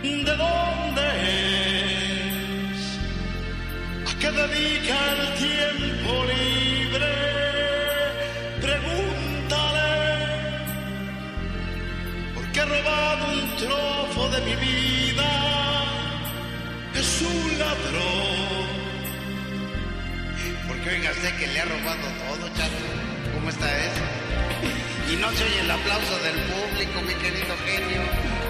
¿De dónde es? ¿A qué dedica el tiempo libre? Pregúntale. Porque ha robado un trozo de mi vida. Es un ladrón. Porque oiga usted que le ha robado todo, chato. ¿Cómo está eso? Y no se oye el aplauso del público, mi querido genio.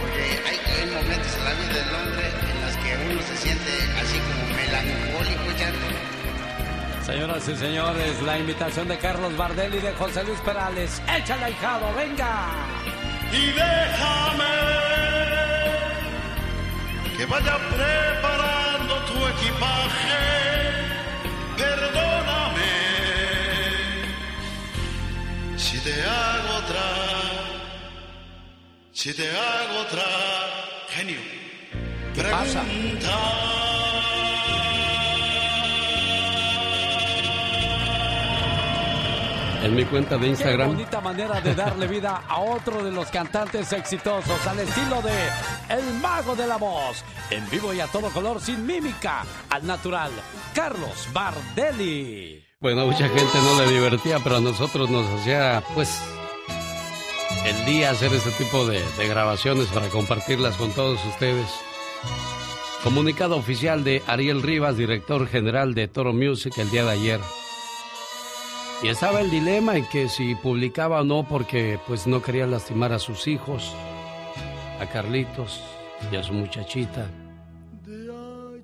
Hay, hay momentos en la vida del hombre en los que uno se siente así como melancólico, chato. Señoras y señores, la invitación de Carlos Bardelli y de José Luis Perales. ¡Échale, hijado! ¡Venga! y déjame que vaya preparando tu equipaje. Perdóname si te hago otra, si te hago otra, genio. ¿Qué pasa? En mi cuenta de Qué Instagram. bonita manera de darle vida a otro de los cantantes exitosos al estilo de El Mago de la Voz. En vivo y a todo color, sin mímica, al natural, Carlos Bardelli. Bueno, a mucha gente no le divertía, pero a nosotros nos hacía, pues, el día hacer este tipo de, grabaciones para compartirlas con todos ustedes. Comunicado oficial de Ariel Rivas, director general de Toro Music, el día de ayer. Y estaba el dilema en que si publicaba o no porque pues no quería lastimar a sus hijos, a Carlitos y a su muchachita,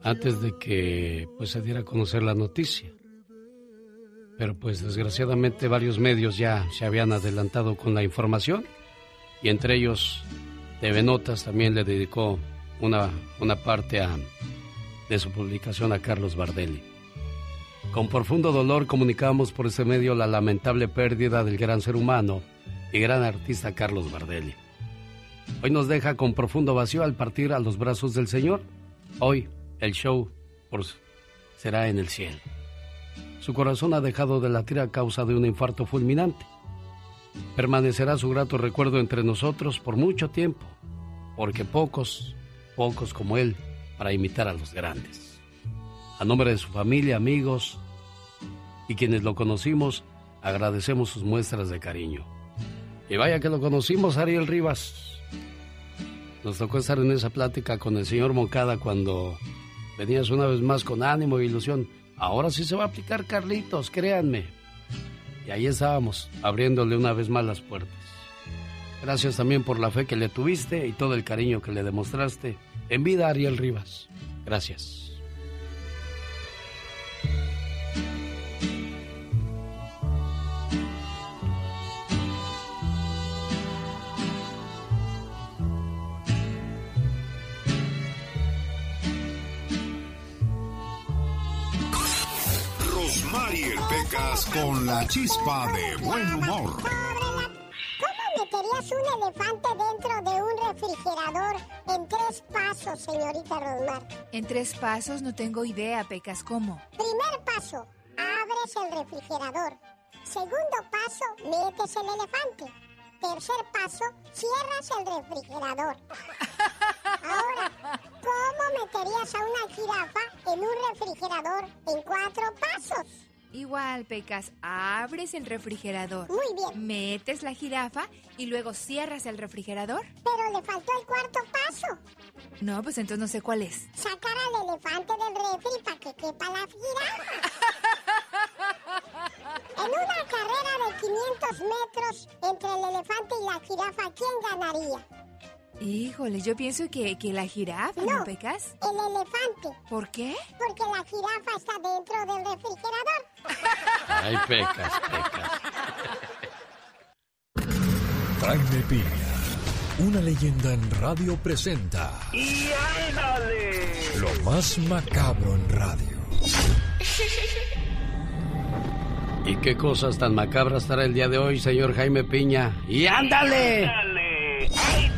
antes de que pues se diera a conocer la noticia. Pero pues desgraciadamente varios medios ya se habían adelantado con la información y entre ellos TV Notas también le dedicó una, una parte a, de su publicación a Carlos Bardelli. Con profundo dolor comunicamos por ese medio la lamentable pérdida del gran ser humano y gran artista Carlos Bardelli. Hoy nos deja con profundo vacío al partir a los brazos del Señor. Hoy el show será en el cielo. Su corazón ha dejado de latir a causa de un infarto fulminante. Permanecerá su grato recuerdo entre nosotros por mucho tiempo, porque pocos, pocos como él, para imitar a los grandes. A nombre de su familia, amigos y quienes lo conocimos, agradecemos sus muestras de cariño. Y vaya que lo conocimos, Ariel Rivas. Nos tocó estar en esa plática con el señor Moncada cuando venías una vez más con ánimo e ilusión. Ahora sí se va a aplicar Carlitos, créanme. Y ahí estábamos, abriéndole una vez más las puertas. Gracias también por la fe que le tuviste y todo el cariño que le demostraste. En vida, Ariel Rivas. Gracias. Con la chispa de buen humor. ¿Cómo meterías un elefante dentro de un refrigerador en tres pasos, señorita Rosmar? En tres pasos no tengo idea, Pecas, ¿cómo? Primer paso, abres el refrigerador. Segundo paso, metes el elefante. Tercer paso, cierras el refrigerador. Ahora, ¿cómo meterías a una jirafa en un refrigerador en cuatro pasos? Igual, Pecas, abres el refrigerador. Muy bien. Metes la jirafa y luego cierras el refrigerador. Pero le faltó el cuarto paso. No, pues entonces no sé cuál es. Sacar al elefante del refri para que quepa la jirafa. En una carrera de 500 metros entre el elefante y la jirafa, ¿quién ganaría? Híjole, yo pienso que, que la jirafa, ¿no, No. Pecas? El elefante. ¿Por qué? Porque la jirafa está dentro del refrigerador. Ay, pecas, pecas. Jaime Piña, una leyenda en radio presenta ¡Y ándale! lo más macabro en radio. ¿Y qué cosas tan macabras estará el día de hoy, señor Jaime Piña? ¡Y ándale! ¡Ándale! Ahí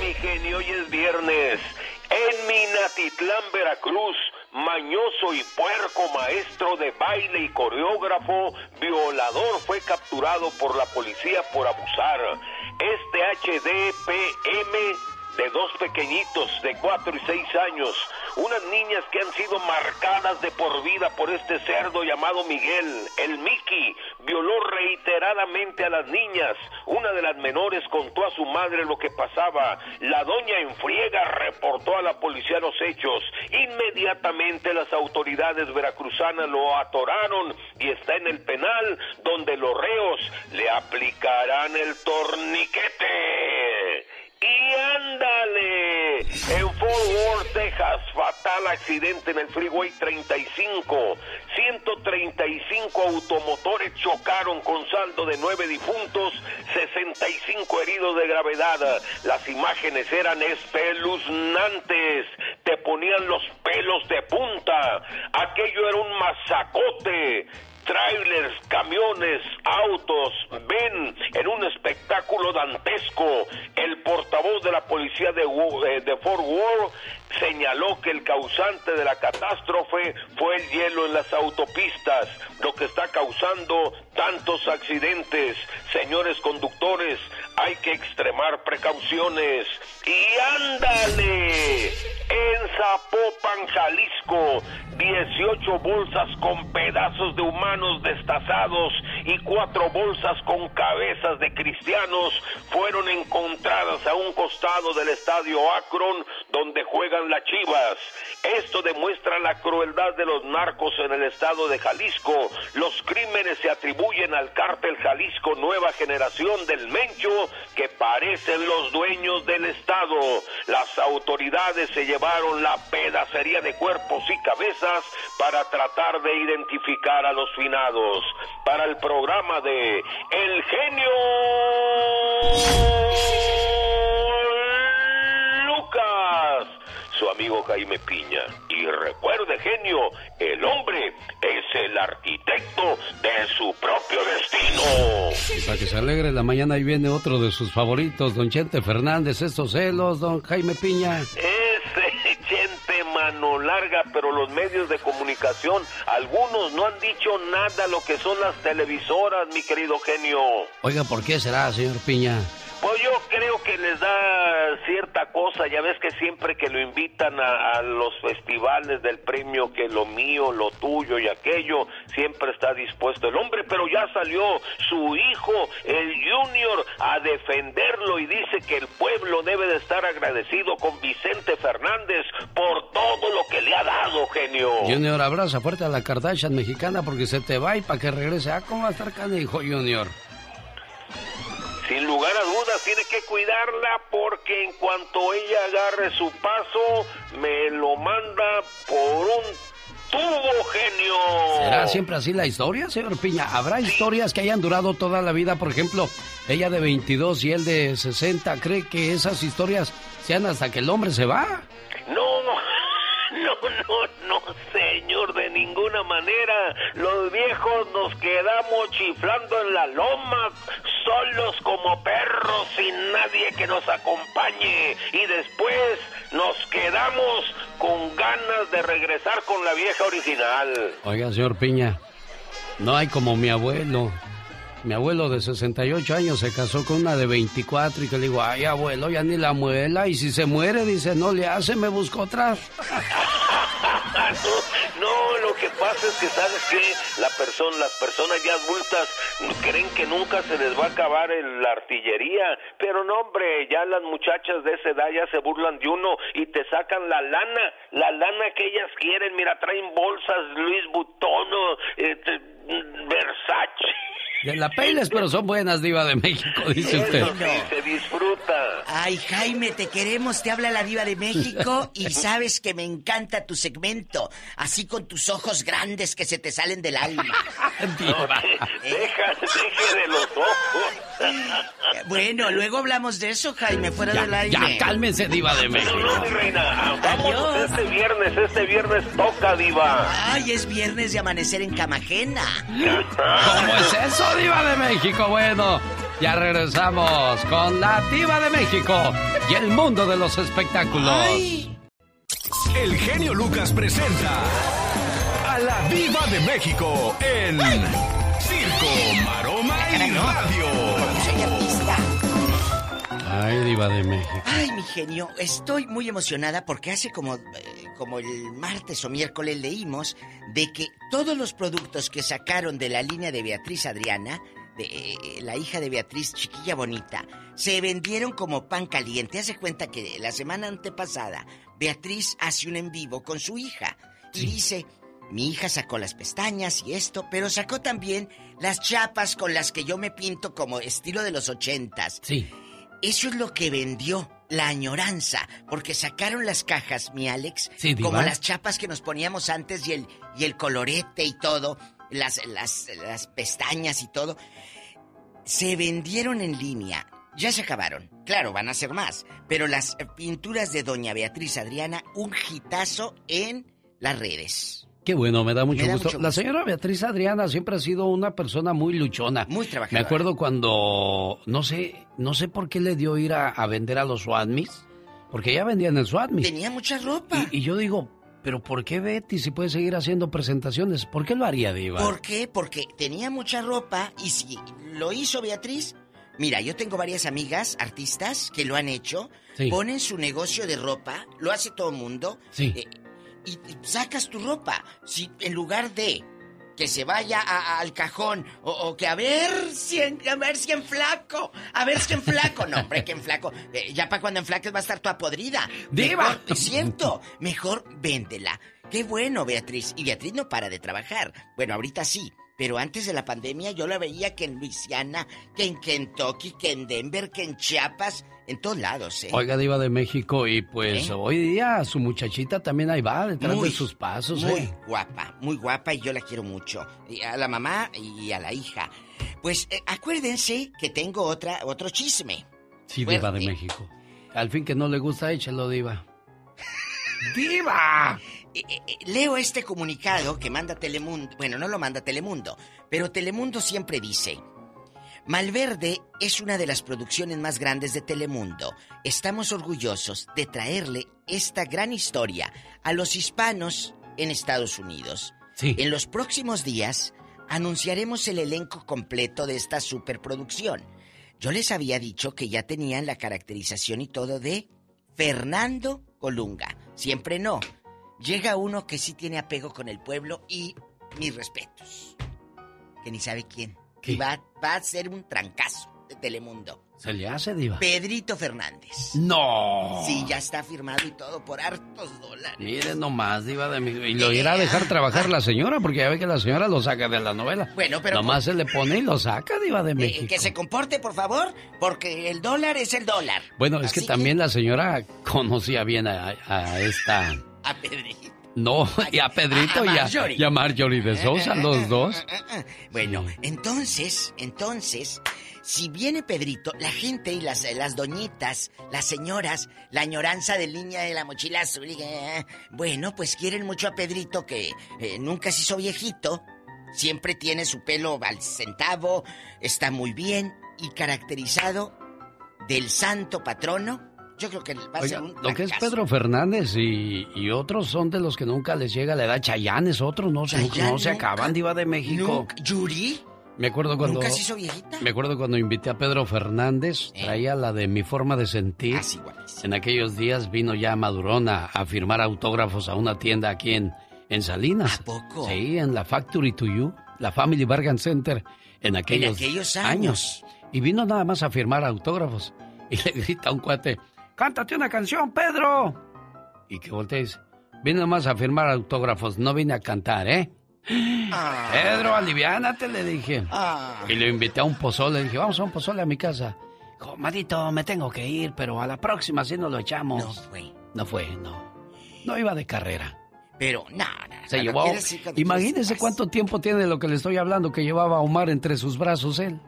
mi genio, hoy es viernes. En Minatitlán, Veracruz, mañoso y puerco maestro de baile y coreógrafo, violador fue capturado por la policía por abusar. Este HDPM de dos pequeñitos de 4 y 6 años, unas niñas que han sido marcadas de por vida por este cerdo llamado Miguel, el Mickey, violó reiteradamente a las niñas. Una de las menores contó a su madre lo que pasaba. La doña en friega reportó a la policía los hechos. Inmediatamente las autoridades veracruzanas lo atoraron y está en el penal donde los reos le aplicarán el torniquete. Y ándale, en Fort Worth, Texas, fatal accidente en el Freeway 35. 135 automotores chocaron con saldo de 9 difuntos, 65 heridos de gravedad. Las imágenes eran espeluznantes, te ponían los pelos de punta. Aquello era un masacote trailers, camiones, autos, ven en un espectáculo dantesco. El portavoz de la policía de, eh, de Fort Worth señaló que el causante de la catástrofe fue el hielo en las autopistas, lo que está causando tantos accidentes. Señores conductores, hay que extremar precauciones. Y ándale, en Zapopan, Jalisco, 18 bolsas con pedazos de humanos destazados y cuatro bolsas con cabezas de cristianos fueron encontradas a un costado del estadio Akron donde juegan las chivas. Esto demuestra la crueldad de los narcos en el estado de Jalisco. Los crímenes se atribuyen al cártel Jalisco Nueva Generación del Mencho, que parecen los dueños del estado. Las autoridades se llevaron la pedacería de cuerpos y cabezas para tratar de identificar a los finados. Para el programa de El Genio su amigo Jaime Piña. Y recuerde, genio, el hombre es el arquitecto de su propio destino. Y para que se alegre la mañana, ahí viene otro de sus favoritos, don Chente Fernández. Estos celos, don Jaime Piña. Ese Chente mano larga, pero los medios de comunicación, algunos no han dicho nada lo que son las televisoras, mi querido genio. Oiga, ¿por qué será, señor Piña? Yo creo que les da cierta cosa, ya ves que siempre que lo invitan a, a, los festivales del premio, que lo mío, lo tuyo y aquello, siempre está dispuesto el hombre, pero ya salió su hijo, el Junior, a defenderlo y dice que el pueblo debe de estar agradecido con Vicente Fernández por todo lo que le ha dado, genio. Junior, abraza fuerte a la Kardashian mexicana porque se te va y para que regrese. Ah, ¿cómo va a estar canijo, Junior? Sin lugar a dudas, tiene que cuidarla porque en cuanto ella agarre su paso, me lo manda por un tubo, genio. ¿Será siempre así la historia, señor Piña? ¿Habrá historias que hayan durado toda la vida? Por ejemplo, ella de 22 y él de 60. ¿Cree que esas historias sean hasta que el hombre se va? No, no, no, señor, de ninguna manera. Los viejos nos quedamos chiflando en la loma, solos como perros, sin nadie que nos acompañe. Y después nos quedamos con ganas de regresar con la vieja original. Oiga, señor Piña, no hay como mi abuelo. Mi abuelo de 68 años se casó con una de 24 y que le digo, ay abuelo, ya ni la muela y si se muere, dice, no le hace, me busco otra. no, no, lo que pasa es que sabes que la persona, las personas ya adultas creen que nunca se les va a acabar el- la artillería, pero no hombre, ya las muchachas de esa edad ya se burlan de uno y te sacan la lana, la lana que ellas quieren, mira, traen bolsas Luis Vuitton, o, eh, te- Versace. De la Peiles, pero son buenas, diva de México, dice usted. Eso sí, se disfruta. Ay, Jaime, te queremos, te habla la diva de México y sabes que me encanta tu segmento, así con tus ojos grandes que se te salen del alma. Deja, deje de los ojos. Bueno, luego hablamos de eso, Jaime, fuera Ya, del aire. ya, cálmense, diva de México. No, mi reina, vamos este viernes, este viernes toca, diva. Ay, es viernes de amanecer en cama ajena. ¿Cómo es eso, diva de México? Bueno, ya regresamos con la diva de México y el mundo de los espectáculos. El genio Lucas presenta a la Viva de México en Circo, Maroma y Radio. Ay, diva de México. Ay, mi genio, estoy muy emocionada porque hace como, eh, como el martes o miércoles leímos de que todos los productos que sacaron de la línea de Beatriz Adriana, de eh, la hija de Beatriz Chiquilla Bonita, se vendieron como pan caliente. Hace cuenta que la semana antepasada Beatriz hace un en vivo con su hija y dice, mi hija sacó las pestañas y esto, pero sacó también las chapas con las que yo me pinto como estilo de los ochentas. Sí. Eso es lo que vendió la añoranza, porque sacaron las cajas, mi Alex, Sí, como las chapas que nos poníamos antes y el, y el colorete y todo, las, las, las pestañas y todo. Se vendieron en línea. Ya se acabaron. Claro, van a ser más. Pero las pinturas de Doña Beatriz Adriana, un hitazo en las redes. Qué bueno, me da mucho Me da gusto. mucho La señora Beatriz Adriana siempre ha sido una persona muy luchona. Muy Me trabajadora. acuerdo cuando, no sé, no sé por qué le dio ir a, a vender a los Swatmis, porque ya vendían el Swatmis. Tenía mucha ropa. Y, y yo digo, pero ¿por qué Betty si puede seguir haciendo presentaciones? ¿Por qué lo haría, Diva? ¿Por qué? Porque tenía mucha ropa y si lo hizo Beatriz. Mira, yo tengo varias amigas, artistas, que lo han hecho. Sí. Ponen su negocio de ropa, lo hace todo el mundo. Sí. eh, y sacas tu ropa. Si en lugar de que se vaya a- a- al cajón o, o que a ver si en, a ver si en flaco, a ver si en flaco, no hombre que en flaco, eh, ya para cuando en flaques va a estar toda podrida. ¡Diva! Mejor, es cierto, mejor véndela. Qué bueno, Beatriz. Y Beatriz no para de trabajar. Bueno, ahorita sí. Pero antes de la pandemia yo la veía que en Luisiana, que en Kentucky, que en Denver, que en Chiapas, en todos lados, ¿eh? Oiga, Diva de México, y pues ¿Eh? hoy día su muchachita también ahí va, detrás Muy, de sus pasos, Muy ¿eh? guapa, muy guapa y yo la quiero mucho. Y a la mamá y a la hija. Pues eh, acuérdense que tengo otra, otro chisme. Sí, Diva de México. Al fin que no le gusta, échalo, Diva. ¡Diva! Leo este comunicado que manda Telemundo. Bueno, no lo manda Telemundo, pero Telemundo siempre dice: Malverde es una de las producciones más grandes de Telemundo. Estamos orgullosos de traerle esta gran historia a los hispanos en Estados Unidos. En los próximos días anunciaremos el elenco completo de esta superproducción. Yo les había dicho que ya tenían la caracterización y todo de Fernando Colunga. Siempre no. Llega uno que sí tiene apego con el pueblo y mis respetos. Que ni sabe quién. Va, va a ser un trancazo de Telemundo. ¿Se le hace, Diva? Pedrito Fernández. ¡No! Sí, ya está firmado y todo por hartos dólares. Mire nomás, Diva de México. Y lo irá a dejar trabajar la señora, porque ya ve que la señora lo saca de la novela. Bueno, pero- Nomás se le pone y lo saca, Diva de Eh, México. que se comporte, por favor, porque el dólar es el dólar. Bueno, es que también la señora conocía bien a, a esta... A Pedrito. No, y a Pedrito a y, a, Marjorie. y a Marjorie de Sousa, los dos. Bueno, entonces, entonces, si viene Pedrito, la gente y las, las doñitas, las señoras, la añoranza del niña de la mochila azul, eh, bueno, pues quieren mucho a Pedrito que eh, nunca se hizo viejito, siempre tiene su pelo al centavo, está muy bien y caracterizado del santo patrono. Yo creo que va a Oiga, ser un lo que es. Pedro Fernández y, y otros son de los que nunca les llega la edad. Chayanes, otros no, Chayanne no se nunca. acaban, Diva de México. Nunca- ¿Yuri? Me acuerdo cuando. ¿Nunca se hizo viejita? Me acuerdo cuando invité a Pedro Fernández, traía la de mi forma de sentir. en aquellos días vino ya Madurón a, a firmar autógrafos a una tienda aquí en, en Salinas. ¿A poco? Sí, en la Factory to You, la Family Bargain Center, en aquellos, aquellos años. Y vino nada más a firmar autógrafos. Y le grita a un cuate, cántate una canción, Pedro. Y que dice, vine nada más a firmar autógrafos, no vine a cantar, ¿eh? Ah. Pedro, aliviánate, le dije. Y le invité a un pozole. Le dije, vamos a un pozole a mi casa. Dijo, Madito, me tengo que ir, pero a la próxima sí nos lo echamos. No fue. No fue, no. No iba de carrera. Pero, nada. Se llevó. Imagínese cuánto tiempo tiene de lo que le estoy hablando que llevaba a Omar entre sus brazos él.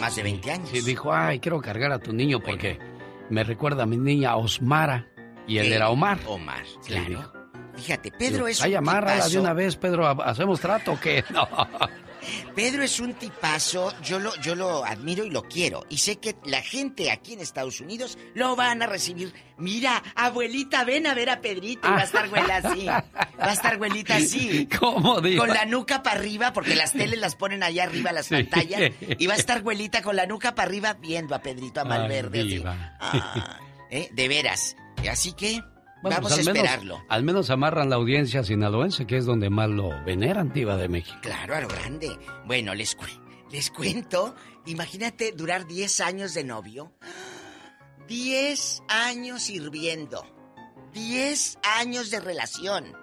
Más de 20 años. Y dijo, ay, quiero cargar a tu niño porque me recuerda a mi niña Osmara. Y él era Omar. Omar, claro. Fíjate, Pedro es Ay, amárrala de una vez, Pedro. ¿Hacemos trato o qué? No. Pedro es un tipazo, yo lo, yo lo admiro y lo quiero. Y sé que la gente aquí en Estados Unidos lo van a recibir. Mira, abuelita, ven a ver a Pedrito. Y va a estar abuela así. Va a estar abuelita así. ¿Cómo digo? Con la nuca para arriba, porque las teles las ponen allá arriba, las Sí. pantallas. Y va a estar abuelita con la nuca para arriba viendo a Pedrito a Malverde. Ah, ¿eh? De veras. Así que Bueno, vamos pues a menos- esperarlo. al menos amarran la audiencia sinaloense, que es donde más lo veneran, Diva de México. Claro, a lo grande. Bueno, les, cu- les cuento. Imagínate durar 10 años de novio. 10 años sirviendo. 10 años de relación.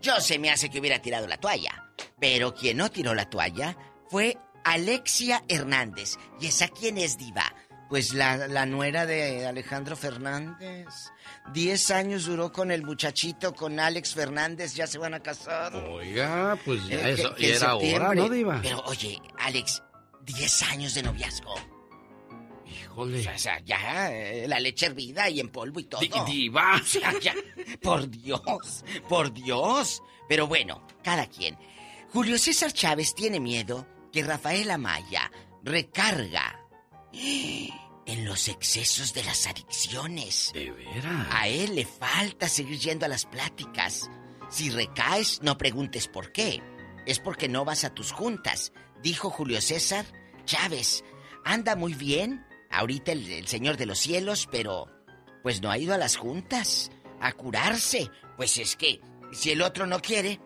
Yo se me hace que hubiera tirado la toalla. Pero quien no tiró la toalla fue Alexia Hernández. ¿Y esa quién es, Diva? Pues la, la nuera de Alejandro Fernández. 10 años duró con el muchachito, con Alex Fernández. Ya se van a casar. Oiga, pues ya, Eh, eso, que- que ya en era hora. ¿no, Diva? Pero oye, Alex, 10 años de noviazgo. Híjole. O sea, ya, eh, la leche hervida y en polvo y todo. Di- diva. O sea, ya, por Dios, por Dios. Pero bueno, cada quien. Julio César Chávez tiene miedo que Rafael Amaya recarga en los excesos de las adicciones. ¿De veras? A él le falta seguir yendo a las pláticas. Si recaes, no preguntes por qué. Es porque no vas a tus juntas, dijo Julio César Chávez. Anda muy bien, ahorita el, el Señor de los Cielos, pero pues no ha ido a las juntas a curarse. Pues es que si el otro no quiere,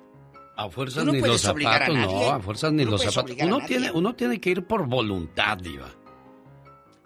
A fuerzas no ni los a zapatos, nadie. no, a fuerzas ni no los zapatos. a Uno tiene, uno tiene que ir por voluntad, Diva.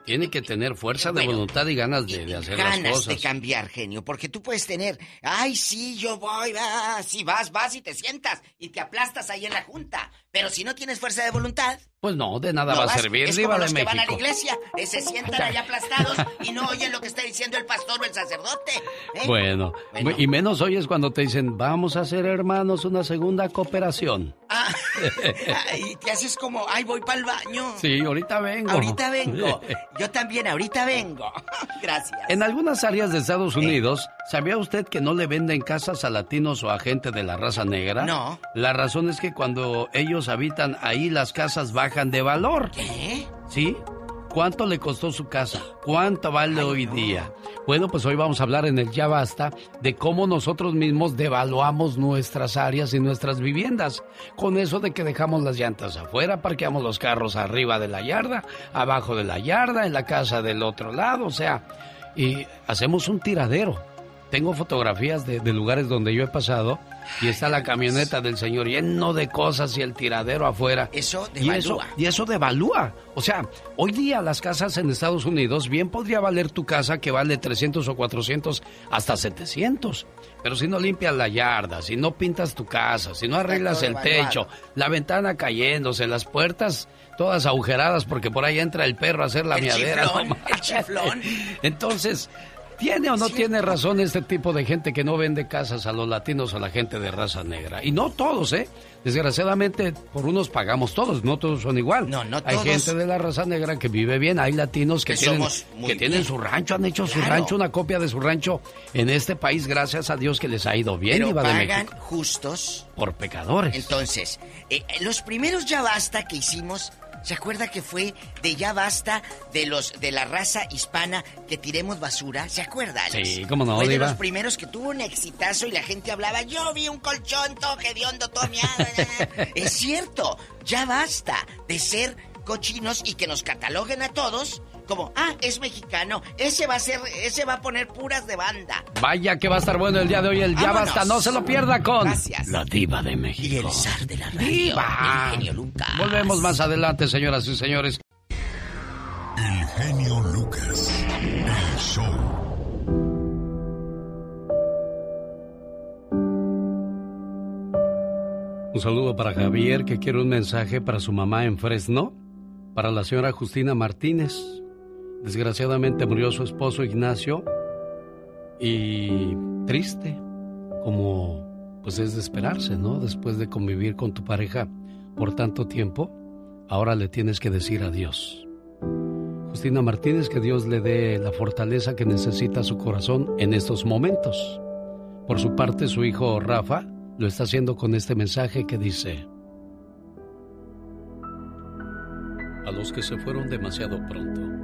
Tiene que tener fuerza de Bueno, voluntad y ganas de, de hacer las Ganas cosas. de cambiar, genio, porque tú puedes tener, ay, sí, yo voy, va, si vas, vas y te sientas y te aplastas ahí en la junta. Pero si no tienes fuerza de voluntad, Pues no, de nada no va a servir, es como de los que van a la iglesia, eh, se sientan ahí aplastados y no oyen lo que está diciendo el pastor o el sacerdote. ¿eh? Bueno, Bueno. y menos oyes cuando te dicen, vamos a hacer hermanos una segunda cooperación. Ah, y te haces como, ay, voy para el baño. sí, ahorita vengo. Ahorita vengo. Yo también, ahorita vengo. Gracias. En algunas áreas de Estados Unidos, ¿sabía usted que no le venden casas a latinos o a gente de la raza negra? No. La razón es que cuando ellos habitan ahí, las casas bajan de valor. ¿Qué? ¿Sí? ¿Cuánto le costó su casa? ¿Cuánto vale hoy día? Bueno, pues hoy vamos a hablar en el Ya Basta de cómo nosotros mismos devaluamos nuestras áreas y nuestras viviendas. Con eso de que dejamos las llantas afuera, parqueamos los carros arriba de la yarda, abajo de la yarda, en la casa del otro lado, o sea, y hacemos un tiradero. Tengo fotografías de, de lugares donde yo he pasado y está la camioneta del señor lleno de cosas y el tiradero afuera. Eso Y eso, devalúa. y eso devalúa. O sea, hoy día las casas en Estados Unidos bien podría valer tu casa que vale 300 o 400 hasta 700. Pero si no limpias la yarda, si no pintas tu casa, si no arreglas el techo, la ventana cayéndose, las puertas todas agujeradas porque por ahí entra el perro a hacer la El miadera. chiflón, no el chiflón. Entonces, ¿tiene o no tiene razón este tipo de gente que no vende casas a los latinos o a la gente de raza negra? Y no todos, ¿eh? Desgraciadamente, por unos pagamos todos, no todos son igual. No, no Hay todos. gente de la raza negra que vive bien, hay latinos que, Que tienen, que tienen su rancho, han hecho su rancho, una copia de su rancho en este país, gracias a Dios que les ha ido bien, Pero de pagan México. justos. Por pecadores. Entonces, eh, eh, los primeros ya basta que hicimos, ¿se acuerda que fue de ya basta de los de la raza hispana que tiremos basura? ¿Se acuerda? Alex? Sí, cómo no, Fue de los primeros que tuvo un exitazo y la gente hablaba, yo vi un colchón todo hediondo, todo es cierto, ya basta de ser cochinos y que nos cataloguen a todos como, ah, es mexicano, ese va a ser, ese va a poner puras de banda. Vaya que va a estar bueno el día de hoy, el ya basta, no se lo pierda con Gracias. la diva de México. Y el zar de la radio, Diva. el genio Lucas. Volvemos más adelante, señoras y señores. El genio Lucas. El show. Un saludo para Javier que quiere un mensaje para su mamá en Fresno, para la señora Justina Martínez. Desgraciadamente murió su esposo Ignacio y triste, como pues es de esperarse, ¿no? Después de convivir con tu pareja por tanto tiempo, ahora le tienes que decir adiós. Justina Martínez, que Dios le dé la fortaleza que necesita su corazón en estos momentos. Por su parte, su hijo Rafa lo está haciendo con este mensaje que dice, a los que se fueron demasiado pronto,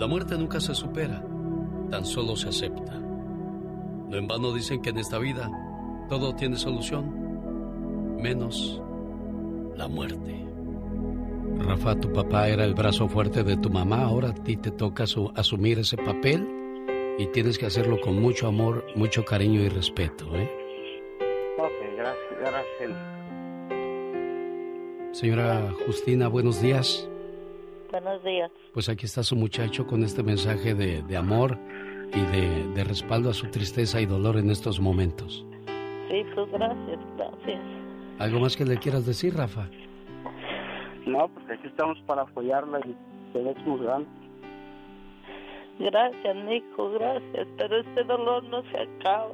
La muerte nunca se supera, tan solo se acepta. No en vano dicen que en esta vida todo tiene solución, menos la muerte. Rafa, tu papá era el brazo fuerte de tu mamá, ahora a ti te toca su- asumir ese papel y tienes que hacerlo con mucho amor, mucho cariño y respeto. ¿eh? Ok, gracias, gracias. Señora Justina, buenos días. Buenos días. Pues aquí está su muchacho con este mensaje de, de amor y de, de respaldo a su tristeza y dolor en estos momentos. Sí, pues gracias, gracias. ¿Algo más que le quieras decir, Rafa? No, pues aquí estamos para apoyarla y te echamos ganas. Gracias, Nico, gracias. Pero este dolor no se acaba.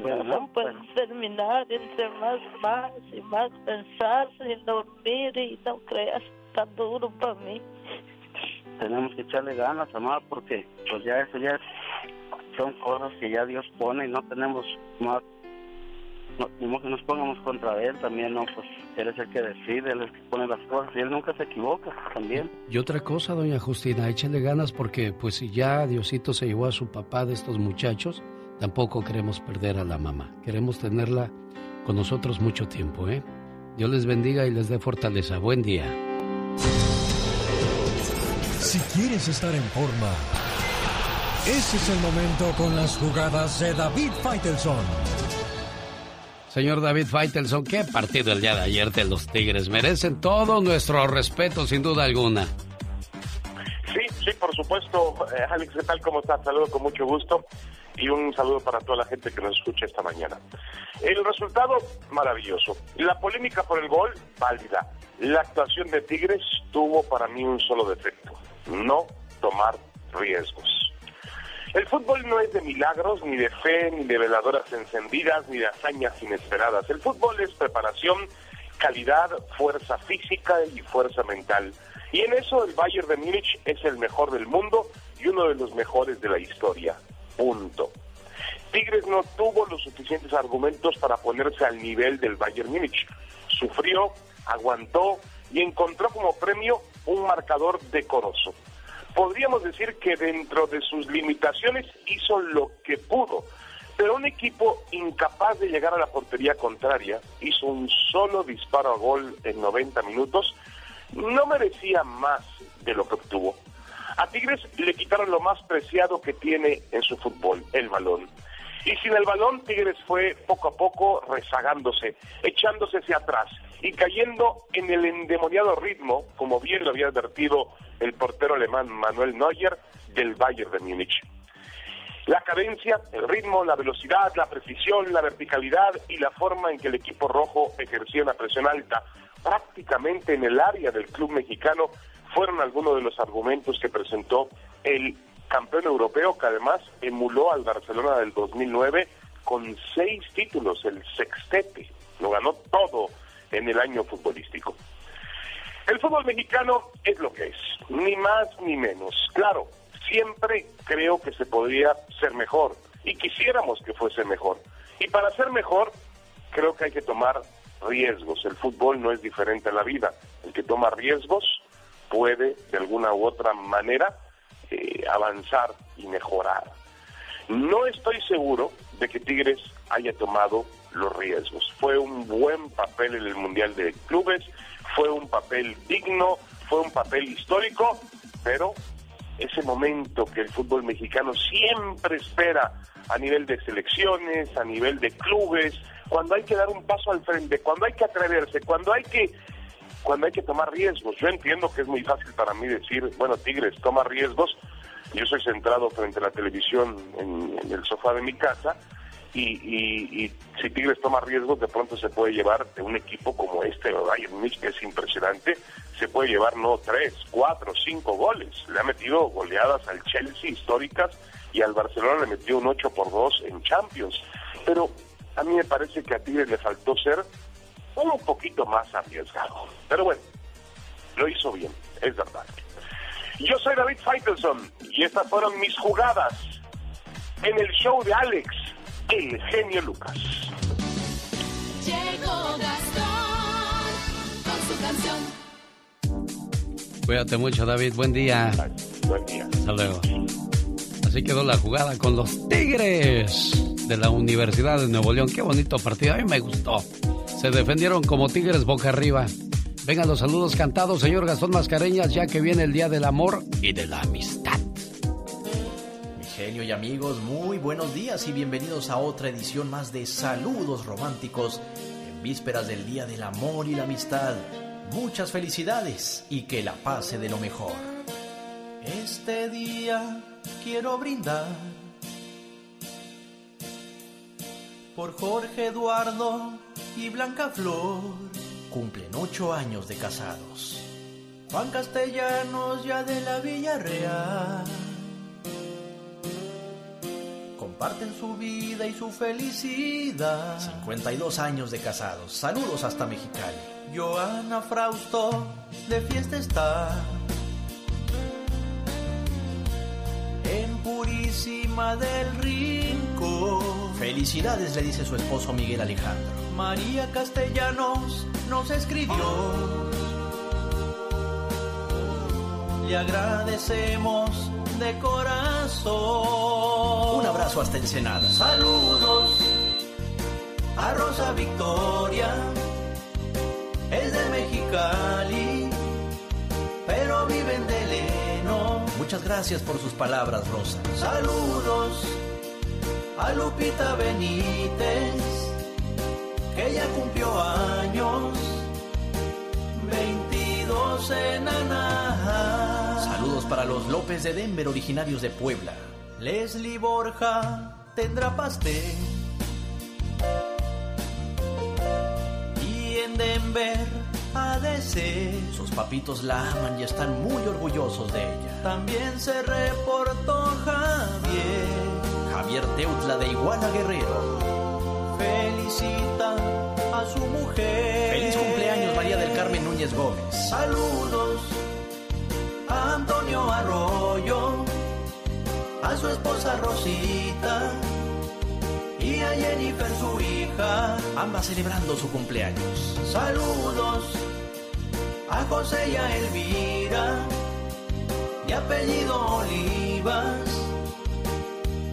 Bueno, no se puede terminar entre más, más y más pensar sin dormir y no creas tan duro para mí. Tenemos que echarle ganas, amada, porque pues ya eso ya son cosas que ya Dios pone y no tenemos más no, que nos pongamos contra él también, ¿no? Pues él es el que decide, él es el que pone las cosas y él nunca se equivoca también. Y otra cosa, doña Justina, échale ganas porque pues si ya Diosito se llevó a su papá de estos muchachos, tampoco queremos perder a la mamá. Queremos tenerla con nosotros mucho tiempo, ¿eh? Dios les bendiga y les dé fortaleza. Buen día. Si quieres estar en forma, ese es el momento con las jugadas de David Faitelson. Señor David Faitelson, qué partido el día de ayer de los Tigres. Merecen todo nuestro respeto, sin duda alguna. Sí, por supuesto. Eh, Alex, ¿qué tal? ¿Cómo estás? Saludo con mucho gusto y un saludo para toda la gente que nos escucha esta mañana. El resultado, maravilloso. La polémica por el gol, válida. La actuación de Tigres tuvo para mí un solo defecto. No tomar riesgos. El fútbol no es de milagros, ni de fe, ni de veladoras encendidas, ni de hazañas inesperadas. El fútbol es preparación, calidad, fuerza física y fuerza mental. Y en eso el Bayern de Múnich es el mejor del mundo y uno de los mejores de la historia. Punto. Tigres no tuvo los suficientes argumentos para ponerse al nivel del Bayern Múnich. Sufrió, aguantó y encontró como premio un marcador decoroso podríamos decir que dentro de sus limitaciones hizo lo que pudo, pero un equipo incapaz de llegar a la portería contraria, hizo un solo disparo a gol en 90 minutos, no merecía más de lo que obtuvo. A Tigres le quitaron lo más preciado que tiene en su fútbol, el balón. Y sin el balón, Tigres fue poco a poco rezagándose, echándose hacia atrás y cayendo en el endemoniado ritmo, como bien lo había advertido el portero alemán Manuel Neuer del Bayern de Múnich. La cadencia, el ritmo, la velocidad, la precisión, la verticalidad y la forma en que el equipo rojo ejercía una presión alta prácticamente en el área del club mexicano fueron algunos de los argumentos que presentó el campeón europeo que además emuló al Barcelona del 2009 con seis títulos, el sextete, lo ganó todo en el año futbolístico. El fútbol mexicano es lo que es, ni más ni menos. Claro, siempre creo que se podría ser mejor y quisiéramos que fuese mejor. Y para ser mejor, creo que hay que tomar riesgos. El fútbol no es diferente a la vida. El que toma riesgos puede, de alguna u otra manera, eh, avanzar y mejorar. No estoy seguro de que Tigres haya tomado los riesgos. Fue un buen papel en el Mundial de Clubes, fue un papel digno, fue un papel histórico, pero ese momento que el fútbol mexicano siempre espera a nivel de selecciones, a nivel de clubes, cuando hay que dar un paso al frente, cuando hay que atreverse, cuando hay que cuando hay que tomar riesgos. Yo entiendo que es muy fácil para mí decir, bueno, Tigres, toma riesgos. Yo soy centrado frente a la televisión en, el sofá de mi casa y, si Tigres toma riesgos, de pronto se puede llevar de un equipo como este, Bayern Munich, que es impresionante, se puede llevar no tres, cuatro, cinco goles. Le ha metido goleadas al Chelsea históricas y al Barcelona le metió un 8 por 2 en Champions. Pero a mí me parece que a Tigres le faltó ser un poquito más arriesgado. Pero bueno, lo hizo bien, es verdad. Yo soy David Faitelson y estas fueron mis jugadas en el show de Alex, el genio Lucas. Llegó Gastón con su canción. Cuídate mucho, David. Buen día. Buen día. Hasta luego. Así quedó la jugada con los Tigres de la Universidad de Nuevo León. Qué bonito partido. A mí me gustó. Se defendieron como tigres boca arriba. Vengan los saludos cantados, señor Gastón Mascareñas, ya que viene el Día del Amor y de la Amistad. Mi genio y amigos, muy buenos días y bienvenidos a otra edición más de Saludos Románticos en vísperas del Día del Amor y la Amistad. Muchas felicidades y que la pase de lo mejor. Este día quiero brindar por Jorge Eduardo y Blanca Flor cumplen ocho años de casados. Juan Castellanos ya de la Villarreal comparten su vida y su felicidad. 52 años de casados. Saludos hasta Mexicali. Joana Frausto de fiesta está. Purísima del Rincón Felicidades, le dice su esposo Miguel Alejandro. María Castellanos nos escribió. Le agradecemos de corazón. Un abrazo hasta Ensenada. Saludos a Rosa Victoria. Es de Mexicali, pero vive en Deleno. Muchas gracias por sus palabras, Rosa. Saludos a Lupita Benítez, que ya cumplió años. 22 en Anaheim. Saludos para los López de Denver, originarios de Puebla. Leslie Borja tendrá pastel. Y en Denver ha de ser. Sus papitos la aman y están muy orgullosos de ella. También se reportó Javier. Javier Teutla de Iguana Guerrero. Felicita a su mujer. Feliz cumpleaños María del Carmen Núñez Gómez. Saludos a Antonio Arroyo, a su esposa Rosita Jennifer su hija, ambas celebrando su cumpleaños. Saludos a José y a Elvira, de apellido Olivas,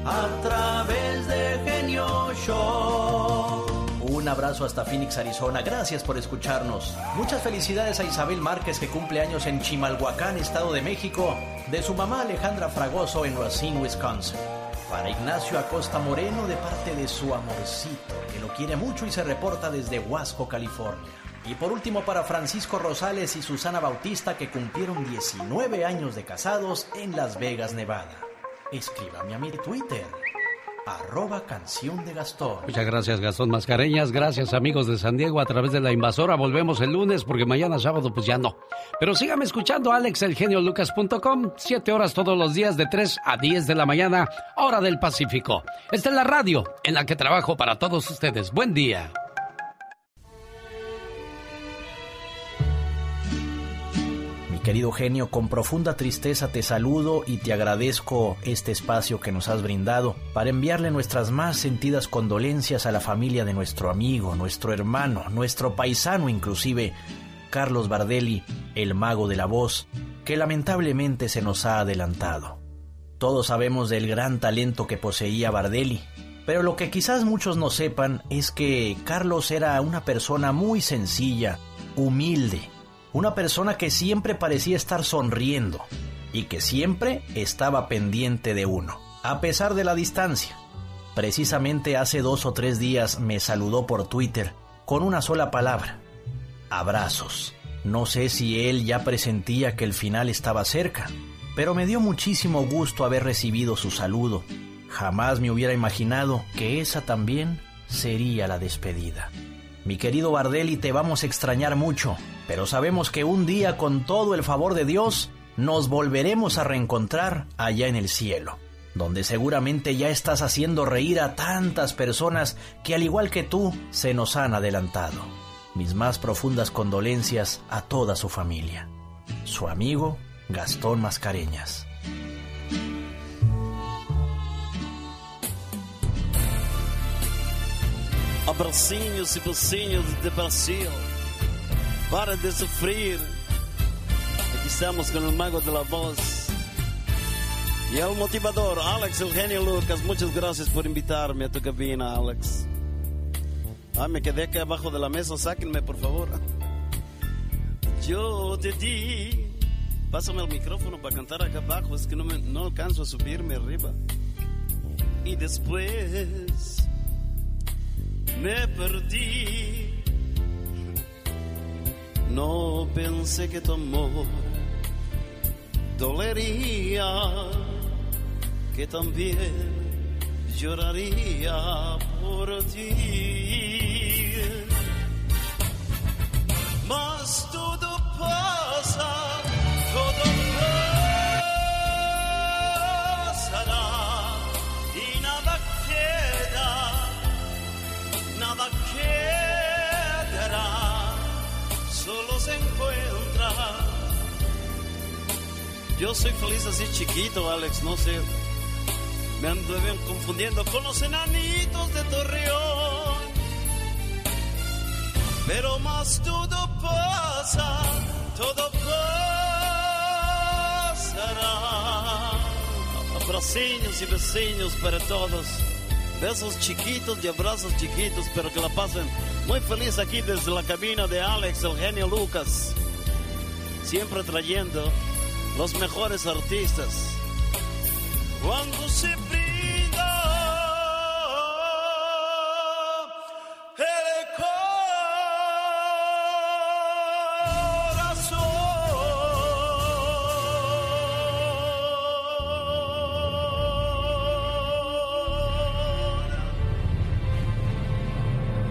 a través de Genio Show. Un abrazo hasta Phoenix, Arizona. Gracias por escucharnos. Muchas felicidades a Isabel Márquez que cumple años en Chimalhuacán, Estado de México, de su mamá Alejandra Fragoso en Racine, Wisconsin. Para Ignacio Acosta Moreno de parte de su amorcito, que lo quiere mucho y se reporta desde Huasco, California. Y por último para Francisco Rosales y Susana Bautista que cumplieron 19 años de casados en Las Vegas, Nevada. Escríbame a mi Twitter, arroba canción de Gastón. Muchas gracias, Gastón Mascareñas. Gracias, amigos de San Diego, a través de la invasora. Volvemos el lunes porque mañana sábado, pues ya no. Pero sígame escuchando alexelgeniolucas.com. Siete horas todos los días de 3 a 10 de la mañana, hora del Pacífico. Esta es la radio en la que trabajo para todos ustedes. Buen día. Querido genio, con profunda tristeza te saludo y te agradezco este espacio que nos has brindado para enviarle nuestras más sentidas condolencias a la familia de nuestro amigo, nuestro hermano, nuestro paisano inclusive, Carlos Bardelli, el mago de la voz, que lamentablemente se nos ha adelantado. Todos sabemos del gran talento que poseía Bardelli, pero lo que quizás muchos no sepan es que Carlos era una persona muy sencilla, humilde, una persona que siempre parecía estar sonriendo y que siempre estaba pendiente de uno, a pesar de la distancia. Precisamente hace dos o tres días me saludó por Twitter con una sola palabra, abrazos. No sé si él ya presentía que el final estaba cerca, pero me dio muchísimo gusto haber recibido su saludo. Jamás me hubiera imaginado que esa también sería la despedida. Mi querido Bardelli, te vamos a extrañar mucho, pero sabemos que un día, con todo el favor de Dios, nos volveremos a reencontrar allá en el cielo, donde seguramente ya estás haciendo reír a tantas personas que al igual que tú se nos han adelantado. Mis más profundas condolencias a toda su familia. Su amigo Gastón Mascareñas. Abracinhos e beijinhos de Brasil. Para de sufrir. Aquí estamos con el mago de la voz. Y el motivador, Alex Eugenio Lucas. Muchas gracias por invitarme a tu cabina, Alex. Ah, me quedé aquí abajo de la mesa. Sáquenme, por favor. Yo te. Pásame el micrófono para cantar acá abajo. Es que no, me, no alcanzo a subirme arriba. Y después me perdí. No pensé que tu amor dolería, que también lloraría por ti. Mas todo pasa, Yo soy feliz así chiquito, Alex, no sé. Me anduve confundiendo con los enanitos de Torreón. Pero más todo pasa, todo pasará. Abracinhos y vecinos para todos. Besos chiquitos y abrazos chiquitos, pero que la pasen muy feliz aquí desde la cabina de Alex, el genio Lucas. Siempre trayendo los mejores artistas.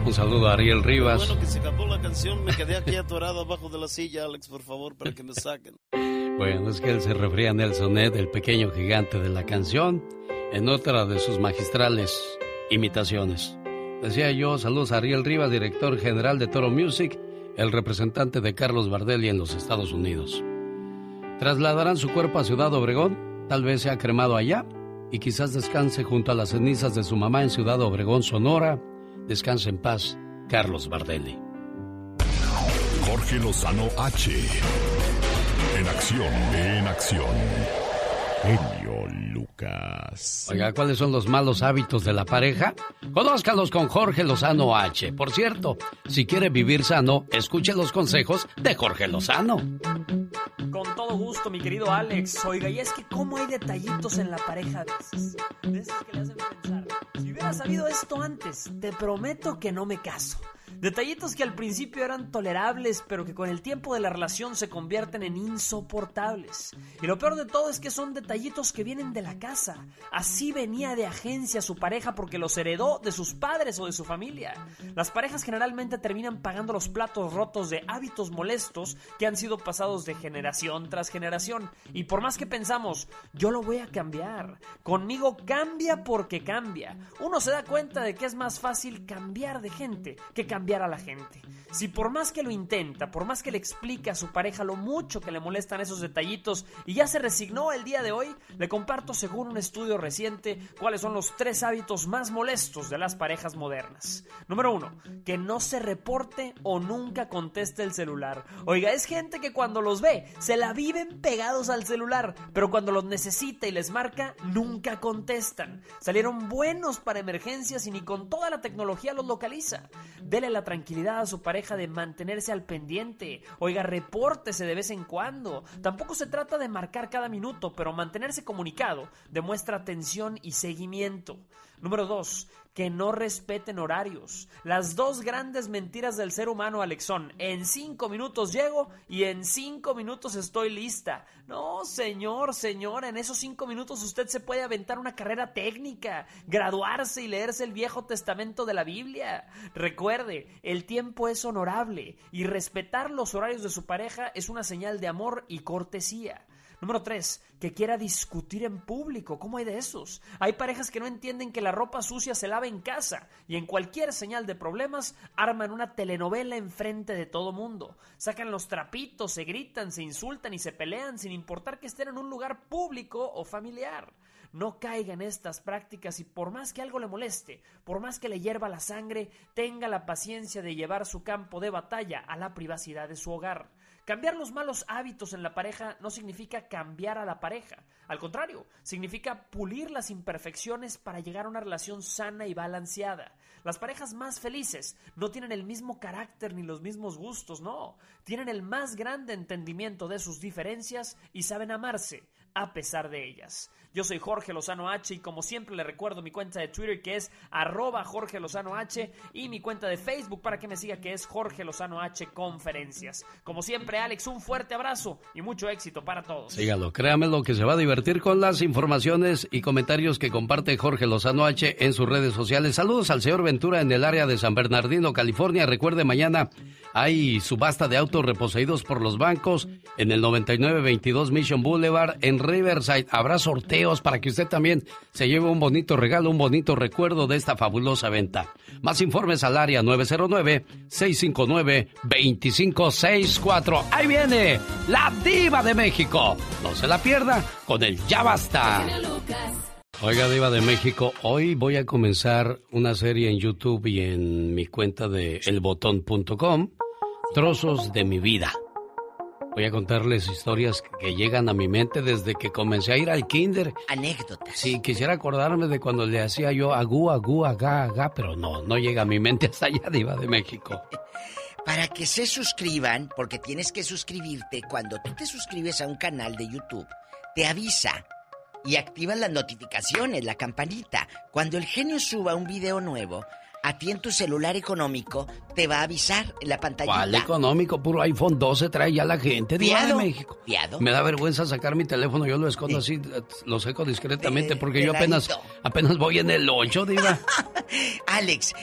Un saludo a Ariel Rivas. Bueno que se acabó la canción, me quedé aquí atorado abajo de la silla, Alex, por favor, para que me saquen. Bueno, es que él se refería a Nelson Ed, el pequeño gigante de la canción, en otra de sus magistrales imitaciones. Decía yo, saludos a Ariel Rivas, director general de Toro Music, el representante de Carlos Bardelli en los Estados Unidos. Trasladarán su cuerpo a Ciudad Obregón, tal vez sea cremado allá, y quizás descanse junto a las cenizas de su mamá en Ciudad Obregón, Sonora. Descanse en paz, Carlos Bardelli. Jorge Lozano H. En acción, en acción. Genio Lucas. Oiga, ¿cuáles son los malos hábitos de la pareja? Conózcalos con Jorge Lozano H. Por cierto, si quiere vivir sano, escuche los consejos de Jorge Lozano. Con todo gusto, mi querido Alex. Oiga, y es que cómo hay detallitos en la pareja a veces. De esos que le hacen pensar. Si hubiera sabido esto antes, te prometo que no me caso. Detallitos que al principio eran tolerables, pero que con el tiempo de la relación se convierten en insoportables. Y lo peor de todo es que son detallitos que vienen de la casa. Así venía de agencia su pareja porque los heredó de sus padres o de su familia. Las parejas generalmente terminan pagando los platos rotos de hábitos molestos que han sido pasados de generación tras generación. Y por más que pensamos, yo lo voy a cambiar. Conmigo cambia porque cambia. Uno se da cuenta de que es más fácil cambiar de gente que cambiar a la gente. Si por más que lo intenta, por más que le explica a su pareja lo mucho que le molestan esos detallitos y ya se resignó el día de hoy, le comparto según un estudio reciente cuáles son los tres hábitos más molestos de las parejas modernas. Número uno, que no se reporte o nunca conteste el celular. Oiga, es gente que cuando los ve se la viven pegados al celular, pero cuando los necesita y les marca, nunca contestan. Salieron buenos para emergencias y ni con toda la tecnología los localiza. Dele la tranquilidad a su pareja de mantenerse al pendiente. Oiga, repórtese de vez en cuando. Tampoco se trata de marcar cada minuto, pero mantenerse comunicado demuestra atención y seguimiento. Número 2. Que no respeten horarios. Las dos grandes mentiras del ser humano, Alex, son en cinco minutos llego y en cinco minutos estoy lista. No, señor, señora, en esos cinco minutos usted se puede aventar una carrera técnica, graduarse y leerse el Viejo Testamento de la Biblia. Recuerde, el tiempo es honorable y respetar los horarios de su pareja es una señal de amor y cortesía. Número 3. Que quiera discutir en público. ¿Cómo hay de esos? Hay parejas que no entienden que la ropa sucia se lava en casa y en cualquier señal de problemas arman una telenovela enfrente de todo mundo. Sacan los trapitos, se gritan, se insultan y se pelean sin importar que estén en un lugar público o familiar. No caiga en estas prácticas y por más que algo le moleste, por más que le hierva la sangre, tenga la paciencia de llevar su campo de batalla a la privacidad de su hogar. Cambiar los malos hábitos en la pareja no significa cambiar a la pareja. Al contrario, significa pulir las imperfecciones para llegar a una relación sana y balanceada. Las parejas más felices no tienen el mismo carácter ni los mismos gustos, no. Tienen el más grande entendimiento de sus diferencias y saben amarse a pesar de ellas. Yo soy Jorge Lozano H y como siempre le recuerdo mi cuenta de Twitter que es arroba Jorge Lozano H y mi cuenta de Facebook para que me siga que es Jorge Lozano H Conferencias. Como siempre Alex, un fuerte abrazo y mucho éxito para todos. Sígalo, créamelo que se va a divertir con las informaciones y comentarios que comparte Jorge Lozano H en sus redes sociales. Saludos al señor Ventura en el área de San Bernardino, California. Recuerde, mañana hay subasta de autos reposeídos por los bancos en el 9922 Mission Boulevard en Riverside. Habrá para que usted también se lleve un bonito regalo, un bonito recuerdo de esta fabulosa venta. Más informes al área 909-659-2564. Ahí viene la diva de México. No se la pierda con el Ya Basta. Oiga, Diva de México, hoy voy a comenzar una serie en YouTube y en mi cuenta de elbotón.com, Trozos de mi vida. Voy a contarles historias que llegan a mi mente desde que comencé a ir al kinder. Anécdotas. Sí, quisiera acordarme de cuando le hacía yo agú, agú, agá, agá, pero no, no llega a mi mente hasta allá, Diva de México. Para que se suscriban, porque tienes que suscribirte, cuando tú te suscribes a un canal de YouTube, te avisa y activa las notificaciones, la campanita. Cuando el genio suba un video nuevo, a ti en tu celular económico te va a avisar en la pantalla. ¿Cuál económico? Puro iPhone 12 trae ya la gente, de México. fiado. Me da vergüenza sacar mi teléfono, yo lo escondo así, lo seco discretamente, porque yo apenas, apenas voy en el 8, Diva. Alex,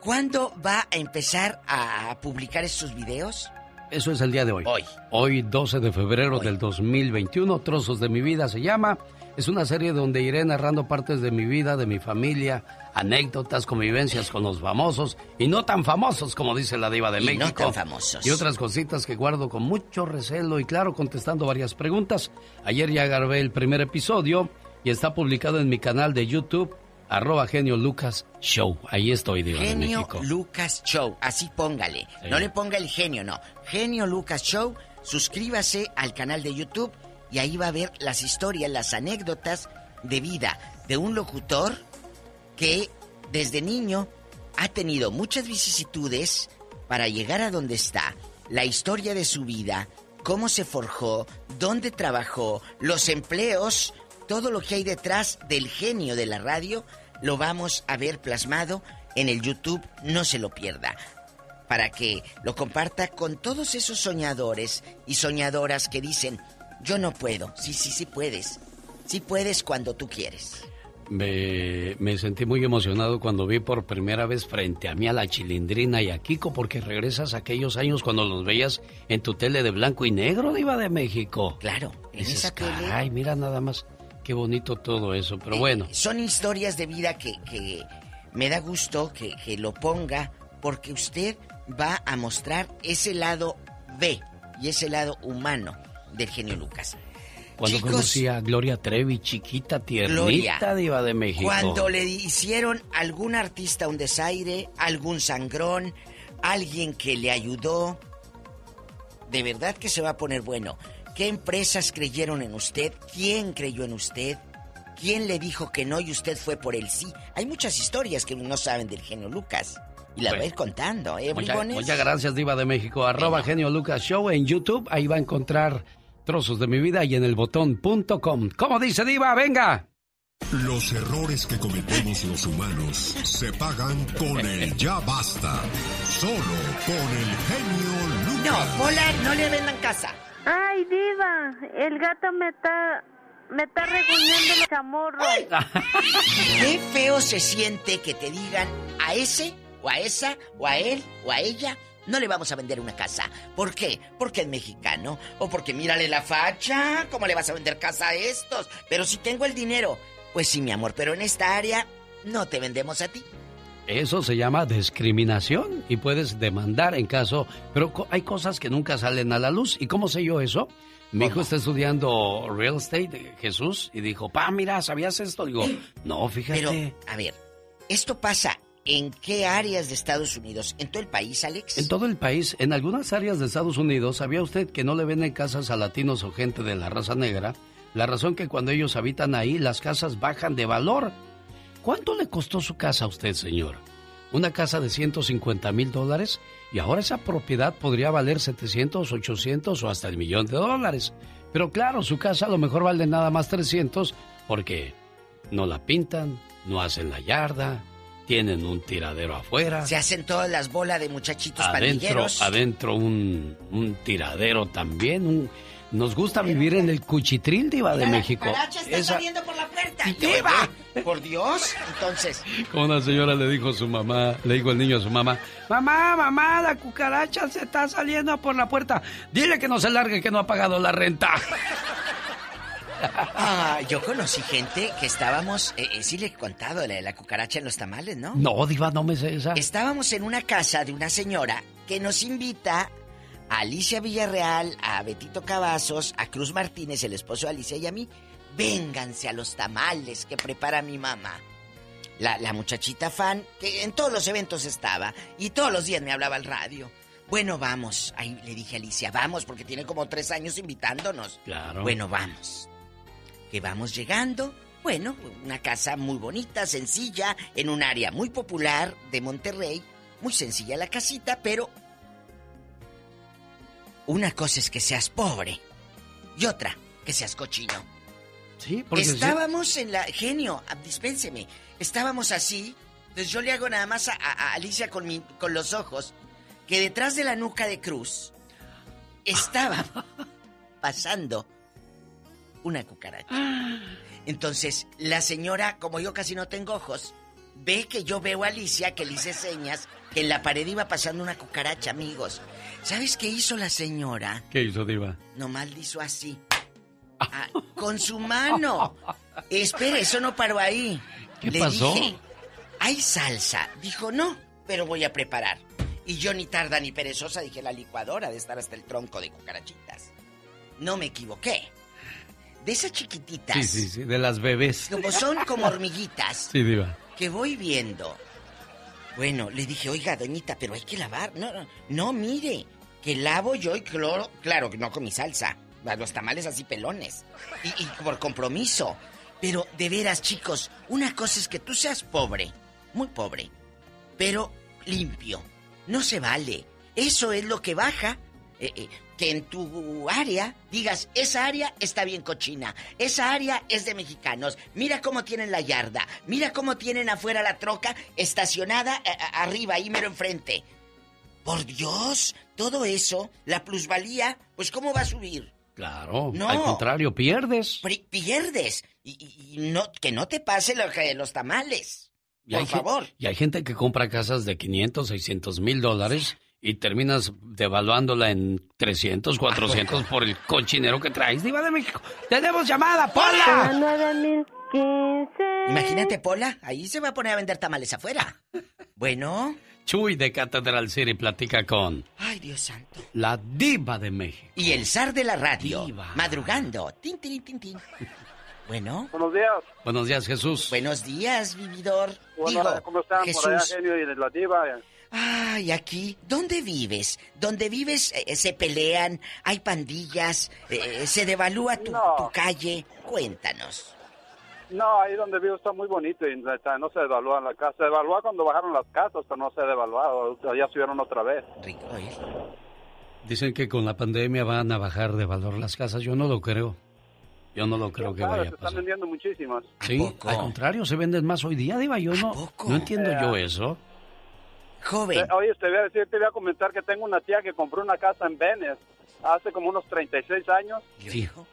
¿cuándo va a empezar a publicar estos videos? Eso es el día de hoy. Hoy. Hoy, 12 de febrero del 2021, Trozos de mi vida se llama. Es una serie donde iré narrando partes de mi vida, de mi familia, anécdotas, convivencias con los famosos y no tan famosos como dice la diva de Y no México. tan famosos. Y otras cositas que guardo con mucho recelo y claro, contestando varias preguntas. Ayer ya grabé el primer episodio y está publicado en mi canal de YouTube, arroba genio Lucas Show. Ahí estoy, diva de Genio México. Lucas Show, así póngale. Sí. No le ponga el genio, no. Genio Lucas Show, suscríbase al canal de YouTube y ahí va a ver las historias, las anécdotas de vida de un locutor que desde niño ha tenido muchas vicisitudes para llegar a donde está, la historia de su vida, cómo se forjó, dónde trabajó, los empleos, todo lo que hay detrás del genio de la radio, lo vamos a ver plasmado en el YouTube, no se lo pierda. Para que lo comparta con todos esos soñadores y soñadoras que dicen, yo no puedo. Sí, sí, sí puedes. Sí puedes cuando tú quieres. Me, me sentí muy emocionado cuando vi por primera vez frente a mí a la Chilindrina y a Kiko porque regresas a aquellos años cuando los veías en tu tele de blanco y negro, Diva de México. Claro, en Dices, esa tele. Ay, mira nada más, qué bonito todo eso, pero bueno. Son historias de vida que, que me da gusto que, que lo ponga porque usted va a mostrar ese lado B y ese lado humano del genio Lucas. Cuando Chicos, conocí a Gloria Trevi, chiquita, tiernita, Gloria, Diva de México. Cuando le hicieron a algún artista un desaire, algún sangrón, alguien que le ayudó, de verdad que se va a poner bueno. ¿Qué empresas creyeron en usted? ¿Quién creyó en usted? ¿Quién le dijo que no y usted fue por el sí? Hay muchas historias que no saben del genio Lucas. Y la Bueno. voy a ir contando, ¿eh, Muchas, bribones? muchas gracias, Diva de México. Arroba Genio Lucas Show en YouTube. Ahí va a encontrar trozos de mi vida y en el botón.com. ¿Cómo dice Diva? ¡Venga! Los errores que cometemos los humanos se pagan con el ya basta. Solo con el genio Lucas. No, Pola, no le vendan casa. Ay, diva, el gato me está me está reguñando los chamorros. Qué feo se siente que te digan a ese, o a esa, o a él, o a ella, no le vamos a vender una casa. ¿Por qué? Porque es mexicano. O porque mírale la facha. ¿Cómo le vas a vender casa a estos? Pero si tengo el dinero. Pues sí, mi amor, pero en esta área no te vendemos a ti. Eso se llama discriminación y puedes demandar en caso, pero hay cosas que nunca salen a la luz. ¿Y cómo sé yo eso? Mi hijo está estudiando real estate, Jesús, y dijo, pa, mira, ¿sabías esto? Digo, no, fíjate. Pero, a ver, ¿esto pasa en qué áreas de Estados Unidos? ¿En todo el país, Alex? En todo el país, en algunas áreas de Estados Unidos, ¿sabía usted que no le venden casas a latinos o gente de la raza negra? La razón que cuando ellos habitan ahí, las casas bajan de valor. ¿Cuánto le costó su casa a usted, señor? Una casa de 150 mil dólares y ahora esa propiedad podría valer 700, 800 o hasta el millón de dólares. Pero claro, su casa a lo mejor vale nada más 300 porque no la pintan, no hacen la yarda, tienen un tiradero afuera. Se hacen todas las bolas de muchachitos Adentro, pandilleros. adentro un, un tiradero también. un- nos gusta vivir en el cuchitril, Diva de México. Caracha está Esa- saliendo por la puerta. ¡Diva! Por Dios, entonces. Como una señora le dijo a su mamá, le dijo el niño a su mamá, mamá, mamá, la cucaracha se está saliendo por la puerta. Dile que no se largue, que no ha pagado la renta. Ah, yo conocí gente que estábamos, eh, eh, sí le he contado la de la cucaracha en los tamales, ¿no? No, Diva, no me sé esa. Estábamos en una casa de una señora que nos invita a Alicia Villarreal, a Betito Cavazos, a Cruz Martínez, el esposo de Alicia y a mí. vénganse a los tamales que prepara mi mamá. La, la muchachita fan, que en todos los eventos estaba y todos los días me hablaba al radio. Bueno, vamos. Ahí le dije a Alicia, vamos, porque tiene como tres años invitándonos. Claro. Bueno, vamos. Que vamos llegando. Bueno, una casa muy bonita, sencilla, en un área muy popular de Monterrey. Muy sencilla la casita, pero... Una cosa es que seas pobre y otra que seas cochino. Sí, porque sí. Estábamos en la... Genio, ah, dispénseme. Estábamos así. Entonces yo le hago nada más a, a- a Alicia con, mi- con los ojos que detrás de la nuca de Cruz estaba pasando una cucaracha. Entonces la señora, como yo casi no tengo ojos, ve que yo veo a Alicia que le hice señas que en la pared iba pasando una cucaracha, amigos. ¿Sabes qué hizo la señora? ¿Qué hizo, Diva? Nomás le hizo así. Ah, con su mano. Espere, eso no paró ahí. ¿Qué Le pasó? dije, hay salsa. Dijo, no, pero voy a preparar. Y yo ni tarda ni perezosa dije, la licuadora de estar hasta el tronco de cucarachitas. No me equivoqué. De esas chiquititas, Sí, sí, sí, de las bebés. como son como hormiguitas, Sí, Diva. que voy viendo. Bueno, le dije, oiga, doñita, pero hay que lavar. No, no, no, mire, que lavo yo y cloro. Claro que no con mi salsa. Los tamales así pelones. Y, y por compromiso. Pero de veras, chicos, una cosa es que tú seas pobre, muy pobre, pero limpio. No se vale. Eso es lo que baja. Eh, eh, que en tu área digas, esa área está bien cochina, esa área es de mexicanos, mira cómo tienen la yarda, mira cómo tienen afuera la troca estacionada eh, a- arriba, ahí mero enfrente. Por Dios, todo eso, la plusvalía, pues ¿cómo va a subir? Claro. No. Al contrario, pierdes. Pierdes. Y, no, que no te pase lo que los tamales. Y Por favor. Y hay gente que compra casas de 500, 600 mil dólares y terminas devaluándola en 300, 400 por el cochinero que traes. Diva de México, tenemos llamada, Pola. Imagínate, Pola, ahí se va a poner a vender tamales afuera. Bueno. Chuy de Catedral City platica con Ay, Dios santo. la diva de México. Y el zar de la radio. Madrugando. Tin, tin, tin, tin. Bueno. Buenos días. Buenos días, Jesús. Buenos días, vividor. Bueno, Digo, ¿Cómo están por allá, Jesús. genio y de la diva? Ay, aquí, ¿dónde vives? ¿Dónde vives eh, se pelean, hay pandillas, eh, se devalúa tu, tu calle. Cuéntanos. No, ahí donde vivo está muy bonito y no se devalúa la casa. Se devalúa cuando bajaron las casas, pero no se ha devaluado. Ya subieron otra vez. Rico, Dicen que con la pandemia van a bajar de valor las casas. Yo no lo creo. Yo no lo creo que Claro, vaya se a están pasar. vendiendo muchísimas. Sí, al contrario, se venden más hoy día, Diva. Yo no, no entiendo Eh, yo eso. Joven. Oye, te voy a decir, te voy a comentar que tengo una tía que compró una casa en Venice hace como unos 36 años. Fijo.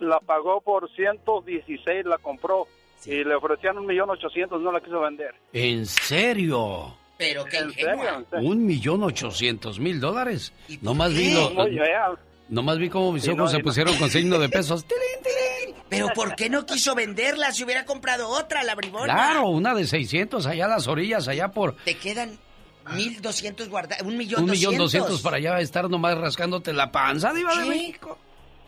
La pagó por 116, la compró. Y le ofrecían un millón ochocientos, no la quiso vender. ¿En serio? Pero qué ¿En serio? Un millón ochocientos mil dólares. Lo- Muy bien. Nomás vi cómo mis Sí, ojos no, se pusieron con signo de pesos. Pero ¿por qué no quiso venderla si hubiera comprado otra, la bribona? Claro, una de 600 allá a las orillas, allá por Te quedan 1200 guardados, un millón un millón doscientos. para allá estar nomás rascándote la panza, Diva de Sí. México.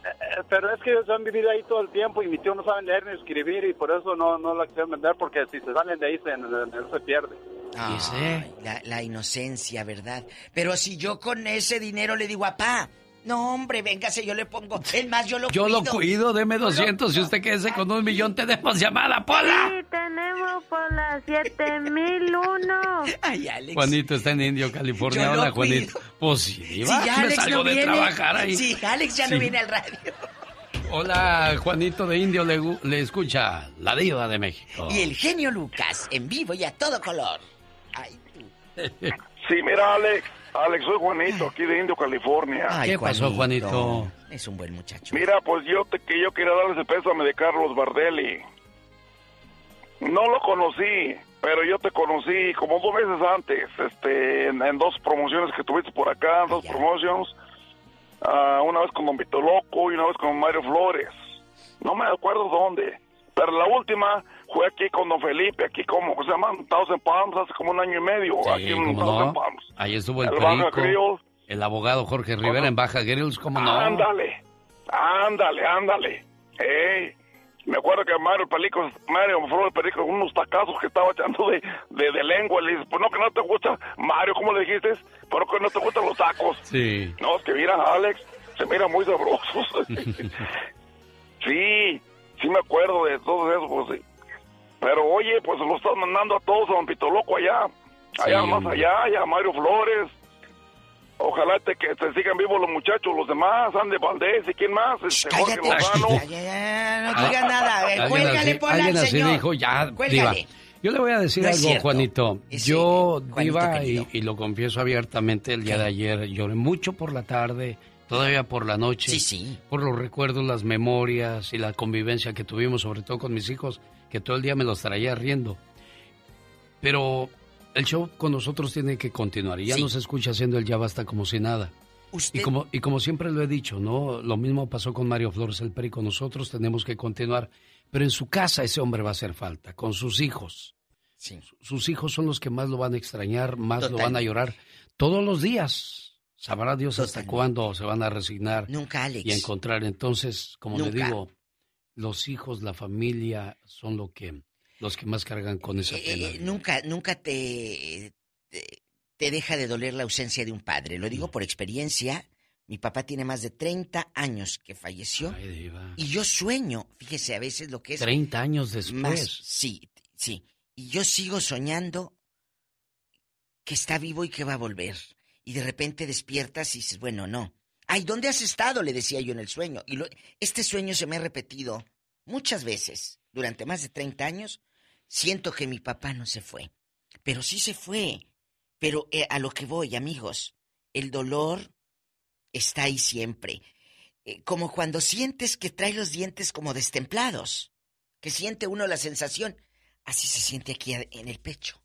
Eh, Pero es que ellos han vivido ahí todo el tiempo y mi tío no sabe leer ni escribir y por eso no, no la quisieron vender porque si se salen de ahí se, se pierde. Ay, la, la inocencia, ¿verdad? Pero si yo con ese dinero le digo a pa, no hombre, véngase, yo le pongo, es más, yo lo Yo cuido. lo cuido, deme 200 y usted quédese con un millón, tenemos llamada, Pola. Sí, tenemos por la 7001. Ay, Alex. Juanito está en Indio, California. Yo Hola, Juanito. Pues sí, Si Diva, ya me Alex salgo no de viene, trabajar ahí. si Alex ya no Sí. viene al radio. Hola, Juanito de Indio, le, escucha la diva de México. Y el genio Lucas, en vivo y a todo color. Ay, Sí, mira, Alex. Alex, soy Juanito, aquí de Indio, California. Ay, ¿Qué pasó, Juanito? Es un buen muchacho. Mira, pues yo te, que yo quería darles el pésame de Carlos Bardelli. No lo conocí, pero yo te conocí como dos meses antes, este, en, en dos promociones que tuviste por acá, dos promociones. Ah, una vez con Don Vito Loco y una vez con Mario Flores. No me acuerdo dónde, pero la última fue aquí con Don Felipe, aquí como, ¿cómo se llama? Thousand Palms, hace como un año y medio, aquí en ¿cómo Thousand no? Palms. Ahí estuvo el, El perico, el abogado Jorge Rivera en Baja Grills, ¿cómo no? Ándale, ándale, ándale. Ey, Me acuerdo que Mario Pelico, Mario Flores Pelico, unos tacazos que estaba echando de, de, de lengua. Le dice, pues no, que no te gusta, Mario, ¿cómo le dijiste? Pero que no te gustan los tacos. Sí. No, es que mira, Alex, se mira muy sabrosos. sí, sí me acuerdo de todo eso, pues sí. Pero oye, pues lo están mandando a todos a Don Pito Loco allá. Allá Sí, más allá, allá a Mario Flores. Ojalá te, que te sigan vivos los muchachos, los demás, Andy Valdés y quién más, este, Jorge Lozano. Ya, ya, ya, no digas nada. A ver, cuélgale, alguien al así señor. dijo, ya, Cuélgale. Diva. Yo le voy a decir No algo, cierto. Juanito. Yo, Juanito Diva, y, querido. y lo confieso abiertamente, el día de ayer lloré mucho por la tarde, todavía por la noche. Sí, sí. Por los recuerdos, las memorias y la convivencia que tuvimos, sobre todo con mis hijos, que todo el día me los traía riendo. Pero el show con nosotros tiene que continuar y ya Sí. no se escucha haciendo el ya basta como si nada. Usted- Y como, y como siempre lo he dicho, ¿no? Lo mismo pasó con Mario Flores el Perico. Nosotros tenemos que continuar. Pero en su casa ese hombre va a hacer falta, con sus hijos. Sí. Sus hijos son los que más lo van a extrañar, más lo van a llorar. Todos los días. Sabrá Dios hasta cuándo se van a resignar Nunca, Alex. y a encontrar. Entonces, como le Nunca. digo, los hijos, la familia son lo que, los que más cargan con esa Eh, pena. eh, nunca, nunca te, te, te deja de doler la ausencia de un padre. Lo digo por experiencia. Mi papá tiene más de 30 años que falleció. Ay. Y yo sueño, fíjese a veces lo que es... 30 años después. Más, sí, sí. Y yo sigo soñando que está vivo y que va a volver. Y de repente despiertas y dices, bueno, no. Ay, ¿dónde has estado? Le decía yo en el sueño. Y lo- este sueño se me ha repetido muchas veces. Durante más de 30 años, siento que mi papá no se fue. Pero sí se fue. Pero eh, a lo que voy, amigos, el dolor está ahí siempre. Eh, como cuando sientes que trae los dientes como destemplados. Que siente uno la sensación. Así se siente aquí en el pecho.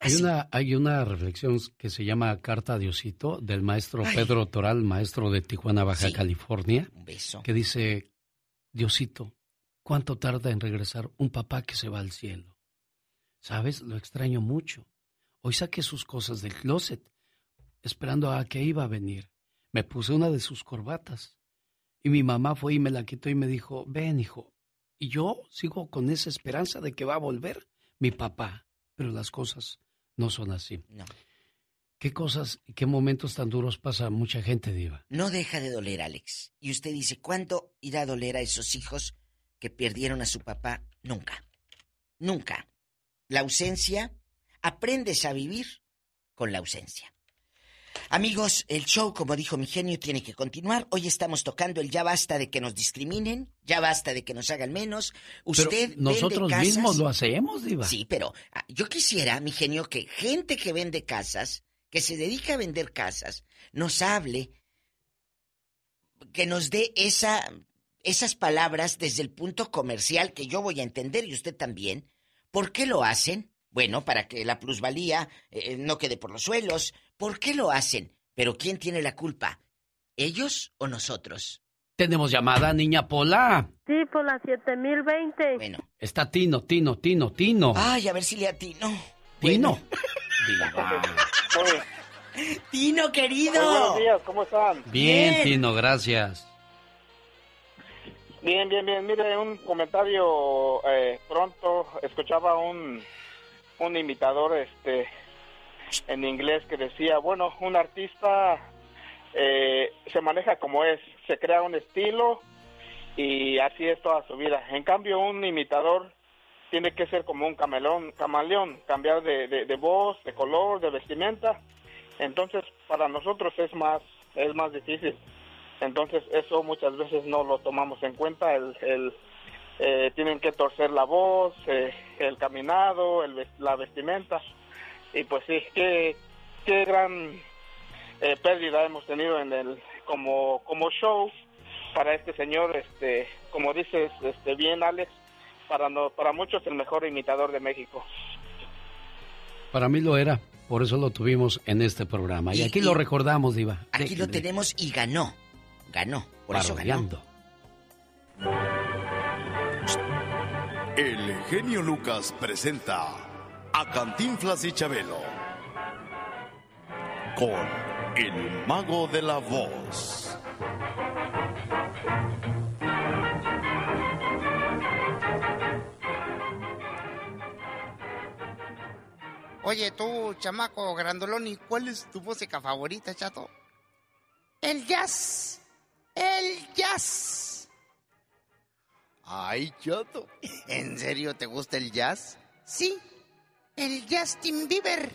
Hay una, hay una reflexión que se llama Carta a Diosito del maestro Ay. Pedro Toral, maestro de Tijuana, Baja Sí. California, Un beso. que dice, Diosito, ¿cuánto tarda en regresar un papá que se va al cielo? ¿Sabes? Lo extraño mucho. Hoy saqué sus cosas del closet, esperando a que iba a venir. Me puse una de sus corbatas. Y mi mamá fue y me la quitó y me dijo, ven, hijo. Y yo sigo con esa esperanza de que va a volver mi papá. Pero las cosas no son así. No. ¿Qué cosas y qué momentos tan duros pasa mucha gente, Diva? No deja de doler, Alex. Y usted dice, ¿cuándo irá a doler a esos hijos que perdieron a su papá? Nunca. Nunca. La ausencia, aprendes a vivir con la ausencia. Amigos, el show, como dijo mi genio, tiene que continuar. Hoy estamos tocando el ya basta de que nos discriminen, ya basta de que nos hagan menos. Usted Pero vende nosotros casas- mismos lo hacemos, Diva. Sí, pero ah, yo quisiera, mi genio, que gente que vende casas, que se dedica a vender casas, nos hable, que nos dé esa, esas palabras desde el punto comercial que yo voy a entender y usted también. ¿Por qué lo hacen? Bueno, para que la plusvalía eh, no quede por los suelos. ¿Por qué lo hacen? Pero ¿quién tiene la culpa? ¿Ellos o nosotros? Tenemos llamada, niña Pola. Sí, por la 7020. Bueno. Está Tino, Tino, Tino, Tino. Ay, a ver si le atino. Tino. Tino, querido. Muy buenos días, ¿cómo están? Bien, Tino, gracias. Bien, bien, bien. Mire, un comentario eh, pronto. Escuchaba un, un imitador este, en inglés que decía, bueno, un artista eh, se maneja como es, se crea un estilo y así es toda su vida. En cambio, un imitador tiene que ser como un camaleón, camaleón cambiar de, de, de voz, de color, de vestimenta. Entonces, para nosotros es más, es más difícil. Entonces, eso muchas veces no lo tomamos en cuenta. El, el, eh, tienen que torcer la voz, eh, el caminado, el, ves- la vestimenta. Y pues sí, qué, qué gran eh, pérdida hemos tenido en el como como show para este señor, este, como dices, este bien Alex, para no, para muchos el mejor imitador de México. Para mí lo era, por eso lo tuvimos en este programa. Y, Y- aquí y- lo recordamos, Diva. Aquí lo tenemos y ganó. Ganó. Por eso ganó. Genio Lucas presenta a Cantinflas y Chabelo con El mago de la voz. Oye, tú, chamaco grandolón, ¿y cuál es tu música favorita, chato? El jazz. El jazz. Ay, chato. ¿En serio te gusta el jazz? Sí. El Justin Bieber.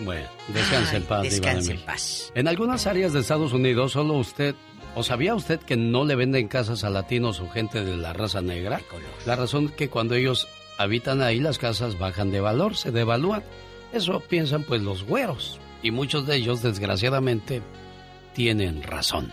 Bueno, descanse en paz, descanse en paz. En algunas áreas de Estados Unidos, solo usted. ¿O sabía usted que no le venden casas a latinos o gente de la raza negra? La razón que cuando ellos habitan ahí, las casas bajan de valor, se devalúan. Eso piensan pues los güeros. Y muchos de ellos, desgraciadamente, tienen razón.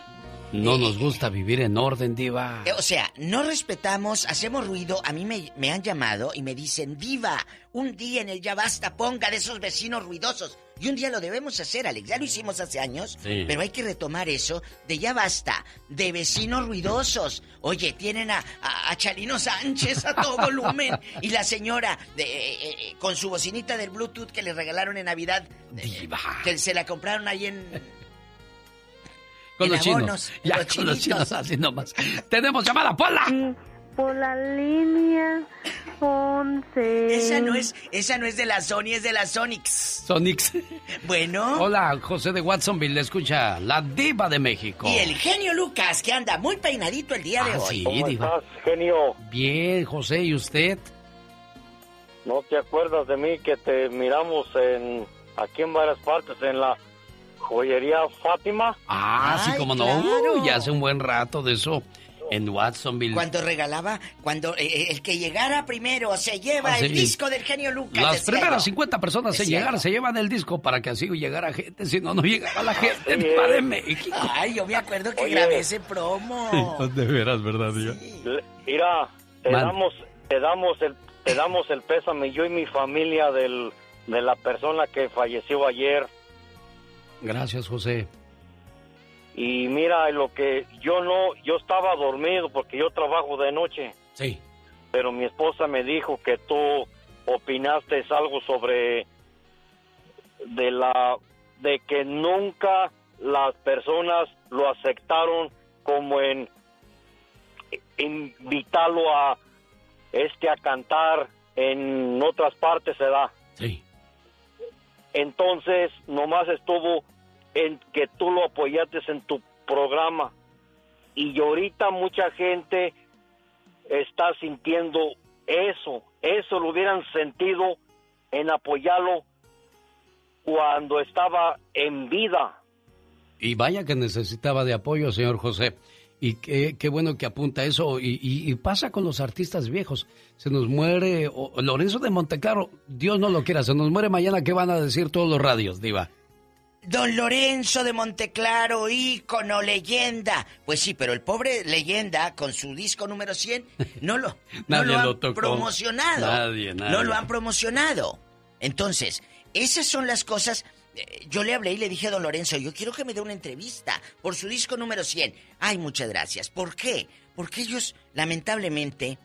No nos gusta vivir en orden, Diva. Eh, O sea, no respetamos, hacemos ruido. A mí me, me han llamado y me dicen, Diva, un día en el Ya Basta ponga de esos vecinos ruidosos. Y un día lo debemos hacer, Alex. Ya lo hicimos hace años, Sí. pero hay que retomar eso de Ya Basta, de vecinos ruidosos. Oye, tienen a, a, a Chalino Sánchez a todo volumen y la señora de, eh, eh, con su bocinita del Bluetooth que le regalaron en Navidad. eh, Que se la compraron ahí en... Con en los chinos. Ya, los con los chinos así nomás. Tenemos llamada, Pola. Por la línea 11. Esa no es, esa no es de la Sony, es de la Sonics. Sonix. Bueno. Hola, José de Watsonville, le escucha la diva de México. Y el genio Lucas, que anda muy peinadito el día de Ah, hoy. sí, diva. genio? Bien, José, ¿y usted? ¿No te acuerdas de mí que te miramos en aquí en varias partes en la joyería Fátima? Ah, sí, como no. claro. Uy, hace un buen rato de eso en Watsonville. Cuando regalaba, cuando eh, eh, el que llegara primero se lleva Ah, sí. el disco del genio Lucas. Las primeras yo. 50 personas en llegar se llevan el disco para que así llegara gente, si no, no llegaba la gente es. de México. Ay, yo me acuerdo que Oye. grabé ese promo. De veras, ¿verdad, Mira, te Man. damos, te damos el, te damos el pésame yo y mi familia del, de la persona que falleció ayer. Gracias, José. Y mira, lo que yo no, yo estaba dormido porque yo trabajo de noche. Sí. Pero mi esposa me dijo que tú opinaste algo sobre de la de que nunca las personas lo aceptaron como en invitarlo a este a cantar en otras partes se da. Sí. Entonces, nomás estuvo en que tú lo apoyaste en tu programa. Y ahorita mucha gente está sintiendo eso. Eso lo hubieran sentido en apoyarlo cuando estaba en vida. Y vaya que necesitaba de apoyo, señor José. Y qué, qué bueno que apunta eso. Y, y- pasa con los artistas viejos. Se nos muere o- Lorenzo de Monteclaro, Dios no lo quiera, se nos muere mañana. ¿Qué van a decir todos los radios, Diva? Don Lorenzo de Monteclaro, ícono, leyenda. Pues sí, pero el pobre leyenda, con su disco número 100, no lo, no Nadie lo han lo tocó. promocionado. Nadie, nadie. No lo han promocionado. Entonces, esas son las cosas. eh, Yo le hablé y le dije a don Lorenzo, yo quiero que me dé una entrevista por su disco número 100. Ay, muchas gracias. ¿Por qué? Porque ellos, lamentablemente,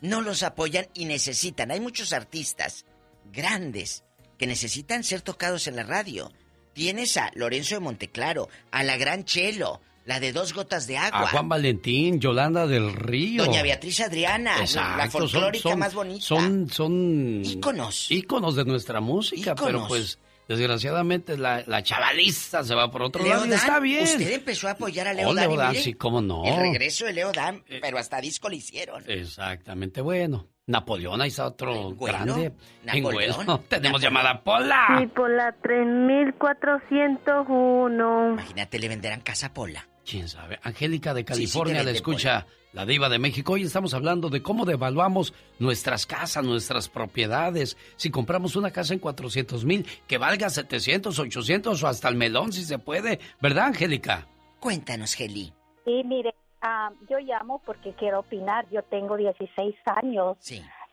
no los apoyan y necesitan. Hay muchos artistas grandes que necesitan ser tocados en la radio. Tienes a Lorenzo de Monteclaro, a la Gran Chelo, la de dos gotas de agua, A Juan Valentín, Yolanda del Río. Doña Beatriz Adriana, la Exacto, son- folclórica son- más bonita. Son, son Íconos. íconos de nuestra música, pero pues desgraciadamente la, la chavaliza se va por otro Leo lado Dan, está bien. Usted empezó a apoyar a Leo Oh, Dan, Leo Dan, mire, sí, cómo no. El regreso de Leo Dan, pero hasta disco le hicieron. Exactamente, bueno. Napoleón, ahí está otro grande. En Napoleón. Tenemos llamada Pola. Y por la 3401. Imagínate, le venderán casa a Pola. ¿Quién sabe? Angélica de Sí, sí, California le escucha la diva de México. Hoy estamos hablando de cómo devaluamos nuestras casas, nuestras propiedades. Si compramos una casa en 400 mil, que valga 700, 800 o hasta el melón si se puede. ¿Verdad, Angélica? Cuéntanos, Geli. Sí, mire, ah, yo llamo porque quiero opinar. Yo tengo 16 años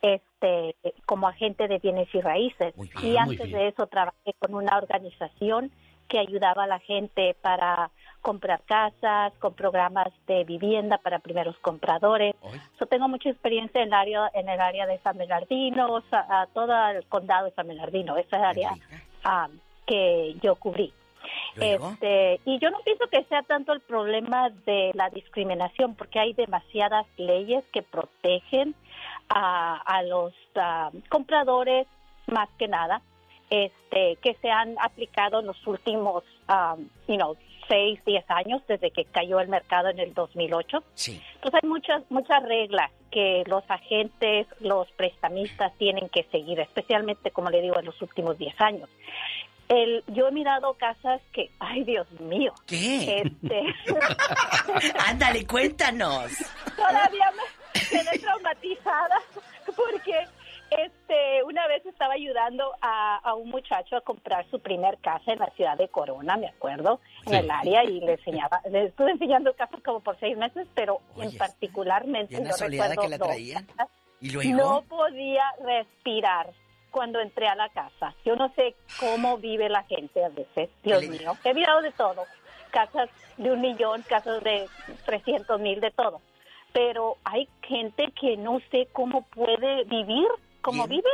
este, como agente de bienes y raíces. bien, y antes de eso trabajé con una organización que ayudaba a la gente para comprar casas, con programas de vivienda para primeros compradores. Yo tengo mucha experiencia en el área, en el área de San Bernardino, a todo el condado de San Bernardino, esa área ah, que yo cubrí. Este, y yo no pienso que sea tanto el problema de la discriminación, porque hay demasiadas leyes que protegen a, a los compradores, más que nada, este, que se han aplicado en los últimos, um, you know, seis, diez años desde que cayó el mercado en el 2008. Sí. Entonces hay muchas, muchas reglas que los agentes, los prestamistas tienen que seguir, especialmente, como le digo, en los últimos 10 años. El, yo he mirado casas que, ay Dios mío. ¿Qué? Este, Ándale, cuéntanos. todavía me quedé traumatizada porque este una vez estaba ayudando a, a un muchacho a comprar su primer casa en la ciudad de Corona, me acuerdo, en Sí. el área y le enseñaba, le estuve enseñando casas como por seis meses, pero en particularmente yo recuerdo que la traían. ¿Y luego? No podía respirar cuando entré a la casa. Yo no sé cómo vive la gente a veces, Dios mío. He mirado de todo, casas de un millón, casas de 300 mil, de todo. Pero hay gente que no sé cómo puede vivir, como viven.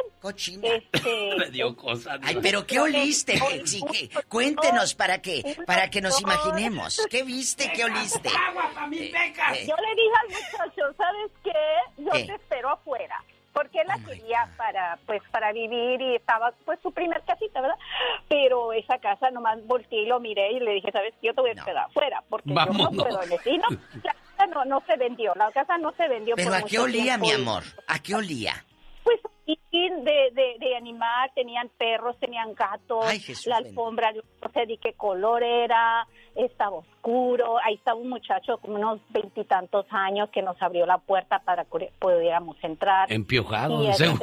Este, Me dio cosa. Ay, pero ¿qué oliste? Que- cuéntenos para que, para que nos imaginemos. ¿Qué viste? ¿Qué oliste? Eh, eh, Yo le dije al muchacho, ¿sabes qué? Yo ¿Qué? te espero afuera. Porque él la quería para, pues, para vivir y estaba, pues, su primer casita, ¿verdad? Pero esa casa nomás volteé y lo miré y le dije, ¿sabes? Yo te voy a esperar afuera porque yo no puedo decir, no, la casa no, no se vendió, la casa no se vendió Pero por ¿a qué olía, tiempo mi y- amor? ¿A qué olía? Pues de, de, de animal, tenían perros, tenían gatos, Ay, Jesús la alfombra, yo no sé de qué color era, estaba oscuro, ahí estaba un muchacho como unos veintitantos años que nos abrió la puerta para que pudiéramos entrar. Empiojado, este-.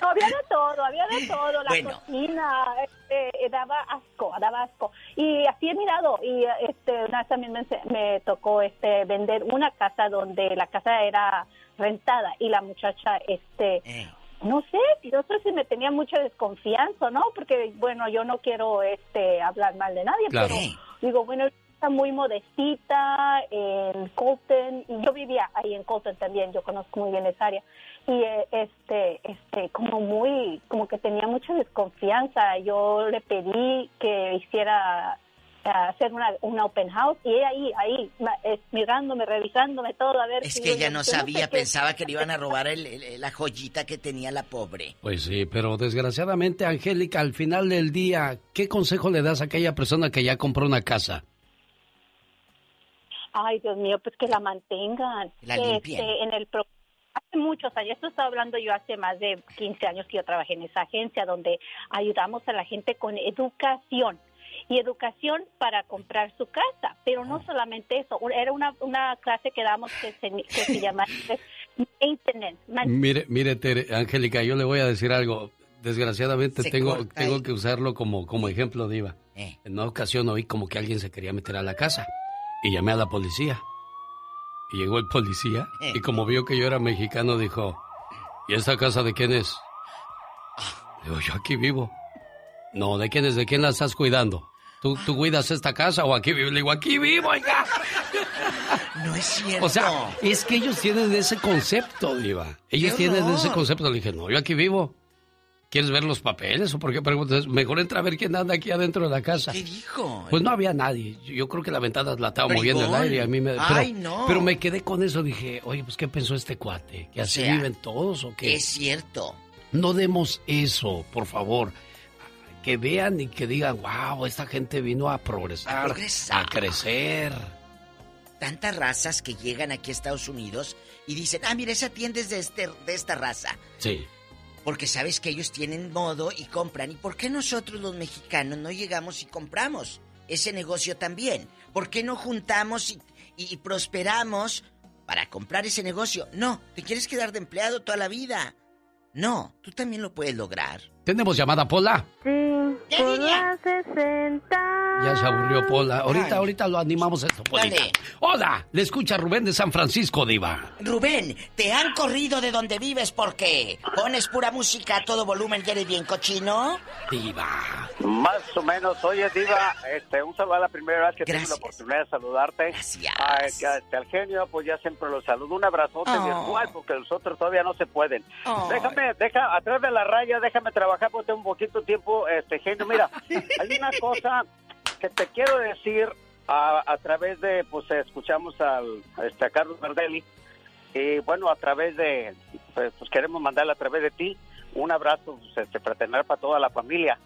No, había de todo, había de todo, la Bueno. cocina, este, eh, daba asco, daba asco. Y así he mirado, y este, una vez también me, me tocó este, vender una casa donde la casa era rentada y la muchacha, este, no sé, yo sé si me tenía mucha desconfianza, ¿no? Porque, bueno, yo no quiero este, hablar mal de nadie, Claro. pero digo, bueno, está muy modestita en Colton y yo vivía ahí en Colton también, yo conozco muy bien esa área y eh, este este como muy como que tenía mucha desconfianza, yo le pedí que hiciera hacer una, una open house y ella ahí ahí es, mirándome, revisándome todo a ver Es si que ella no sé sabía, pensaba que le iban a robar el- el- la joyita que tenía la pobre. Pues sí, pero desgraciadamente, Angélica, al final del día, ¿qué consejo le das a aquella persona que ya compró una casa? Ay, Dios mío, pues que la mantengan. La limpien. este, en el pro- hace muchos años, esto estaba hablando yo hace más de 15 años que yo trabajé en esa agencia donde ayudamos a la gente con educación y educación para comprar su casa, pero no solamente eso, era una, una clase que damos que se, que se llama maintenance, Mire, mire, Tere, Angélica, yo le voy a decir algo. Desgraciadamente Se tengo, tengo ahí. que usarlo como, como ejemplo, Diva. Eh. En una ocasión oí como que alguien se quería meter a la casa y llamé a la policía. Y llegó el policía Eh. y como vio que yo era mexicano dijo, ¿y esta casa de quién es? Digo, yo aquí vivo. No, ¿de quién es? ¿De quién la estás cuidando? ¿Tú, tú cuidas esta casa o aquí vivo? Le digo, aquí vivo, oiga. No es cierto. O sea, es que ellos tienen ese concepto, Diva. Ellos ¡Qué tienen ese concepto. Le dije, no, yo aquí vivo. ¿Quieres ver los papeles o por qué preguntas? Mejor entra a ver quién anda aquí adentro de la casa. ¿Qué dijo? Pues no había nadie. Yo- creo que la ventana la estaba moviendo el aire. y A mí me, pero, Ay, no. pero me quedé con eso. Dije, oye, pues ¿qué pensó este cuate? ¿Que O así sea, viven todos o qué? Es cierto. No demos eso, por favor. Que vean y que digan, wow, esta gente vino a progresar, A progresar. a crecer. Tantas razas que llegan aquí a Estados Unidos y dicen, ah, mira, esa tienda es de, este, de esta raza. Sí. Porque sabes que ellos tienen modo y compran. ¿Y por qué nosotros los mexicanos no llegamos y compramos ese negocio también? ¿Por qué no juntamos y, y- y prosperamos para comprar ese negocio? No, te quieres quedar de empleado toda la vida. No, tú también lo puedes lograr. ¿Tenemos llamada, Pola? Sí, por la 60. Ya se aburrió Pola. Ahorita, Ay. ahorita lo animamos a esto, Polita. Dale. Hola, le escucha Rubén de San Francisco, Diva. Rubén, te han corrido de donde vives porque pones pura música a todo volumen y eres bien cochino. Diva. Más o menos. Oye, Diva, este, un saludo a la primera vez que tengo la oportunidad de saludarte. Gracias. Este, al genio, pues ya siempre los saludo. Un abrazote Oh. virtual porque los otros todavía no se pueden. Oh. Déjame, deja, atrás de la raya, déjame trabajar porque tengo un poquito de tiempo, este, genio. Mira, hay una cosa que te quiero decir a, a través de, pues escuchamos al, a este, a Carlos Verdelli. Y bueno, a través de, pues, pues, queremos mandarle a través de ti un abrazo pues, este, fraternal para toda la familia.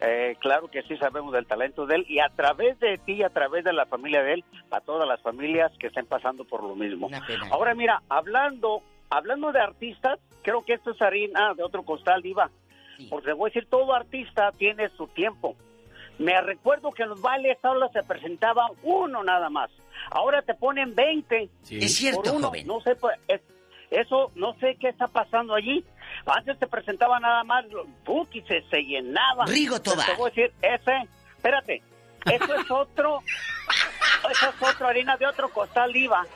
Eh, claro que sí sabemos del talento de él y a través de ti, a través de la familia de él, a todas las familias que estén pasando por lo mismo. Ahora mira, hablando, hablando de artistas, creo que esto es harina de otro costal, Diva. Porque voy a decir, todo artista tiene su tiempo. Me recuerdo que en los bailes solo se presentaba uno nada más. Ahora te ponen 20. Es cierto, uno. joven. No sé, pues, es- eso, no sé qué está pasando allí. Antes te presentaba nada más, Buki se, se llenaba. Rigo Tobar. Te voy a decir, ese, espérate, eso es otro, eso es otra harina de otro costal IVA.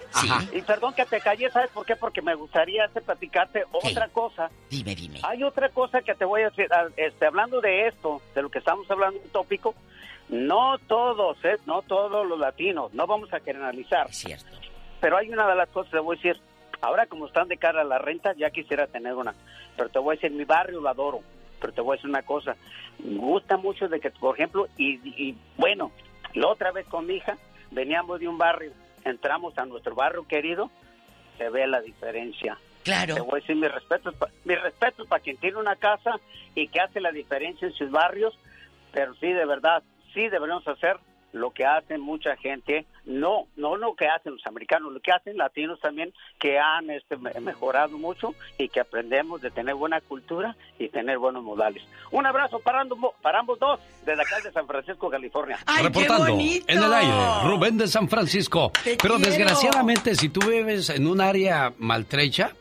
Y perdón que te callé, ¿sabes por qué? Porque me gustaría este, platicarte otra cosa. Dime, dime. Hay otra cosa que te voy a decir, ah, este, hablando de esto, de lo que estamos hablando, un tópico, no todos, ¿eh? no todos los latinos, no vamos a generalizar. cierto. Pero hay una de las cosas, te voy a decir, ahora como están de cara a la renta, ya quisiera tener una, pero te voy a decir, mi barrio lo adoro, pero te voy a decir una cosa, me gusta mucho de que, por ejemplo, y, y bueno, la otra vez con mi hija, veníamos de un barrio, entramos a nuestro barrio querido, se ve la diferencia. Claro. Te voy a decir mis respetos, mis respetos para quien tiene una casa y que hace la diferencia en sus barrios, pero sí, de verdad, sí debemos hacer lo que hacen mucha gente, no, no lo que hacen los americanos, lo que hacen latinos también, que han este, me- mejorado mucho y que aprendemos de tener buena cultura y tener buenos modales. Un abrazo para ambos, para ambos dos, desde acá de San Francisco, California. Reportando en el aire, Rubén de San Francisco. Te Pero quiero. desgraciadamente, si tú vives en un área maltrecha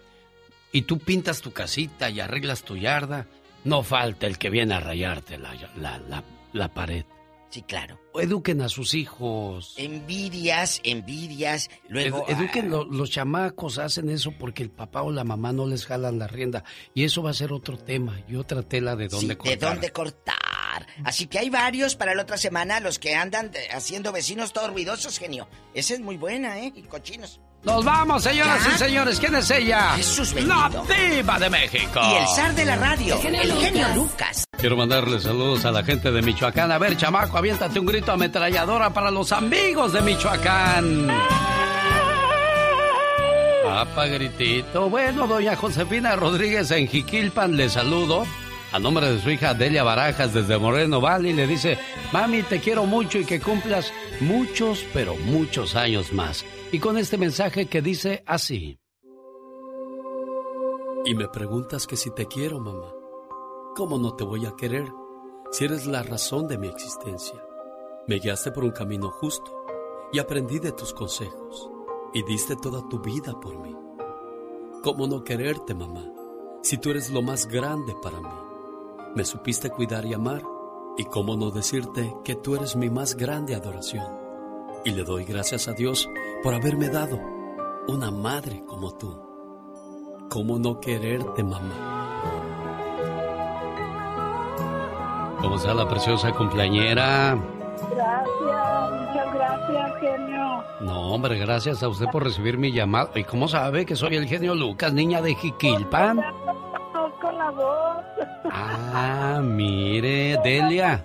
y tú pintas tu casita y arreglas tu yarda, no falta el que viene a rayarte la, la, la, la pared. Sí, claro. Eduquen a sus hijos. Envidias, envidias. Luego. Ed- eduquen, lo- los chamacos hacen eso porque el papá o la mamá no les jalan la rienda. Y eso va a ser otro tema y otra tela de Sí, dónde de cortar. dónde cortar. Así que hay varios para la otra semana, los que andan de- haciendo vecinos todos ruidosos, genio. Esa es muy buena, ¿eh? Y cochinos. Nos vamos, señoras ¿Ya? y señores. ¿Quién es ella? Jesús La diva de México. Y el zar de la radio, El genio el Lucas. genio Lucas. Quiero mandarle saludos a la gente de Michoacán. A ver, chamaco, aviéntate un grito ametralladora para los amigos de Michoacán. Papá gritito. Bueno, doña Josefina Rodríguez en Jiquilpan le saludo. A nombre de su hija Delia Barajas desde Moreno Valley le dice, mami, te quiero mucho y que cumplas muchos, pero muchos años más. Y con este mensaje que dice así. Y me preguntas que si te quiero, mamá. ¿Cómo no te voy a querer si eres la razón de mi existencia? Me guiaste por un camino justo y aprendí de tus consejos y diste toda tu vida por mí. ¿Cómo no quererte, mamá, si tú eres lo más grande para mí? Me supiste cuidar y amar y cómo no decirte que tú eres mi más grande adoración. Y le doy gracias a Dios por haberme dado una madre como tú. ¿Cómo no quererte, mamá? ¿Cómo está la preciosa cumpleañera? Gracias, muchas gracias, genio. No, hombre, gracias a usted por recibir mi llamada. ¿Y cómo sabe que soy el genio Lucas, niña de Jiquilpan? La voz. Ah, mire, Delia.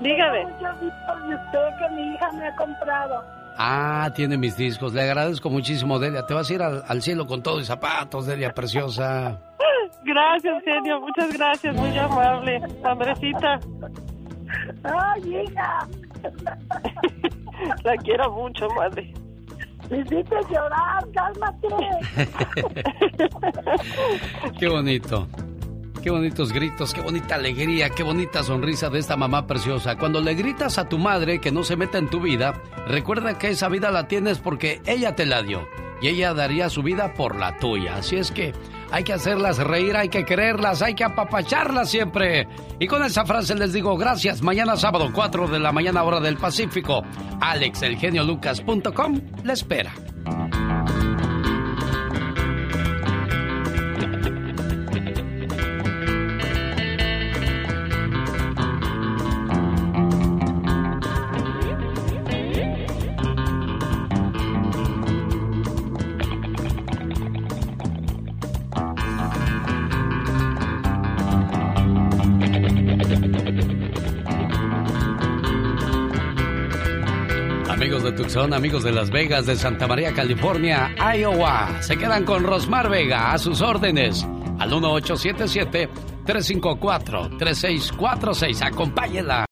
Dígame. Muchos discos de usted que mi hija me ha comprado. Ah, tiene mis discos. Le agradezco muchísimo, Delia. Te vas a ir al, al cielo con todo y zapatos, Delia preciosa. Gracias, genio, muchas gracias, muy amable. Andresita. Ay, hija. La quiero mucho, madre. Hiciste llorar, cálmate. Qué bonito. Qué bonitos gritos, qué bonita alegría, qué bonita sonrisa de esta mamá preciosa. Cuando le gritas a tu madre que no se meta en tu vida, recuerda que esa vida la tienes porque ella te la dio y ella daría su vida por la tuya. Así es que hay que hacerlas reír, hay que quererlas, hay que apapacharlas siempre. Y con esa frase les digo gracias. Mañana sábado, 4 de la mañana, hora del Pacífico. AlexElgeniolucas.com le espera. Amigos de Tucson, amigos de Las Vegas, de Santa María, California, Iowa, se quedan con Rosmar Vega a sus órdenes al 1877 354 3646. Acompáñela.